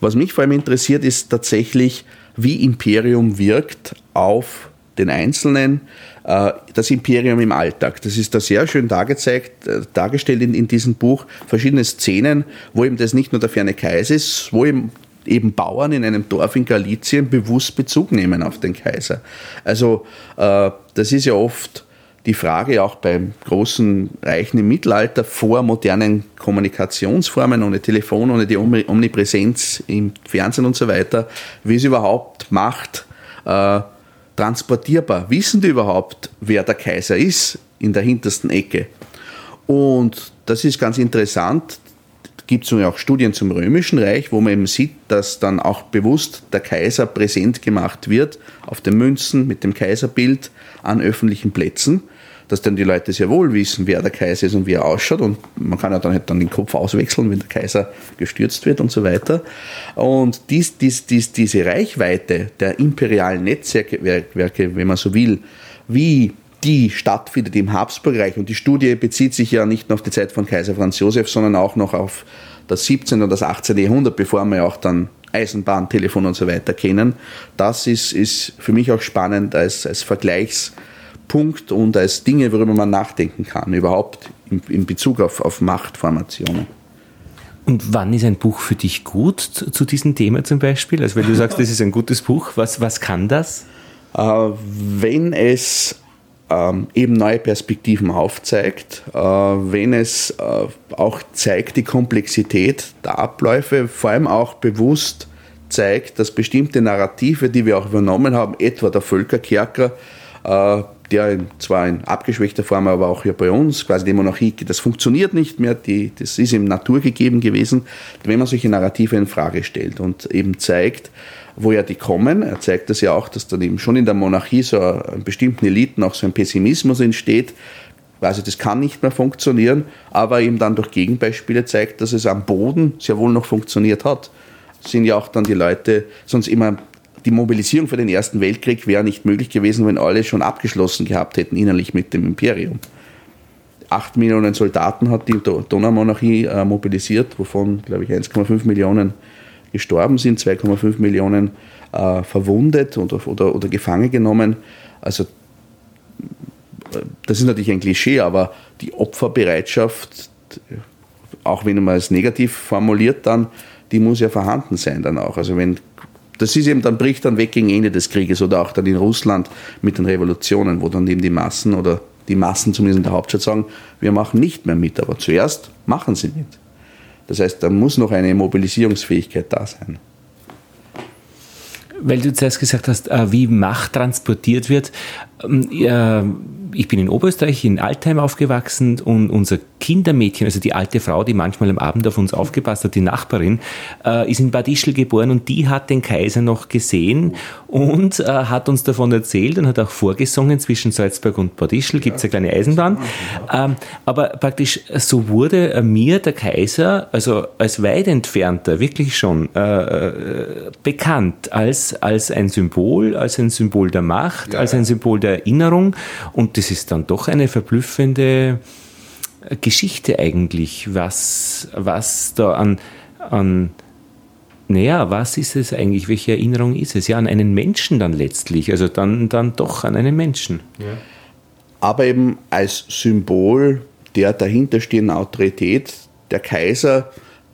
Was mich vor allem interessiert, ist tatsächlich, wie Imperium wirkt auf den Einzelnen, äh, das Imperium im Alltag. Das ist da sehr schön dargezeigt, äh, dargestellt in, in diesem Buch, verschiedene Szenen, wo eben das nicht nur der ferne Kaiser ist, wo eben eben Bauern in einem Dorf in Galizien bewusst Bezug nehmen auf den Kaiser. Also äh, das ist ja oft die Frage auch beim großen Reichen im Mittelalter vor modernen Kommunikationsformen, ohne Telefon, ohne die Omnipräsenz im Fernsehen und so weiter, wie es überhaupt macht, äh, transportierbar. Wissen die überhaupt, wer der Kaiser ist in der hintersten Ecke? Und das ist ganz interessant gibt es auch Studien zum Römischen Reich, wo man eben sieht, dass dann auch bewusst der Kaiser präsent gemacht wird auf den Münzen mit dem Kaiserbild an öffentlichen Plätzen, dass dann die Leute sehr wohl wissen, wer der Kaiser ist und wie er ausschaut und man kann ja dann halt dann den Kopf auswechseln, wenn der Kaiser gestürzt wird und so weiter. Und dies, dies, dies, diese Reichweite der imperialen Netzwerke, wenn man so will, wie die stattfindet im Habsburgreich. Und die Studie bezieht sich ja nicht nur auf die Zeit von Kaiser Franz Josef, sondern auch noch auf das 17. und das 18. Jahrhundert, bevor wir auch dann Eisenbahn, Telefon und so weiter kennen. Das ist, ist für mich auch spannend als, als Vergleichspunkt und als Dinge, worüber man nachdenken kann, überhaupt in, in Bezug auf, auf Machtformationen. Und wann ist ein Buch für dich gut zu, zu diesem Thema zum Beispiel? Also wenn du sagst, das ist ein gutes Buch, was, was kann das? Äh, wenn es ähm, eben neue Perspektiven aufzeigt, äh, wenn es äh, auch zeigt die Komplexität der Abläufe, vor allem auch bewusst zeigt, dass bestimmte Narrative, die wir auch übernommen haben, etwa der Völkerkerker, äh, der in, zwar in abgeschwächter Form, aber auch hier bei uns, quasi die Monarchie, das funktioniert nicht mehr, die, das ist im Natur gegeben gewesen, wenn man solche Narrative in Frage stellt und eben zeigt, woher die kommen. Er zeigt das ja auch, dass dann eben schon in der Monarchie so in bestimmten Eliten auch so ein Pessimismus entsteht. Also das kann nicht mehr funktionieren, aber eben dann durch Gegenbeispiele zeigt, dass es am Boden sehr wohl noch funktioniert hat. Sind ja auch dann die Leute, sonst immer die Mobilisierung für den Ersten Weltkrieg wäre nicht möglich gewesen, wenn alle schon abgeschlossen gehabt hätten innerlich mit dem Imperium. Acht Millionen Soldaten hat die Donaumonarchie äh, mobilisiert, wovon, glaube ich, 1,5 Millionen gestorben sind, 2,5 Millionen äh, verwundet oder, oder, oder gefangen genommen. Also das ist natürlich ein Klischee, aber die Opferbereitschaft, auch wenn man es negativ formuliert, dann, die muss ja vorhanden sein dann auch. Also wenn das ist eben, dann bricht dann weg gegen Ende des Krieges oder auch dann in Russland mit den Revolutionen, wo dann eben die Massen oder die Massen zumindest in der Hauptstadt sagen, wir machen nicht mehr mit, aber zuerst machen sie mit. Das heißt, da muss noch eine Mobilisierungsfähigkeit da sein. Weil du zuerst gesagt hast, äh, wie Macht transportiert wird. Ähm, ich bin in Oberösterreich, in Altheim aufgewachsen und unser Kindermädchen, also die alte Frau, die manchmal am Abend auf uns aufgepasst hat, die Nachbarin, äh, ist in Bad Ischl geboren und die hat den Kaiser noch gesehen und äh, hat uns davon erzählt und hat auch vorgesungen zwischen Salzburg und Bad Ischl, gibt es eine kleine Eisenbahn. Ähm, aber praktisch so wurde mir der Kaiser, also als weit entfernter, wirklich schon äh, äh, bekannt als, als ein Symbol, als ein Symbol der Macht, als ein Symbol der Erinnerung. Und das ist dann doch eine verblüffende Geschichte eigentlich, was, was da an, an naja, was ist es eigentlich? Welche Erinnerung ist es? Ja, an einen Menschen dann letztlich. Also dann, dann doch an einen Menschen. Ja. Aber eben als Symbol der dahinterstehenden Autorität, der Kaiser,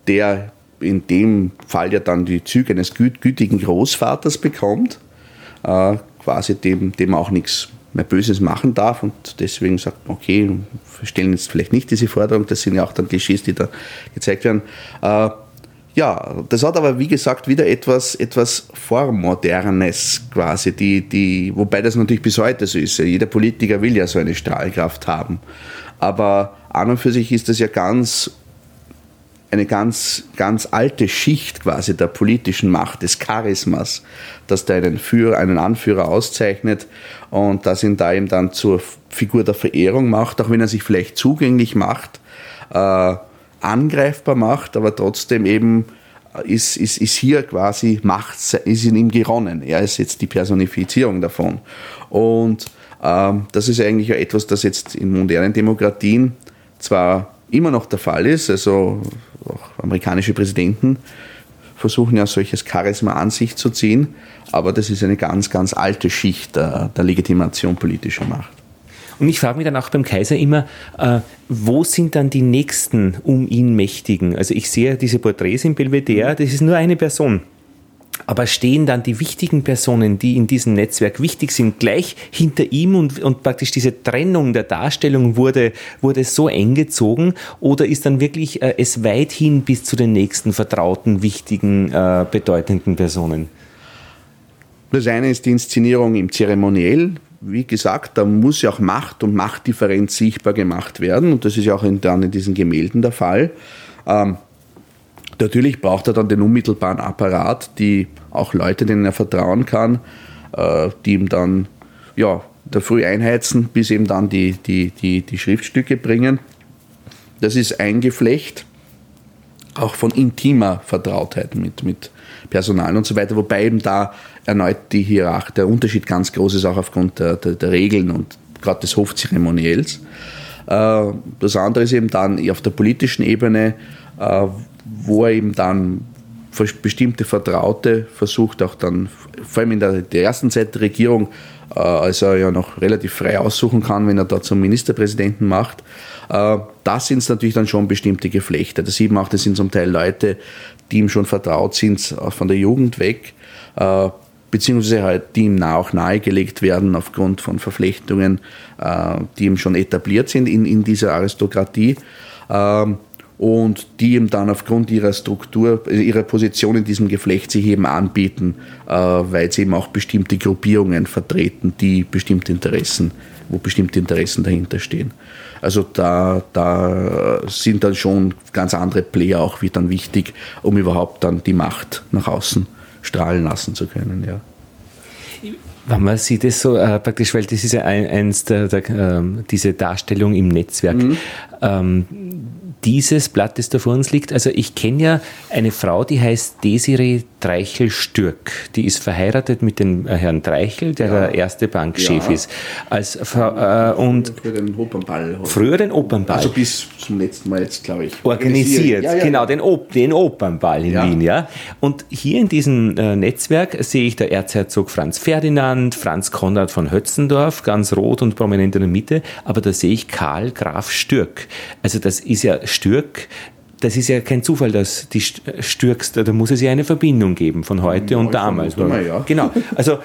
der in dem Fall ja dann die Züge eines gütigen Großvaters bekommt, äh, quasi dem, dem auch nichts mehr Böses machen darf und deswegen sagt, okay, wir stellen jetzt vielleicht nicht diese Forderung, das sind ja auch dann Klischees, die da gezeigt werden. Äh, ja, das hat aber wie gesagt wieder etwas, etwas Vormodernes quasi, die, die, wobei das natürlich bis heute so ist. Jeder Politiker will ja so eine Strahlkraft haben. Aber an und für sich ist das ja ganz eine ganz, ganz alte Schicht quasi der politischen Macht, des Charismas, das da einen, Führer, einen Anführer auszeichnet und das ihn da eben dann zur Figur der Verehrung macht, auch wenn er sich vielleicht zugänglich macht, äh, angreifbar macht, aber trotzdem eben ist, ist, ist hier quasi Macht, ist in ihm geronnen. Er ist jetzt die Personifizierung davon. Und ähm, das ist eigentlich etwas, das jetzt in modernen Demokratien zwar immer noch der Fall ist. Also auch amerikanische Präsidenten versuchen ja solches Charisma an sich zu ziehen, aber das ist eine ganz, ganz alte Schicht der, der Legitimation politischer Macht. Und ich frage mich dann auch beim Kaiser immer, äh, wo sind dann die Nächsten um ihn Mächtigen? Also ich sehe diese Porträts im Belvedere, das ist nur eine Person. Aber stehen dann die wichtigen Personen, die in diesem Netzwerk wichtig sind, gleich hinter ihm und, und praktisch diese Trennung der Darstellung wurde, wurde so eng gezogen? Oder ist dann wirklich äh, es weit hin bis zu den nächsten vertrauten, wichtigen, äh, bedeutenden Personen? Das eine ist die Inszenierung im Zeremoniell. Wie gesagt, da muss ja auch Macht und Machtdifferenz sichtbar gemacht werden. Und das ist ja auch in, dann in diesen Gemälden der Fall. Ähm, Natürlich braucht er dann den unmittelbaren Apparat, die auch Leute, denen er vertrauen kann, äh, die ihm dann ja, der Früh einheizen, bis eben dann die, die, die, die Schriftstücke bringen. Das ist ein Geflecht, auch von intimer Vertrautheit mit, mit Personal und so weiter, wobei eben da erneut die Hierarchie, der Unterschied ganz groß ist, auch aufgrund der, der, der Regeln und gerade des Hofzeremoniells. Äh, das andere ist eben dann auf der politischen Ebene, äh, wo er eben dann bestimmte Vertraute versucht, auch dann, vor allem in der, der ersten Zeit der Regierung, äh, als er ja noch relativ frei aussuchen kann, wenn er da zum Ministerpräsidenten macht, äh, da sind es natürlich dann schon bestimmte Geflechte. Da sieht man auch, das sind zum Teil Leute, die ihm schon vertraut sind, äh, von der Jugend weg, äh, beziehungsweise halt, die ihm auch nahegelegt werden aufgrund von Verflechtungen, äh, die ihm schon etabliert sind in, in dieser Aristokratie. Ähm, und die ihm dann aufgrund ihrer Struktur, ihrer Position in diesem Geflecht sich eben anbieten, äh, weil sie eben auch bestimmte Gruppierungen vertreten, die bestimmte Interessen, wo bestimmte Interessen dahinter stehen. Also da, da sind dann schon ganz andere Player auch wie dann wichtig, um überhaupt dann die Macht nach außen strahlen lassen zu können. Ja. Wenn man sieht es so äh, praktisch, weil das ist ja ein, eins der, der äh, diese Darstellung im Netzwerk. Mhm. Ähm, dieses Blatt, das da vor uns liegt, also ich kenne ja eine Frau, die heißt Desiree Dreichel-Stürk. Die ist verheiratet mit dem äh, Herrn Dreichel, der ja. der erste Bankchef ja. ist. Als, äh, und früher den Opernball. Früher den Opernball. Also bis zum letzten Mal jetzt, glaube ich. Organisiert, ja, genau, den, Op den Opernball in Wien, ja. Und hier in diesem äh, Netzwerk sehe ich der Erzherzog Franz Ferdinand, Franz Konrad von Hötzendorf, ganz rot und prominent in der Mitte, aber da sehe ich Karl Graf Stürk. Also das ist ja Stürk das ist ja kein Zufall, dass die stürkst, da muss es ja eine Verbindung geben von heute ja, und damals. Mal, ja. Genau. Also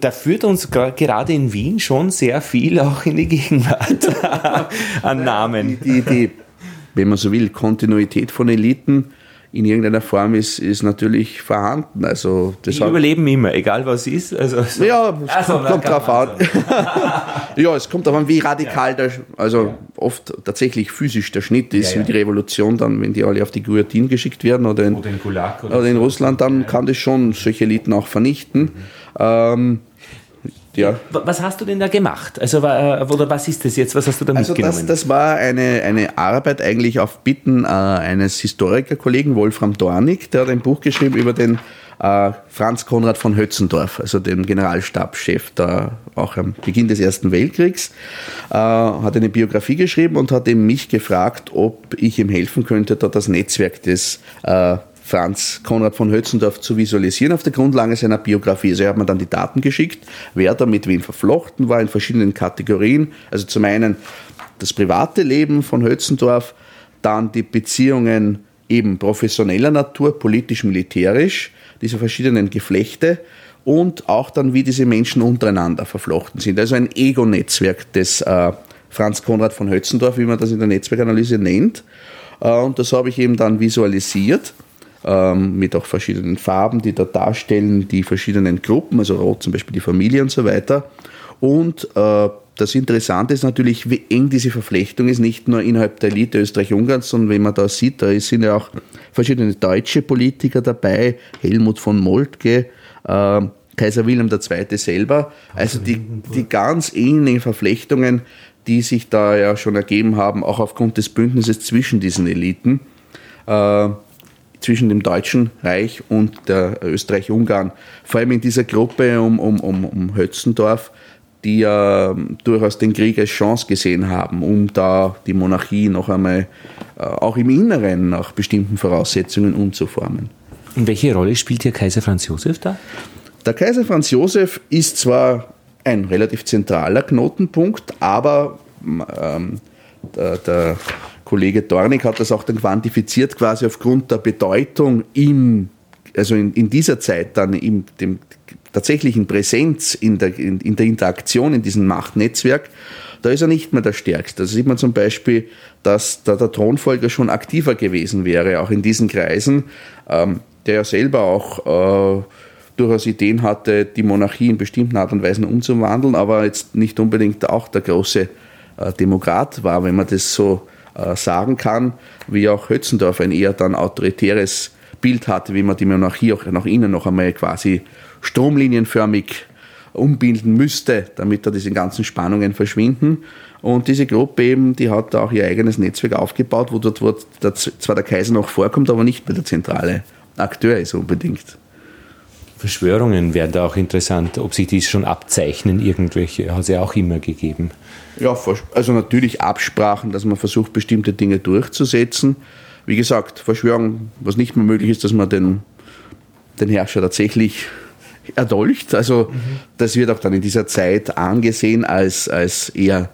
da führt uns gerade in Wien schon sehr viel auch in die Gegenwart an Namen. Die, die, die, wenn man so will, Kontinuität von Eliten in irgendeiner Form ist, ist natürlich vorhanden. Also das die überleben immer, egal was ist. Also, so. Ja, es also, kommt, kommt drauf an. ja, es kommt darauf an, wie radikal ja. der, also ja. oft tatsächlich physisch der Schnitt ist, ja, wie die Revolution dann, wenn die alle auf die Guillotine geschickt werden oder in, oder in, Gulag oder, oder in Russland, dann kann das schon solche Eliten auch vernichten. Mhm. Ähm, ja. Was hast du denn da gemacht? Also, oder was ist das jetzt? Was hast du da also mitgenommen? Das, das war eine, eine Arbeit eigentlich auf Bitten äh, eines Historikerkollegen, Wolfram Dornig, der hat ein Buch geschrieben über den äh, Franz Konrad von Hötzendorf, also den Generalstabschef da auch am Beginn des Ersten Weltkriegs, äh, hat eine Biografie geschrieben und hat eben mich gefragt, ob ich ihm helfen könnte, da das Netzwerk des äh, Franz Konrad von Hötzendorf zu visualisieren auf der Grundlage seiner Biografie. Also er hat mir dann die Daten geschickt, wer da mit wem verflochten war in verschiedenen Kategorien. Also zum einen das private Leben von Hötzendorf, dann die Beziehungen eben professioneller Natur, politisch-militärisch, diese verschiedenen Geflechte und auch dann, wie diese Menschen untereinander verflochten sind. Also ein Ego-Netzwerk des äh, Franz Konrad von Hötzendorf, wie man das in der Netzwerkanalyse nennt. Äh, und das habe ich eben dann visualisiert ähm, mit auch verschiedenen Farben, die da darstellen, die verschiedenen Gruppen, also rot zum Beispiel die Familie und so weiter. Und äh, das Interessante ist natürlich, wie eng diese Verflechtung ist, nicht nur innerhalb der Elite Österreich-Ungarns, sondern wenn man da sieht, da sind ja auch verschiedene deutsche Politiker dabei, Helmut von Moltke, äh, Kaiser Wilhelm II. selber. Also die, die ganz engen Verflechtungen, die sich da ja schon ergeben haben, auch aufgrund des Bündnisses zwischen diesen Eliten. Äh, zwischen dem Deutschen Reich und der Österreich-Ungarn. Vor allem in dieser Gruppe um, um, um, um Hötzendorf, die ja durchaus den Krieg als Chance gesehen haben, um da die Monarchie noch einmal äh, auch im Inneren nach bestimmten Voraussetzungen umzuformen. Und welche Rolle spielt hier Kaiser Franz Josef da? Der Kaiser Franz Josef ist zwar ein relativ zentraler Knotenpunkt, aber ähm, der, der Kollege Dornig hat das auch dann quantifiziert, quasi aufgrund der Bedeutung im, also in, in dieser Zeit dann in dem tatsächlichen Präsenz in der, in, in der Interaktion in diesem Machtnetzwerk, da ist er nicht mehr der Stärkste. Da sieht man zum Beispiel, dass da der Thronfolger schon aktiver gewesen wäre, auch in diesen Kreisen, ähm, der ja selber auch äh, durchaus Ideen hatte, die Monarchie in bestimmten Art und Weisen umzuwandeln, aber jetzt nicht unbedingt auch der große äh, Demokrat war, wenn man das so sagen kann, wie auch Hötzendorf ein eher dann autoritäres Bild hatte, wie man die Monarchie auch nach innen noch einmal quasi stromlinienförmig umbilden müsste, damit da diese ganzen Spannungen verschwinden. Und diese Gruppe eben, die hat da auch ihr eigenes Netzwerk aufgebaut, wo dort wo zwar der Kaiser noch vorkommt, aber nicht mehr der zentrale Akteur ist unbedingt. Verschwörungen wären da auch interessant, ob sich die schon abzeichnen, irgendwelche, hat es ja auch immer gegeben. Ja, also natürlich Absprachen, dass man versucht, bestimmte Dinge durchzusetzen. Wie gesagt, Verschwörung, was nicht mehr möglich ist, dass man den, den Herrscher tatsächlich erdolcht. Also mhm. das wird auch dann in dieser Zeit angesehen als, als eher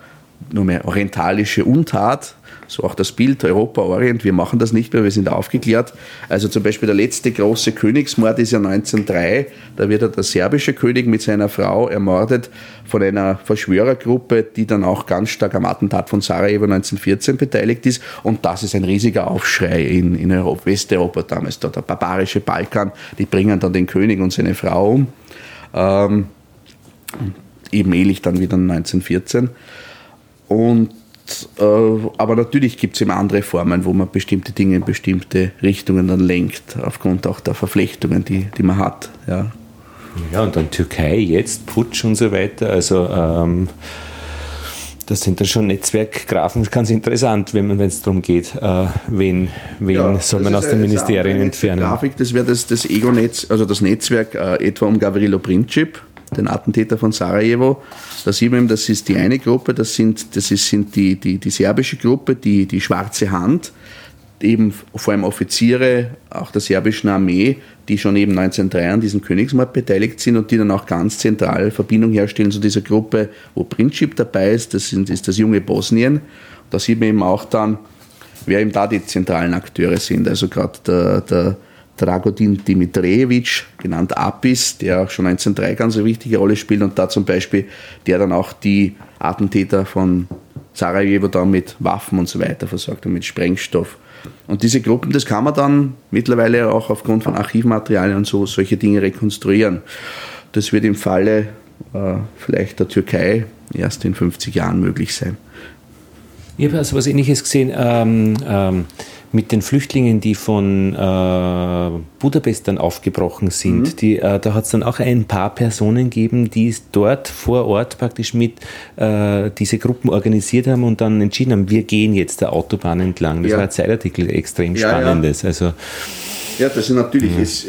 nur mehr orientalische Untat so auch das Bild Europa-Orient, wir machen das nicht mehr, wir sind aufgeklärt. Also zum Beispiel der letzte große Königsmord ist ja 1903, da wird der serbische König mit seiner Frau ermordet von einer Verschwörergruppe, die dann auch ganz stark am Attentat von Sarajevo 1914 beteiligt ist. Und das ist ein riesiger Aufschrei in, in Europa, Westeuropa damals, da der barbarische Balkan, die bringen dann den König und seine Frau um. Ähm, eben ähnlich dann wieder 1914. Und äh, aber natürlich gibt es eben andere Formen, wo man bestimmte Dinge in bestimmte Richtungen dann lenkt, aufgrund auch der Verflechtungen, die, die man hat. Ja. ja, und dann Türkei jetzt, Putsch und so weiter. Also ähm, das sind dann schon Netzwerkgrafen, ganz interessant, wenn es darum geht, äh, wen, wen ja, soll man aus den Ministerien entfernen. Grafik, das wäre das, das Ego-Netz, also das Netzwerk äh, etwa um Gavrilo Princip, den Attentäter von Sarajevo. Da sieht man eben, das ist die eine Gruppe, das sind, das ist, sind die, die, die serbische Gruppe, die, die Schwarze Hand, eben vor allem Offiziere auch der serbischen Armee, die schon eben 1903 an diesem Königsmord beteiligt sind und die dann auch ganz zentral Verbindung herstellen zu dieser Gruppe, wo Princip dabei ist, das sind, ist das junge Bosnien. Da sieht man eben auch dann, wer eben da die zentralen Akteure sind. Also gerade der, der Dragodin Dimitrijevic, genannt Apis, der auch schon 1903 ganz eine wichtige Rolle spielt und da zum Beispiel, der dann auch die Attentäter von Sarajevo da mit Waffen und so weiter versorgt und mit Sprengstoff. Und diese Gruppen, das kann man dann mittlerweile auch aufgrund von Archivmaterialien und so solche Dinge rekonstruieren. Das wird im Falle äh, vielleicht der Türkei erst in 50 Jahren möglich sein. Ich habe also was Ähnliches gesehen ähm, ähm, mit den Flüchtlingen, die von äh, Budapest dann aufgebrochen sind. Mhm. Die, äh, da hat es dann auch ein paar Personen gegeben, die dort vor Ort praktisch mit äh, diese Gruppen organisiert haben und dann entschieden haben, wir gehen jetzt der Autobahn entlang. Das ja. war ein Zeitartikel extrem ja, spannendes. Ja. Also, ja, das sind natürlich mhm. es,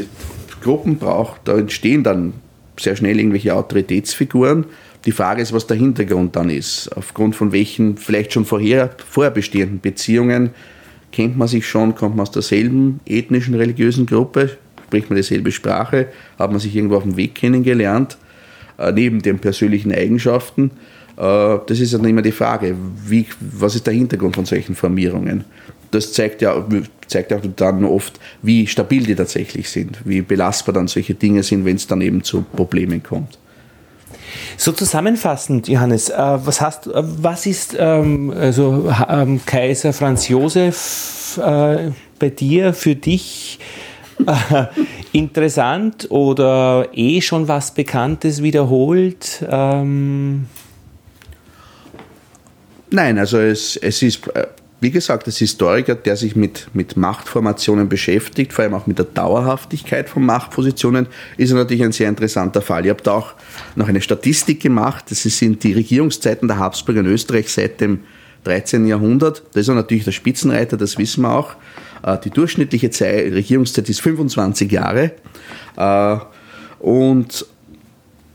Gruppen braucht, da entstehen dann sehr schnell irgendwelche Autoritätsfiguren die Frage ist, was der Hintergrund dann ist. Aufgrund von welchen vielleicht schon vorher, vorher bestehenden Beziehungen kennt man sich schon, kommt man aus derselben ethnischen, religiösen Gruppe, spricht man dieselbe Sprache, hat man sich irgendwo auf dem Weg kennengelernt, äh, neben den persönlichen Eigenschaften. Äh, das ist dann immer die Frage, wie, was ist der Hintergrund von solchen Formierungen? Das zeigt ja, zeigt auch dann oft, wie stabil die tatsächlich sind, wie belastbar dann solche Dinge sind, wenn es dann eben zu Problemen kommt. So zusammenfassend, Johannes, äh, was, hast, äh, was ist ähm, also, ähm, Kaiser Franz Josef äh, bei dir, für dich interessant oder eh schon was Bekanntes wiederholt? Ähm Nein, also es, es ist wie gesagt, als Historiker, der sich mit, mit Machtformationen beschäftigt, vor allem auch mit der Dauerhaftigkeit von Machtpositionen, ist er natürlich ein sehr interessanter Fall. Ich habe da auch noch eine Statistik gemacht. Das sind die Regierungszeiten der Habsburger in Österreich seit dem 13. Jahrhundert. Das ist natürlich der Spitzenreiter, das wissen wir auch. Äh, die durchschnittliche Zeit, Regierungszeit ist 25 Jahre. Äh, und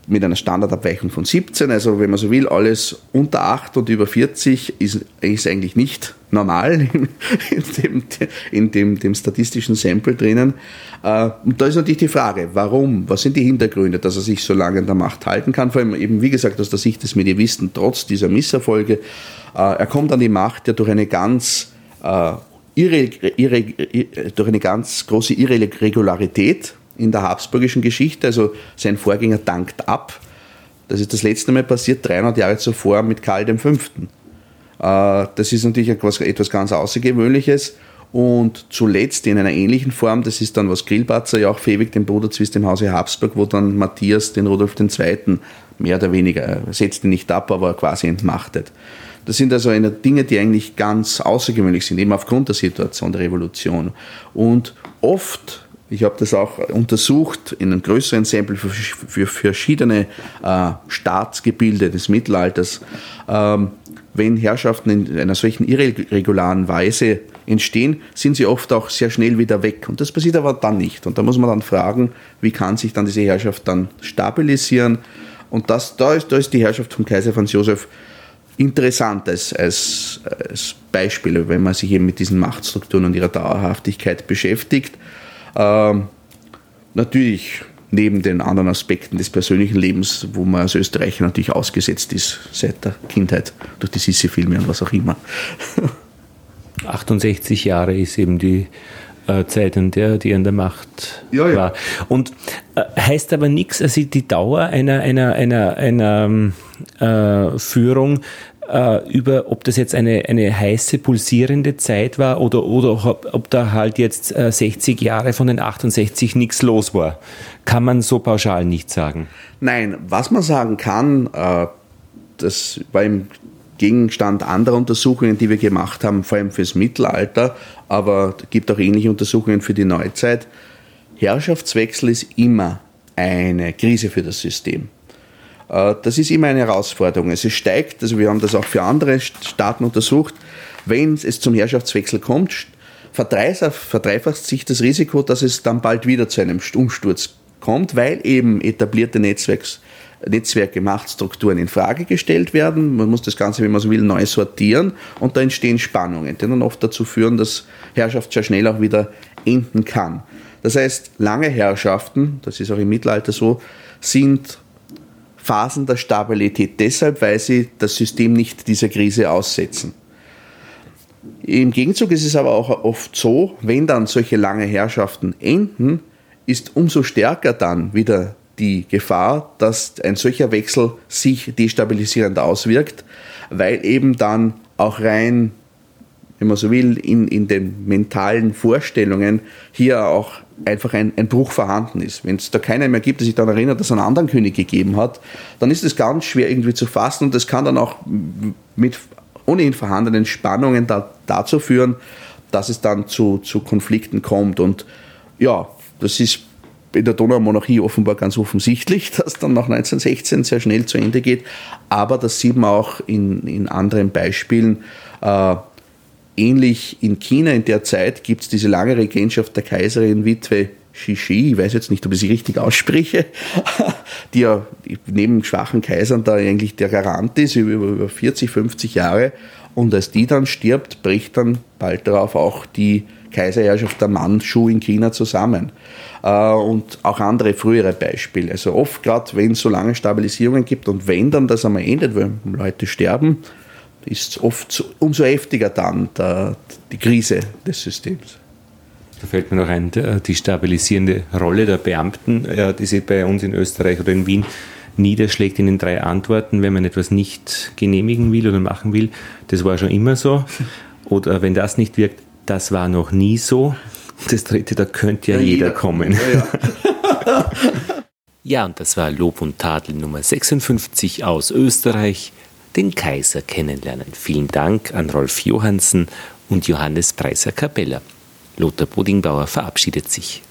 mit einer Standardabweichung von 17. Also wenn man so will, alles unter 8 und über 40 ist, ist eigentlich nicht normal in, dem, in dem, dem statistischen Sample drinnen. Äh, und da ist natürlich die Frage, warum? Was sind die Hintergründe, dass er sich so lange in der Macht halten kann? Vor allem eben, wie gesagt, aus der Sicht des Medievisten, trotz dieser Misserfolge. Äh, er kommt an die Macht ja durch eine ganz äh, Irre, irre, durch eine ganz große Irregularität, in der habsburgischen Geschichte. Also sein Vorgänger dankt ab. Das ist das letzte Mal passiert, 300 Jahre zuvor mit Karl V. Äh, das ist natürlich etwas, ganz Außergewöhnliches. Und zuletzt in einer ähnlichen Form, das ist dann, was Grillbatzer ja auch fähig, den Bruderzwist im Hause Habsburg, wo dann Matthias den Rudolf II. mehr oder weniger, er setzt ihn nicht ab, aber quasi entmachtet. Das sind also Dinge, die eigentlich ganz außergewöhnlich sind, eben aufgrund der Situation der Revolution. Und oft ich habe das auch untersucht in einem größeren Sample für, für verschiedene äh, Staatsgebilde des Mittelalters. Ähm, wenn Herrschaften in einer solchen irregularen Weise entstehen, sind sie oft auch sehr schnell wieder weg. Und das passiert aber dann nicht. Und da muss man dann fragen, wie kann sich dann diese Herrschaft dann stabilisieren? Und das, da, ist, da ist die Herrschaft von Kaiser Franz Josef interessant als, als, als Beispiel, wenn man sich eben mit diesen Machtstrukturen und ihrer Dauerhaftigkeit beschäftigt. Ähm, natürlich neben den anderen Aspekten des persönlichen Lebens, wo man als Österreicher natürlich ausgesetzt ist seit der Kindheit durch die Sissi-Filme und was auch immer. 68 Jahre ist eben die äh, Zeit, in der die an der Macht ja, ja. war. Und äh, heißt aber nichts, also die Dauer einer, einer, einer, einer äh, Führung äh, über, ob das jetzt eine, eine heiße, pulsierende Zeit war oder, oder ob, ob da halt jetzt äh, 60 Jahre von den 68 nichts los war. Kann man so pauschal nicht sagen. Nein, was man sagen kann, äh, das war im Gegenstand anderer Untersuchungen, die wir gemacht haben, vor allem fürs Mittelalter, aber es gibt auch ähnliche Untersuchungen für die Neuzeit. Herrschaftswechsel ist immer eine Krise für das System. Äh, das ist immer eine Herausforderung. Es steigt, also wir haben das auch für andere Staaten untersucht, wenn es zum Herrschaftswechsel kommt, verdreifacht sich das Risiko, dass es dann bald wieder zu einem Umsturz kommt, weil eben etablierte Netzwerks, Netzwerke, Machtstrukturen in Frage gestellt werden. Man muss das Ganze, wenn man so will, neu sortieren und da entstehen Spannungen, die dann oft dazu führen, dass Herrschaft sehr schnell auch wieder enden kann. Das heißt, lange Herrschaften, das ist auch im Mittelalter so, sind Phasen der Stabilität deshalb, weil sie das System nicht dieser Krise aussetzen. Im Gegenzug ist es aber auch oft so, wenn dann solche lange Herrschaften enden, ist umso stärker dann wieder die Gefahr, dass ein solcher Wechsel sich destabilisierend auswirkt, weil eben dann auch rein wenn man so will, in, in den mentalen Vorstellungen hier auch einfach ein, ein Bruch vorhanden ist. Wenn es da keinen mehr gibt, der sich daran erinnert, dass es einen anderen König gegeben hat, dann ist es ganz schwer irgendwie zu fassen und das kann dann auch mit ohnehin vorhandenen Spannungen da, dazu führen, dass es dann zu, zu Konflikten kommt. Und ja, das ist in der Donaumonarchie offenbar ganz offensichtlich, dass dann nach 1916 sehr schnell zu Ende geht. Aber das sieht man auch in, in anderen Beispielen. Äh, ähnlich in China in der Zeit gibt es diese lange Regentschaft der Kaiserin Witwe Shishi, ich weiß jetzt nicht, ob ich sie richtig ausspreche, die ja neben schwachen Kaisern da eigentlich der Garant ist über, über 40, 50 Jahre. Und als die dann stirbt, bricht dann bald darauf auch die Kaiserherrschaft der Mandschu in China zusammen. Äh, und auch andere frühere Beispiele. Also oft, gerade wenn es so lange Stabilisierungen gibt und wenn dann das einmal endet, wenn Leute sterben, ist oft umso heftiger dann der, die Krise des Systems. Da fällt mir noch ein, die stabilisierende Rolle der Beamten, die sich bei uns in Österreich oder in Wien niederschlägt in den drei Antworten, wenn man etwas nicht genehmigen will oder machen will. Das war schon immer so. Oder wenn das nicht wirkt, das war noch nie so. Das dritte, da könnte ja, ja jeder, jeder, kommen. Ja, ja. ja, und das war Lob und Tadel Nummer 56 aus Österreich, den Kaiser kennenlernen. Vielen Dank an Rolf Johansen und Johannes Preiser-Capella. Lothar Bodingbauer verabschiedet sich.